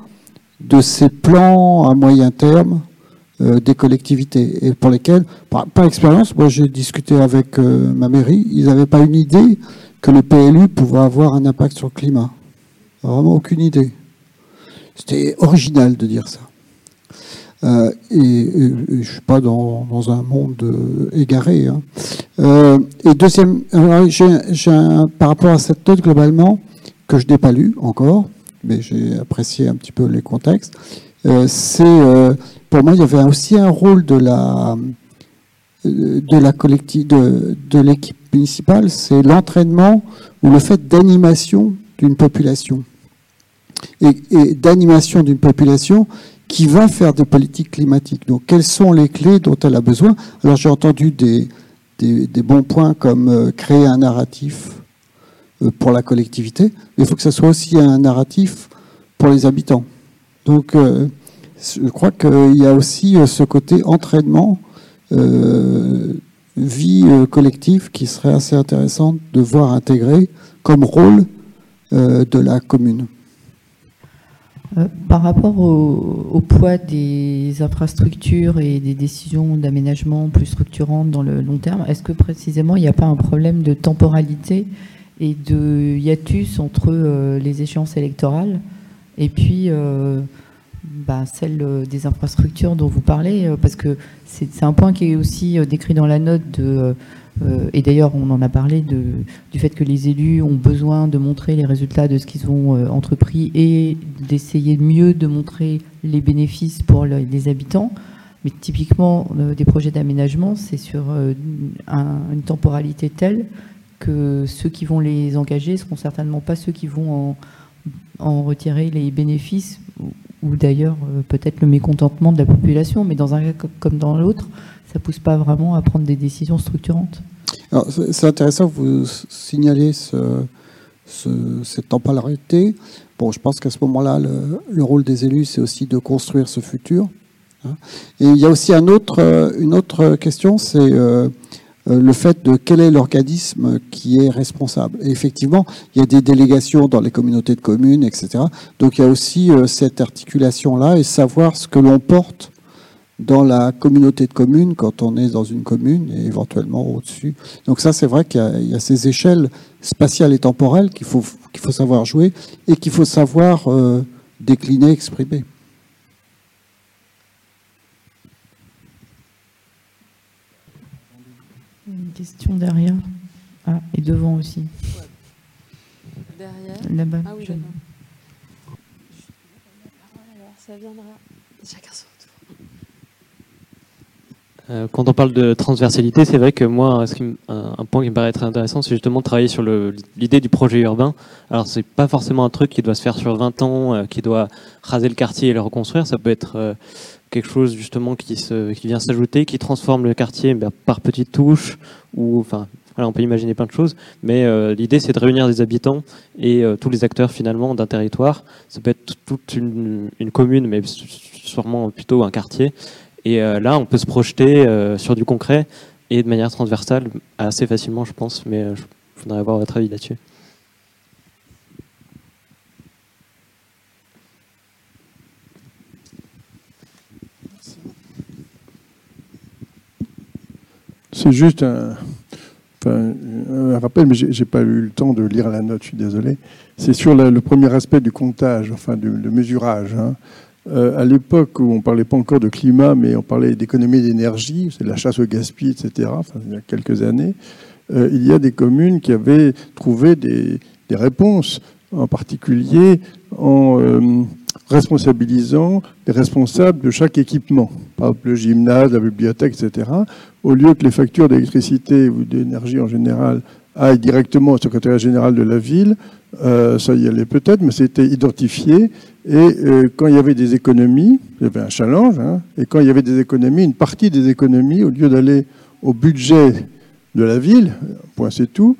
de ces plans à moyen terme euh, des collectivités et pour lesquelles, par, expérience, moi j'ai discuté avec euh, ma mairie, ils n'avaient pas une idée que le PLU pouvait avoir un impact sur le climat. Vraiment aucune idée. C'était original de dire ça. Euh, et, je ne suis pas dans, un monde égaré. Hein. et deuxième, par rapport à cette note globalement, que je n'ai pas lu encore, mais j'ai apprécié un petit peu les contextes, c'est pour moi, il y avait aussi un rôle de la, de la de, de l'équipe municipale, c'est l'entraînement ou le fait d'animation d'une population. Et, d'animation d'une population qui va faire des politiques climatiques. Donc, quelles sont les clés dont elle a besoin Alors, j'ai entendu des, des, bons points comme euh, créer un narratif euh, pour la collectivité, mais il faut que ce soit aussi un narratif pour les habitants. Donc, euh, je crois qu'il y a aussi ce côté entraînement, vie collective qui serait assez intéressant de voir intégré comme rôle de la commune. Par rapport au, poids des infrastructures et des décisions d'aménagement plus structurantes dans le long terme, est-ce que précisément il n'y a pas un problème de temporalité et de hiatus entre les échéances électorales et puis bah, celle euh, des infrastructures dont vous parlez, euh, parce que c'est un point qui est aussi euh, décrit dans la note de, et d'ailleurs on en a parlé du fait que les élus ont besoin de montrer les résultats de ce qu'ils ont entrepris et d'essayer mieux de montrer les bénéfices pour les habitants. Mais typiquement, des projets d'aménagement, c'est sur une temporalité telle que ceux qui vont les engager ne seront certainement pas ceux qui vont en retirer les bénéfices ou d'ailleurs euh, peut-être le mécontentement de la population, mais dans un cas comme dans l'autre, ça pousse pas vraiment à prendre des décisions structurantes. C'est intéressant que vous signaliez ce, cette temporalité. Bon, je pense qu'à ce moment-là, le, rôle des élus, c'est aussi de construire ce futur. Hein. Et il y a aussi euh, une autre question, c'est euh, euh, le fait de quel est l'organisme qui est responsable. Effectivement, il y a des délégations dans les communautés de communes, etc. Donc il y a aussi cette articulation-là et savoir ce que l'on porte dans la communauté de communes quand on est dans une commune et éventuellement au-dessus. Donc ça, c'est vrai qu'il y, a ces échelles spatiales et temporelles qu'il faut, qu'il faut savoir jouer et qu'il faut savoir euh, décliner, exprimer. question derrière. Ah, et devant aussi. Derrière? Là-bas. Ah oui, ça viendra. Chacun son euh, quand on parle de transversalité, c'est vrai que moi, un, point qui me paraît très intéressant, c'est justement de travailler sur l'idée du projet urbain. Alors, c'est pas forcément un truc qui doit se faire sur 20 ans, euh, qui doit raser le quartier et le reconstruire. Ça peut être euh, quelque chose justement qui, se, qui vient s'ajouter, qui transforme le quartier ben, par petites touches, ou enfin on peut imaginer plein de choses, mais euh, l'idée c'est de réunir des habitants et euh, tous les acteurs finalement d'un territoire. Ça peut être toute une, commune, mais sûrement plutôt un quartier. Et euh, là, on peut se projeter sur du concret et de manière transversale assez facilement, je pense, mais je voudrais avoir votre avis là-dessus. C'est juste un, rappel, mais je n'ai pas eu le temps de lire la note, je suis désolé. C'est sur le premier aspect du comptage, enfin du, mesurage. Hein. Euh, à l'époque où on ne parlait pas encore de climat, mais on parlait d'économie d'énergie, c'est la chasse au gaspillage, etc., il y a quelques années, euh, il y a des communes qui avaient trouvé des, réponses, en particulier en euh, responsabilisant les responsables de chaque équipement, par exemple le gymnase, la bibliothèque, etc., au lieu que les factures d'électricité ou d'énergie en général aillent directement au secrétaire général de la ville, euh, ça y allait peut-être, mais c'était identifié. Et euh, quand il y avait des économies, il y avait un challenge, hein, et quand il y avait des économies, une partie des économies, au lieu d'aller au budget de la ville, point c'est tout,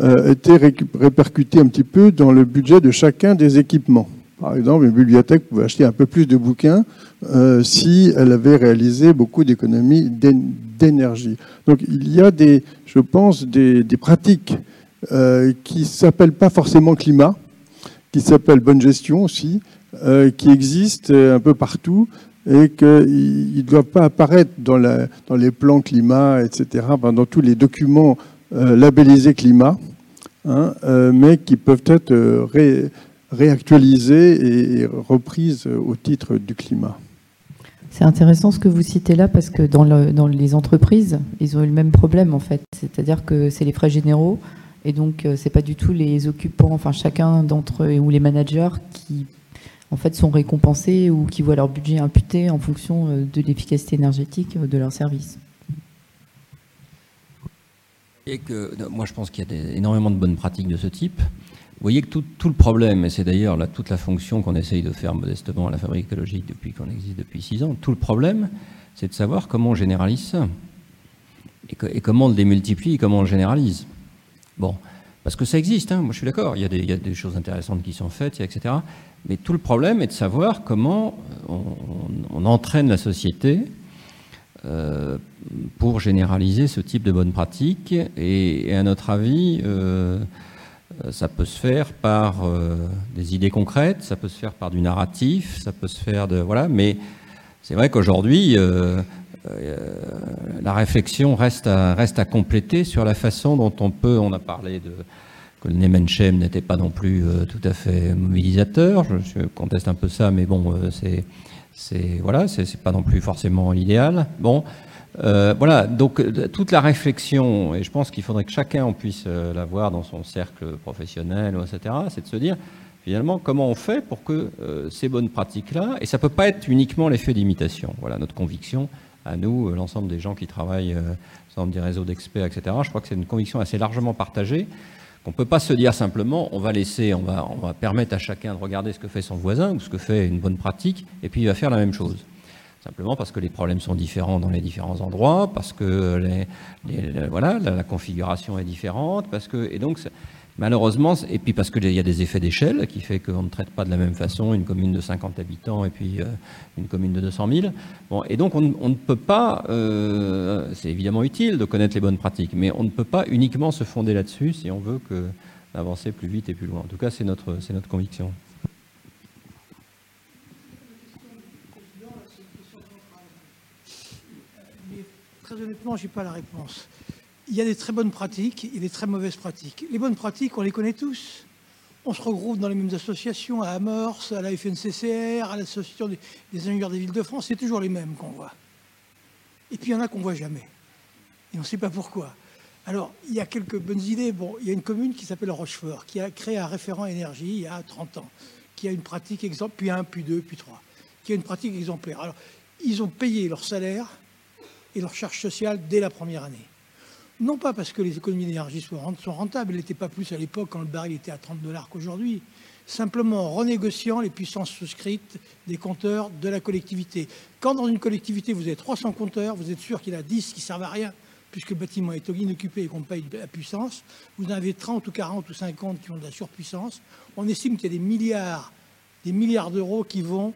euh, était répercutée un petit peu dans le budget de chacun des équipements. Par exemple, une bibliothèque pouvait acheter un peu plus de bouquins euh, si elle avait réalisé beaucoup d'économies d'énergie. Donc il y a des, je pense, des, pratiques euh, qui ne s'appellent pas forcément climat, qui s'appellent bonne gestion aussi, qui existent un peu partout et qu'ils ne doivent pas apparaître dans, les plans climat, etc., dans tous les documents labellisés climat, hein, mais qui peuvent être réactualisés et reprises au titre du climat. C'est intéressant ce que vous citez là parce que dans, dans, les entreprises, ils ont eu le même problème en fait. C'est-à-dire que c'est les frais généraux et donc euh, c'est pas du tout les occupants, enfin chacun d'entre eux ou les managers qui en fait sont récompensés ou qui voient leur budget imputé en fonction euh, de l'efficacité énergétique de leur service. Et que moi je pense qu'il y a énormément de bonnes pratiques de ce type. Vous voyez que tout, le problème, et c'est d'ailleurs toute la fonction qu'on essaye de faire modestement à la fabrique écologique depuis qu'on existe depuis six ans, tout le problème, c'est de savoir comment on généralise ça. Et, comment on le démultiplie et comment on le généralise. Bon, parce que ça existe, hein, moi je suis d'accord, il, y a des choses intéressantes qui sont faites, etc. Mais tout le problème est de savoir comment on, entraîne la société euh, pour généraliser ce type de bonnes pratiques. Et, à notre avis, euh, euh, ça peut se faire par euh, des idées concrètes, ça peut se faire par du narratif, ça peut se faire de voilà. Mais c'est vrai qu'aujourd'hui, euh, la réflexion reste à, compléter sur la façon dont on peut. On a parlé de que le Nemenchem n'était pas non plus tout à fait mobilisateur. Je, conteste un peu ça, mais bon, c'est voilà, c'est pas non plus forcément l'idéal. Bon. Euh, voilà, donc euh, toute la réflexion, et je pense qu'il faudrait que chacun puisse euh, la voir dans son cercle professionnel, etc., c'est de se dire finalement comment on fait pour que ces bonnes pratiques-là, et ça ne peut pas être uniquement l'effet d'imitation, voilà notre conviction à nous, l'ensemble des gens qui travaillent, l'ensemble des réseaux d'experts, etc., je crois que c'est une conviction assez largement partagée, qu'on ne peut pas se dire simplement on va laisser, on va permettre à chacun de regarder ce que fait son voisin ou ce que fait une bonne pratique, et puis il va faire la même chose. Simplement parce que les problèmes sont différents dans les différents endroits, parce que les, voilà, la, configuration est différente, parce que et donc malheureusement, et puis parce qu'il y a des effets d'échelle qui fait qu'on ne traite pas de la même façon une commune de 50 habitants et puis euh, une commune de 200 000. Bon, et donc on, ne peut pas, euh, c'est évidemment utile de connaître les bonnes pratiques, mais on ne peut pas uniquement se fonder là-dessus si on veut que avancer plus vite et plus loin. En tout cas, c'est notre, c'est notre conviction. Honnêtement, je n'ai pas la réponse. Il y a des très bonnes pratiques et des très mauvaises pratiques. Les bonnes pratiques, on les connaît tous. On se regroupe dans les mêmes associations, à Amorce, à la FNCCR, à l'Association des, ingénieurs des villes de France, c'est toujours les mêmes qu'on voit. Et puis il y en a qu'on ne voit jamais. Et on ne sait pas pourquoi. Alors, il y a quelques bonnes idées. Bon, il y a une commune qui s'appelle Rochefort, qui a créé un référent énergie il y a 30 ans, qui a une pratique exemple, puis un, puis deux, puis trois, qui a une pratique exemplaire. Alors, ils ont payé leur salaire et leur charge sociale dès la première année. Non pas parce que les économies d'énergie sont rentables, elles n'étaient pas plus à l'époque quand le baril était à 30 dollars qu'aujourd'hui, simplement en renégociant les puissances souscrites des compteurs de la collectivité. Quand dans une collectivité vous avez 300 compteurs, vous êtes sûr qu'il y en a 10 qui ne servent à rien, puisque le bâtiment est inoccupé et qu'on paye la puissance, vous en avez 30 ou 40 ou 50 qui ont de la surpuissance. On estime qu'il y a des milliards, des milliards d'euros qui vont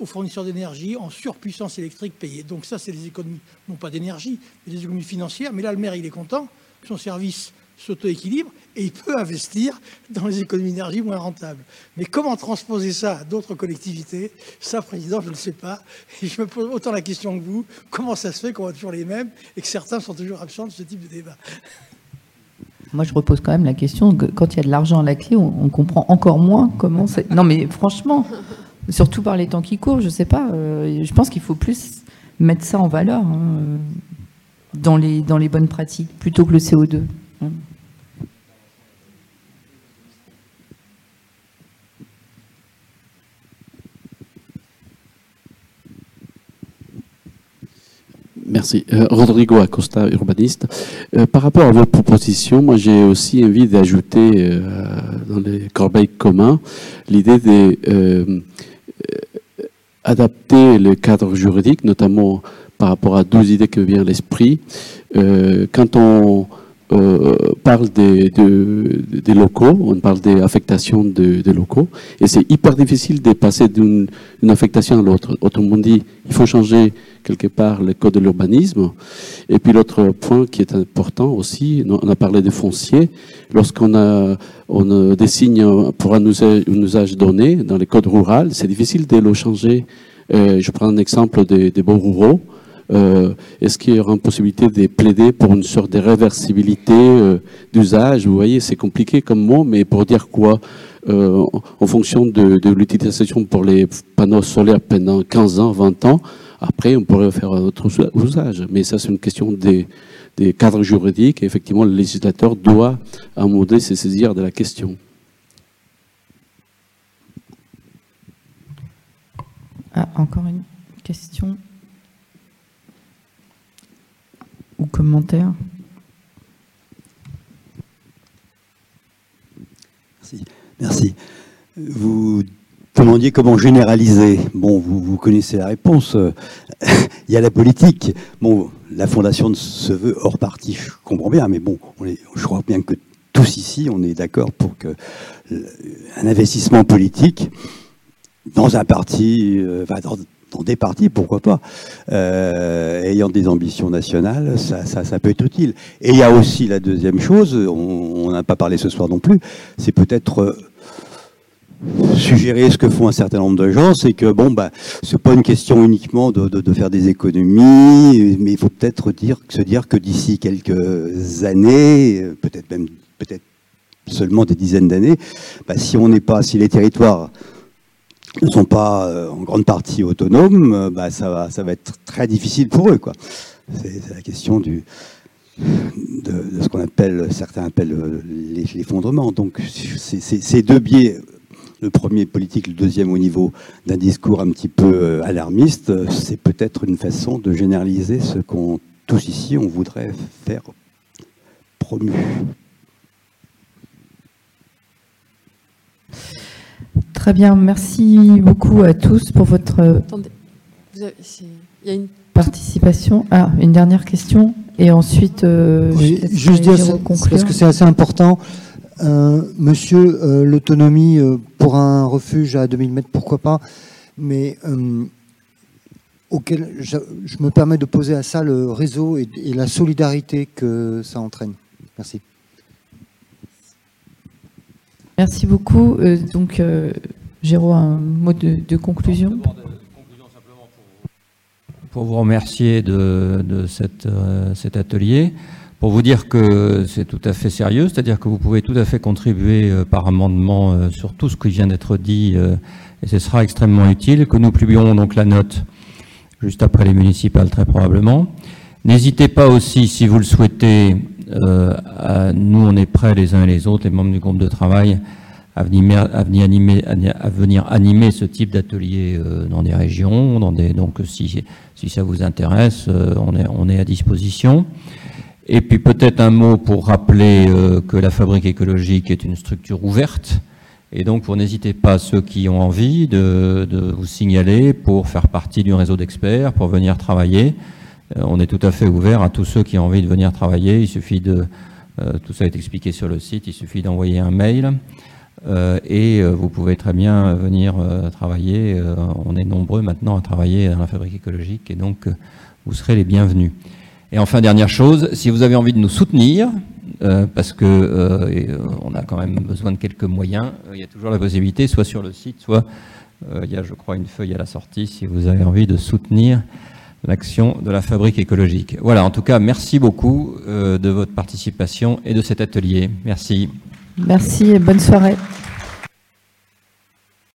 aux fournisseurs d'énergie en surpuissance électrique payée. Donc ça, c'est des économies, non pas d'énergie, mais des économies financières. Mais là, le maire, il est content, son service s'auto-équilibre et il peut investir dans les économies d'énergie moins rentables. Mais comment transposer ça à d'autres collectivités? Ça, Président, je ne sais pas. Et je me pose autant la question que vous. Comment ça se fait qu'on voit toujours les mêmes et que certains sont toujours absents de ce type de débat? Moi, je repose quand même la question que quand il y a de l'argent à la clé, on, on comprend encore moins comment c'est. Non, mais franchement, Surtout par les temps qui courent, je sais pas. Euh, je pense qu'il faut plus mettre ça en valeur hein, dans, les, dans les bonnes pratiques plutôt que le CO2. Hein. Merci. Euh, Rodrigo Acosta, urbaniste. Euh, par rapport à vos propositions, moi j'ai aussi envie d'ajouter dans les corbeilles communs l'idée des adapter le cadre juridique, notamment par rapport à deux idées qui me viennent à l'esprit. Euh, quand on euh, parle des, locaux, on parle des affectations des locaux, et c'est hyper difficile de passer d'une affectation à l'autre. Autrement dit, il faut changer quelque part le code de l'urbanisme. Et puis l'autre point qui est important aussi, on a parlé des fonciers. Lorsqu'on a, on dessine pour un usage, un usage donné dans les codes ruraux, c'est difficile de le changer. Euh, je prends un exemple des, des bons ruraux. Euh, est-ce qu'il y aura une possibilité de plaider pour une sorte de réversibilité euh, d'usage? Vous voyez, c'est compliqué comme mot, mais pour dire quoi euh, En fonction de, l'utilisation pour les panneaux solaires pendant 15 ans, 20 ans, après, on pourrait faire un autre usage. Mais ça, c'est une question des, cadres juridiques. Et effectivement, le législateur doit, à un moment donné, se saisir de la question. Ah, encore une question ou Merci. Merci. Vous demandiez comment généraliser. Bon, vous, connaissez la réponse. (laughs) Il y a la politique. Bon, la fondation se veut hors parti, je comprends bien, mais bon, je crois bien que tous ici, on est d'accord pour que un investissement politique dans un parti, euh, des partis, pourquoi pas, euh, ayant des ambitions nationales, ça, peut être utile. Et il y a aussi la deuxième chose, on n'a pas parlé ce soir non plus, c'est peut-être euh, suggérer ce que font un certain nombre de gens, c'est que bon bah c'est pas une question uniquement de, faire des économies, mais il faut peut-être se dire que d'ici quelques années, peut-être même peut-être seulement des dizaines d'années, bah, si on n'est pas, si les territoires ne sont pas euh, en grande partie autonomes, euh, bah, ça, va, être très difficile pour eux. C'est la question du, de, ce qu'on appelle, certains appellent euh, l'effondrement. Donc ces deux biais, le premier politique, le deuxième au niveau d'un discours un petit peu alarmiste, c'est peut-être une façon de généraliser ce qu'on tous ici on voudrait faire promu. Très bien, merci beaucoup à tous pour votre Attendez, il y a une participation. Ah, une dernière question et ensuite euh, juste dire parce que c'est assez important. Euh, monsieur, euh, l'autonomie pour un refuge à 2000 mètres, pourquoi pas Mais auquel je, me permets de poser à ça le réseau et la solidarité que ça entraîne. Merci. Merci beaucoup. Euh, donc, euh, Géraud, un mot de, conclusion pour vous remercier de, euh, cet atelier, pour vous dire que c'est tout à fait sérieux, c'est-à-dire que vous pouvez tout à fait contribuer par amendement sur tout ce qui vient d'être dit, et ce sera extrêmement utile, que nous publierons donc la note juste après les municipales très probablement. N'hésitez pas aussi, si vous le souhaitez, euh, nous, on est prêts les uns et les autres, les membres du groupe de travail, à venir, animer, ce type d'atelier euh, dans des régions. Dans des, donc, si, ça vous intéresse, euh, on, est, à disposition. Et puis peut-être un mot pour rappeler que la fabrique écologique est une structure ouverte. Et donc, pour n'hésitez pas, ceux qui ont envie, de, de, vous signaler pour faire partie du réseau d'experts, pour venir travailler. Euh, on est tout à fait ouvert à tous ceux qui ont envie de venir travailler. Il suffit de, euh, tout ça est expliqué sur le site, il suffit d'envoyer un mail. Euh, et vous pouvez très bien venir travailler. on est nombreux maintenant à travailler dans la fabrique écologique et donc vous serez les bienvenus. Et enfin, dernière chose, si vous avez envie de nous soutenir, parce que on a quand même besoin de quelques moyens, il y a toujours la possibilité, soit sur le site, soit il y a, je crois, une feuille à la sortie si vous avez envie de soutenir l'action de la fabrique écologique. Voilà, en tout cas, merci beaucoup euh, de votre participation et de cet atelier. Merci. Merci et bonne soirée.